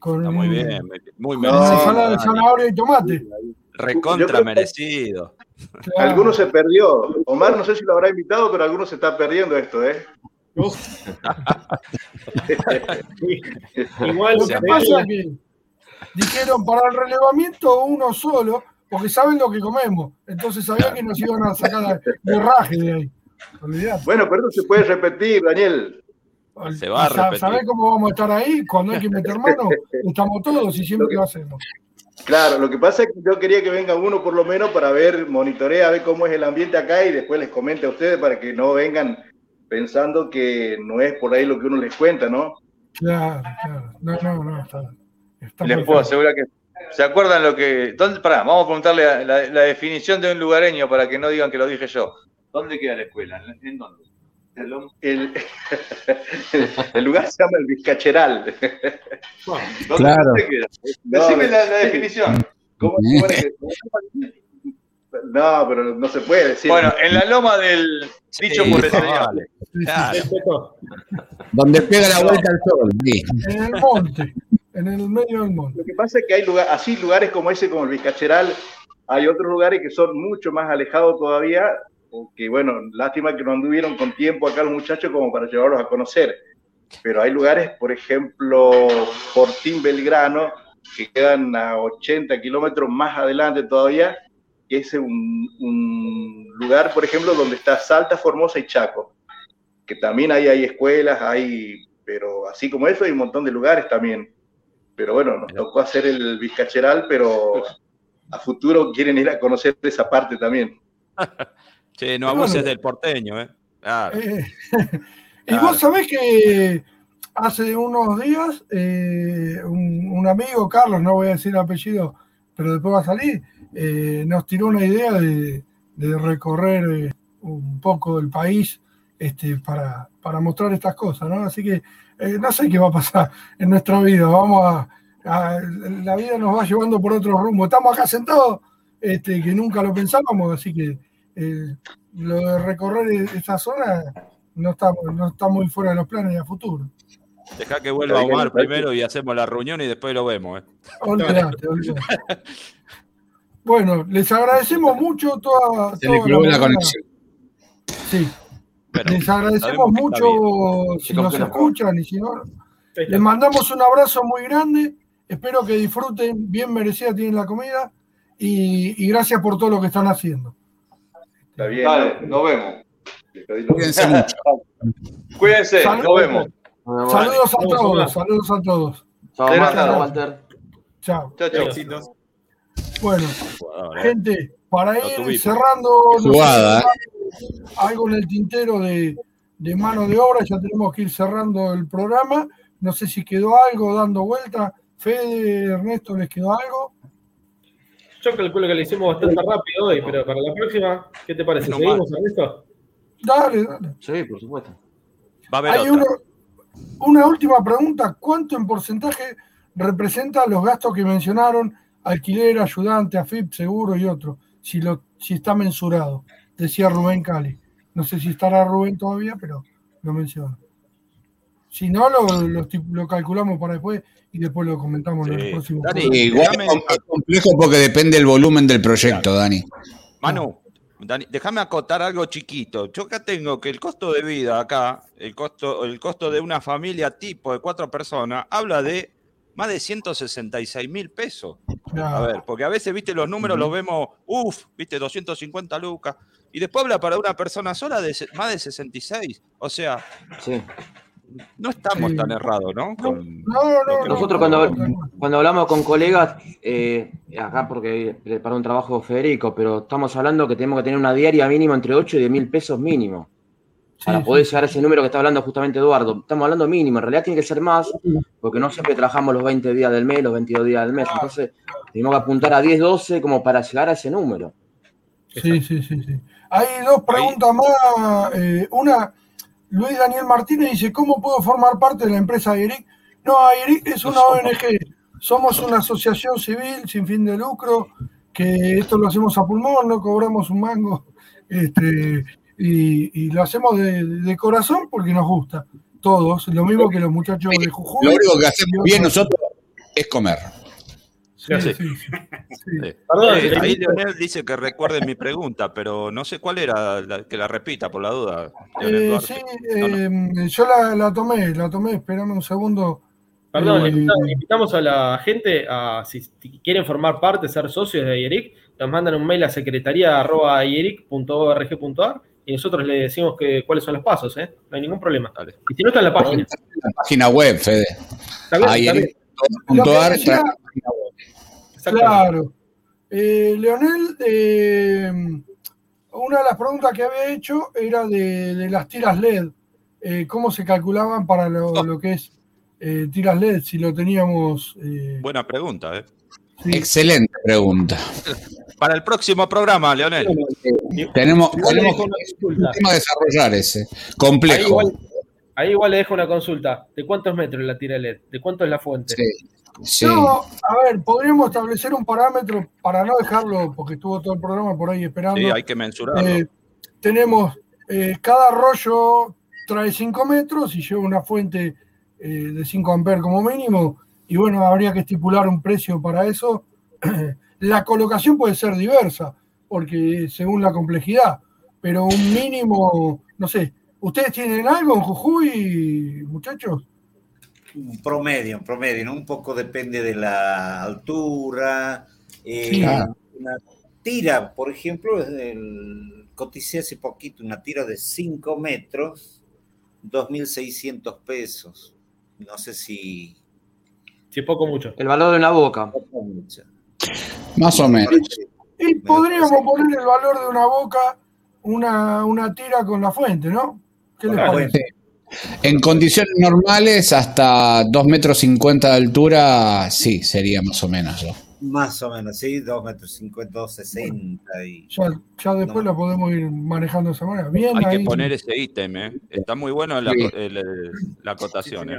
con Está muy bien, muy con de Dani. zanahoria y tomate. Recontra merecido. Claro. Algunos se perdió. Omar no sé si lo habrá invitado, pero algunos se está perdiendo esto, ¿eh? Igual Lo que pasa es que dijeron para el relevamiento uno solo, porque saben lo que comemos. Entonces sabían que nos iban a sacar de raje de ahí. Olvidate. Bueno, pero esto se puede repetir, Daniel. Se va a repetir. ¿Sabés cómo vamos a estar ahí? Cuando hay que meter mano, estamos todos y siempre lo hacemos. Claro, lo que pasa es que yo quería que venga uno por lo menos para ver, monitorea, a ver cómo es el ambiente acá y después les comente a ustedes para que no vengan pensando que no es por ahí lo que uno les cuenta, ¿no? Claro, claro. No, no, no. Está, está Les puedo claro. asegurar que. ¿Se acuerdan lo que.? ¿dónde, pará, vamos a preguntarle la, la- la definición de un lugareño para que no digan que lo dije yo. ¿Dónde queda la escuela? ¿En dónde? El, el lugar se llama el Vizcacheral. ¿Dónde Claro. queda? Decime la, la definición. ¿Cómo se que- No, pero no se puede decir. Bueno, en la loma del dicho por el señor. vale. Claro. Donde pega la vuelta al sol. sí. En el monte, en el medio del monte. Lo que pasa es que hay lugar, así lugares como ese, como el Vizcacheral, hay otros lugares que son mucho más alejados todavía, o que bueno, lástima que no anduvieron con tiempo acá los muchachos como para llevarlos a conocer. Pero hay lugares, por ejemplo, Fortín Belgrano, que quedan a 80 kilómetros más adelante todavía, que es un, un lugar, por ejemplo, donde está Salta, Formosa y Chaco, que también ahí hay escuelas, hay, pero así como eso hay un montón de lugares también. Pero bueno, nos tocó hacer el Vizcacheral, pero a futuro quieren ir a conocer esa parte también. Che, no abuses del porteño, ¿eh? Claro. Eh, y vos sabés que hace unos días eh, un, un amigo, Carlos, no voy a decir el apellido, pero después va a salir, eh, nos tiró una idea de, de recorrer eh, un poco del país este, para, para mostrar estas cosas, ¿no? Así que eh, no sé qué va a pasar en nuestra vida, vamos a, a- la vida nos va llevando por otro rumbo. Estamos acá sentados, este, que nunca lo pensábamos, así que eh, lo de recorrer esa zona no está, no está muy fuera de los planes a futuro. Deja que vuelva Omar primero y hacemos la reunión y después lo vemos, ¿eh? Olvídate, olvídate. Bueno, les agradecemos mucho toda, Se le toda clavó la mañana. conexión. Sí. Bueno, les agradecemos mucho si nos escuchan y si no. Les mandamos un abrazo muy grande Espero que disfruten, bien merecida tienen la comida y, y gracias por todo lo que están haciendo. Está bien. Dale, nos vemos. Cuídense mucho. Cuídense, Salud. nos vemos. Saludos a todos, saludos a todos. Chao, Walter. Walter. Chao. Chao, chao. Bueno, ¿eh? gente, para ir cerrando Jugada, algo en el tintero de, de mano de obra, ya tenemos que ir cerrando el programa. No sé si quedó algo dando vuelta. Fede, Ernesto, ¿les quedó algo? Yo calculo que lo hicimos bastante rápido hoy, pero para la próxima, ¿qué te parece? ¿Seguimos, Ernesto? Dale, dale. Sí, por supuesto. Va a haber Hay otra. uno- una última pregunta. ¿Cuánto en porcentaje representa los gastos que mencionaron? Alquiler, ayudante, AFIP, seguro y otro. Si, lo, si está mensurado. Decía Rubén Cali. No sé si estará Rubén todavía, pero lo menciona. Si no, lo, lo calculamos para después y después lo comentamos en Sí. el próximo. Dani, igual es com- es complejo porque depende del volumen del proyecto, Dani. Manu, Dani, déjame acotar algo chiquito. Yo acá tengo que el costo de vida acá, el costo, el costo de una familia tipo de cuatro personas, habla de más de 166 mil pesos. Claro. A ver, porque a veces, viste, los números los vemos, uff, viste, 250 lucas. Y después habla para una persona sola de más de 66. O sea, Sí. No estamos Sí. tan errados, ¿no? Con- No, no, no. Nosotros no, cuando, cuando hablamos con colegas, eh, acá porque preparó un trabajo Federico, pero estamos hablando que tenemos que tener una diaria mínimo entre 8 y 10 mil pesos mínimo. Para poder sí. llegar a ese número que está hablando justamente Eduardo. Estamos hablando mínimo, en realidad tiene que ser más, porque no siempre trabajamos los 20 días del mes, los 22 días del mes. Entonces, tenemos que apuntar a 10, 12 como para llegar a ese número. Sí, sí, sí, sí. Hay dos preguntas más. eh, una, Luis Daniel Martínez dice, ¿cómo puedo formar parte de la empresa AIRIC? No, AIRIC es una ONG. Somos una asociación civil sin fin de lucro, que esto lo hacemos a pulmón, no cobramos un mango, este, y, y lo hacemos de, de corazón porque nos gusta. Todos, lo mismo que los muchachos de Jujuy. Lo único que hacemos bien otros. nosotros es comer. Sí, Sí. sí, sí. Sí. Sí. Perdón, Eh, ahí Leonel dice que recuerde mi pregunta, pero no sé cuál era, la- que la repita por la duda. Eh, Duarte. sí, No, no. eh, yo la, la tomé, la tomé, esperame un segundo. Perdón, Eh, invitamos, invitamos a la gente a, si quieren formar parte, ser socios de IERIC, nos mandan un mail a secretaría.ieric.org.ar y nosotros le decimos que, cuáles son los pasos, ¿eh? No hay ningún problema. Dale. Y si no, está en la página. La página web, Fede. Está bien, está en bien. Lo que .ar, decía- tra- página web. Exactamente. Claro. Eh, Leonel, eh, una de las preguntas que había hecho era de, de las tiras LED. Eh, ¿Cómo se calculaban para lo, Oh. lo que es eh, tiras LED? Si lo teníamos. eh, Buena pregunta, ¿eh? sí. Excelente pregunta. Para el próximo programa, Leonel. Tenemos, tenemos a desarrollar ese. Ahí Complejo. igual, ahí igual le dejo una consulta. ¿De cuántos metros la tira LED? ¿De cuánto es la fuente? Sí, sí. No, a ver, podríamos establecer un parámetro para no dejarlo, porque estuvo todo el programa por ahí esperando. Sí, hay que mensurarlo. Eh, tenemos, eh, cada rollo trae 5 metros y lleva una fuente eh, de 5 amperes como mínimo. Y bueno, habría que estipular un precio para eso. La colocación puede ser diversa, porque según la complejidad, pero un mínimo, no sé, ¿ustedes tienen algo en Jujuy, muchachos? Un promedio, un promedio, ¿no? Un poco depende de la altura. eh, Sí. Una tira, por ejemplo, el, coticé hace poquito una tira de 5 metros, 2.600 pesos. No sé si... Si poco mucho. El valor de una boca. Más o menos. Y podríamos poner el valor de una boca, una, una tira con la fuente, ¿no? ¿Qué les parece? En condiciones normales, hasta 2 metros 50 de altura, sí, sería más o menos. ¿no? Más o menos, sí, 2 metros 50, 260 y... Ya, ya después la podemos ir manejando de esa manera. Bien, Hay ahí. que poner ese ítem, ¿eh? Está muy bueno la, Sí. el- el- la acotación, ¿eh?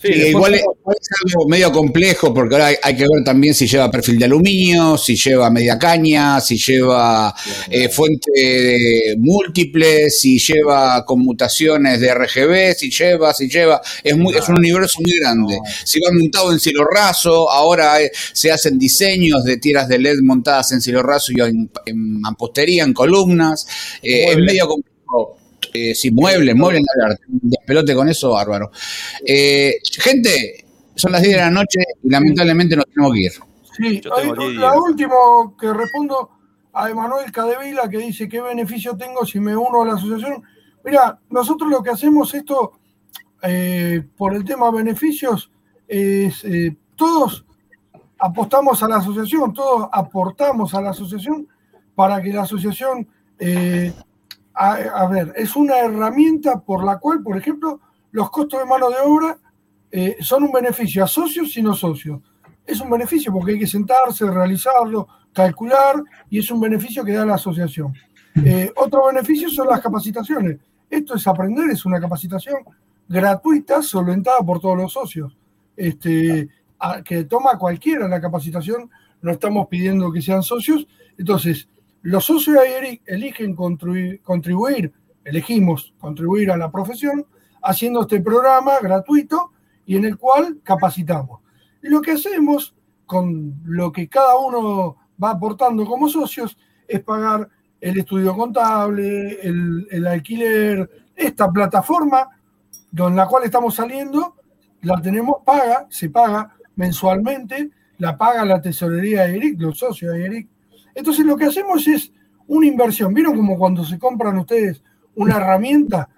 Sí, Sí, igual es, igual es algo medio complejo porque ahora hay, hay que ver también si lleva perfil de aluminio, si lleva media caña, si lleva eh, fuente de múltiple, si lleva conmutaciones de RGB, si lleva, si lleva. Es, muy, es un universo muy grande. Si va montado en cielo raso, ahora eh, se hacen diseños de tiras de LED montadas en cielo raso y en, en mampostería, en columnas. Eh, es medio complejo. Eh, sí, muebles, muebles, nada, un despelote con eso, bárbaro. Eh, gente, Son las 10 de la noche y lamentablemente nos tenemos que ir. Sí, Yo tengo diez. la último que respondo a Emanuel Cadevila que dice qué beneficio tengo si me uno a la asociación. Mira, nosotros lo que hacemos esto eh, por el tema beneficios es eh, todos apostamos a la asociación, todos aportamos a la asociación para que la asociación, eh, a, a ver, es una herramienta por la cual, por ejemplo, los costos de mano de obra eh, son un beneficio a socios y no socios. Es un beneficio porque hay que sentarse, realizarlo, calcular y es un beneficio que da la asociación. Eh, otro beneficio son las capacitaciones. Esto es aprender, es una capacitación gratuita, solventada por todos los socios. Este, a- que toma cualquiera la capacitación, no estamos pidiendo que sean socios. Entonces, los socios eligen contribuir, elegimos contribuir a la profesión haciendo este programa gratuito y en el cual capacitamos. Y lo que hacemos con lo que cada uno va aportando como socios es pagar el estudio contable, el, el alquiler, esta plataforma con la cual estamos saliendo, la tenemos paga, se paga mensualmente, la paga la tesorería de ERIC, los socios de ERIC. Entonces lo que hacemos es una inversión. ¿Vieron como cuando se compran ustedes una herramienta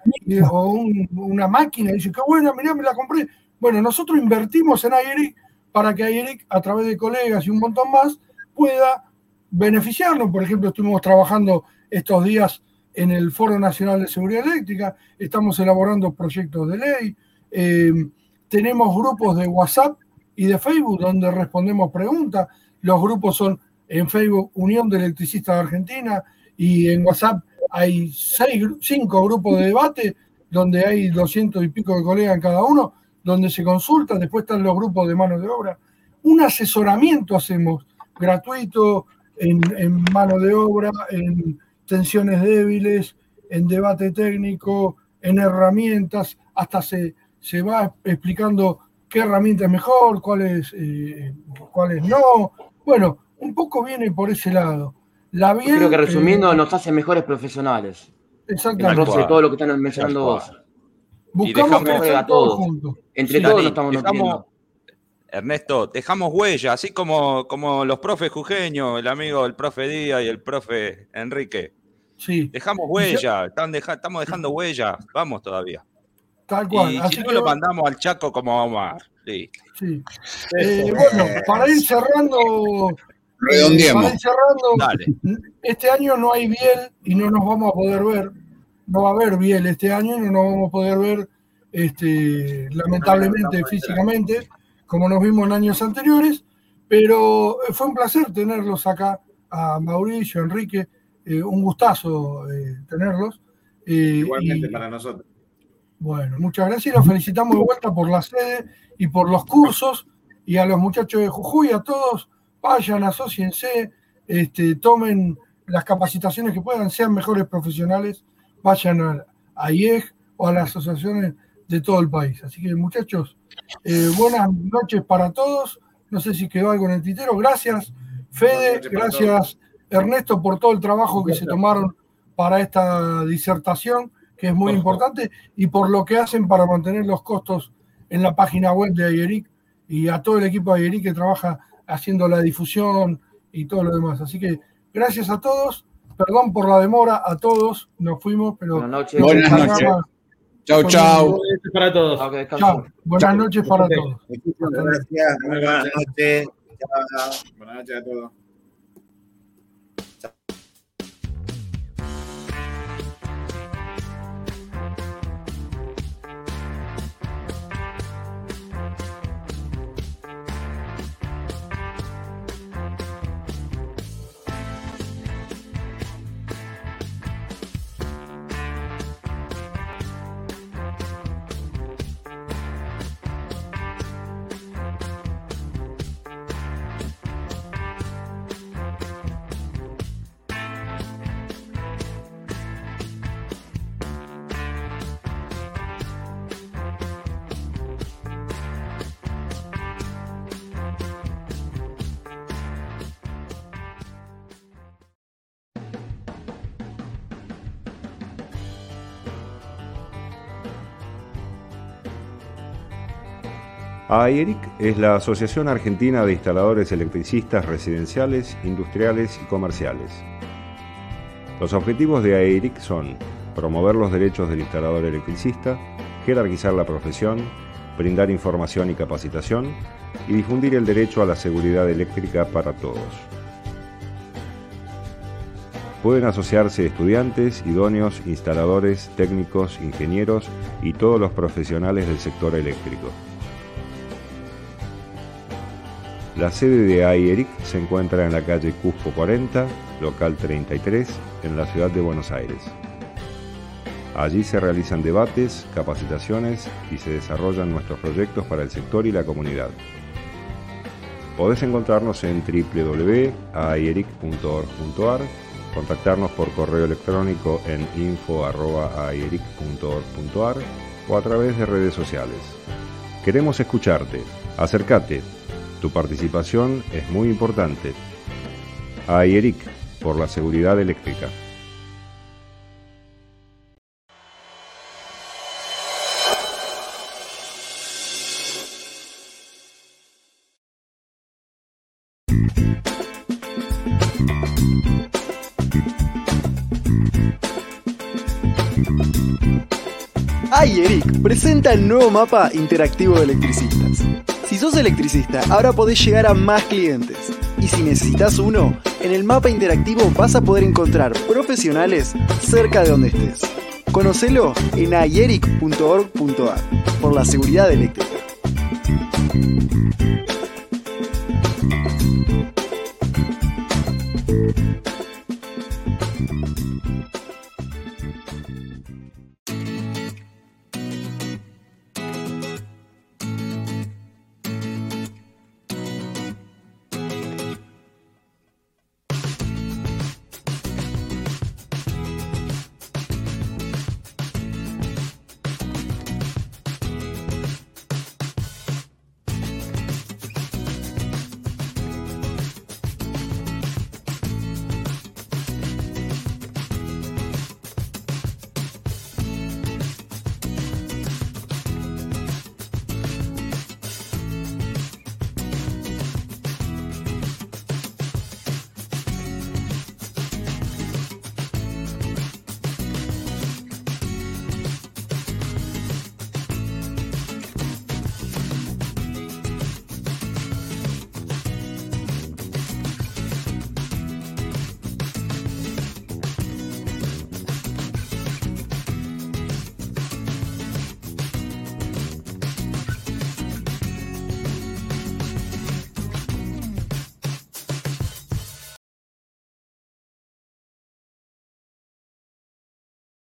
o un- una máquina y dicen, qué buena, mirá, me la compré? Bueno, nosotros invertimos en AIRIC para que AIRIC, a través de colegas y un montón más, pueda beneficiarnos. Por ejemplo, estuvimos trabajando estos días en el Foro Nacional de Seguridad Eléctrica, estamos elaborando proyectos de ley, eh, tenemos grupos de WhatsApp y de Facebook donde respondemos preguntas. Los grupos son en Facebook Unión de Electricistas de Argentina y en WhatsApp hay cinco grupos de debate donde hay doscientos y pico de colegas en cada uno, donde se consulta, después están los grupos de mano de obra. Un asesoramiento hacemos gratuito en, mano de obra, en tensiones débiles, en debate técnico, en herramientas, hasta se, se va explicando qué herramienta es mejor, cuáles eh, cuáles no. Bueno, un poco viene por ese lado. La Yo bien, creo que resumiendo eh, nos hace mejores profesionales. Exactamente. Entonces todo lo que están mencionando vos. buscamos dejamos- crecer a todos juntos. Entre Sí, todos Dani, estamos dejamos-. Ernesto, dejamos huella, así como, como los profes jujeños, el amigo el profe Díaz y el profe Enrique. Sí, Dejamos huella, están deja- estamos dejando huella, vamos todavía. tal cual. Y Así si no que, lo mandamos al Chaco como Omar. Listo. sí. Eh, bueno, para ir cerrando, eh, cerrando, Dale. este año no hay Biel y no nos vamos a poder ver. No va a haber Biel este año y no nos vamos a poder ver, este, lamentablemente, físicamente, como nos vimos en años anteriores. Pero fue un placer tenerlos acá, a Mauricio, Enrique, eh, un gustazo eh, tenerlos. Eh, Igualmente y- para nosotros. bueno, muchas gracias y los felicitamos de vuelta por la sede y por los cursos y a los muchachos de Jujuy, a todos, vayan, asociense, este, tomen las capacitaciones que puedan, sean mejores profesionales, vayan a, a IEG o a las asociaciones de todo el país. Así que muchachos, eh, buenas noches para todos. No sé si quedó algo en el tintero. Gracias, Fede, gracias, Ernesto, por todo el trabajo que se tomaron para esta disertación, que es muy importante, y por lo que hacen para mantener los costos en la página web de Ayeric y a todo el equipo de Ayeric que trabaja haciendo la difusión y todo lo demás. Así que gracias a todos. Perdón por la demora a todos. Nos fuimos, pero. Buenas noches. Buenas noches. Chau, chau. para todos. Chao, que descansen. Chao. Buenas noches para todos. Muchísimas gracias. Buenas noches. Buenas noches a todos. AERIC es la Asociación Argentina de Instaladores Electricistas Residenciales, Industriales y Comerciales. Los objetivos de AERIC son promover los derechos del instalador electricista, jerarquizar la profesión, brindar información y capacitación y difundir el derecho a la seguridad eléctrica para todos. Pueden asociarse estudiantes, idóneos, instaladores, técnicos, ingenieros y todos los profesionales del sector eléctrico. La sede de AIERIC se encuentra en la calle Cusco 40, local 33, en la ciudad de Buenos Aires. Allí se realizan debates, capacitaciones y se desarrollan nuestros proyectos para el sector y la comunidad. Podés encontrarnos en www.aieric.org.ar, contactarnos por correo electrónico en info.aieric.org.ar o a través de redes sociales. Queremos escucharte. Acércate tu participación es muy importante. AIERIC, por la seguridad eléctrica. AIERIC presenta el nuevo mapa interactivo de electricistas. Si sos electricista, ahora podés llegar a más clientes. Y si necesitas uno, en el mapa interactivo vas a poder encontrar profesionales cerca de donde estés. Conocelo en ayeric.org.ar por la seguridad eléctrica.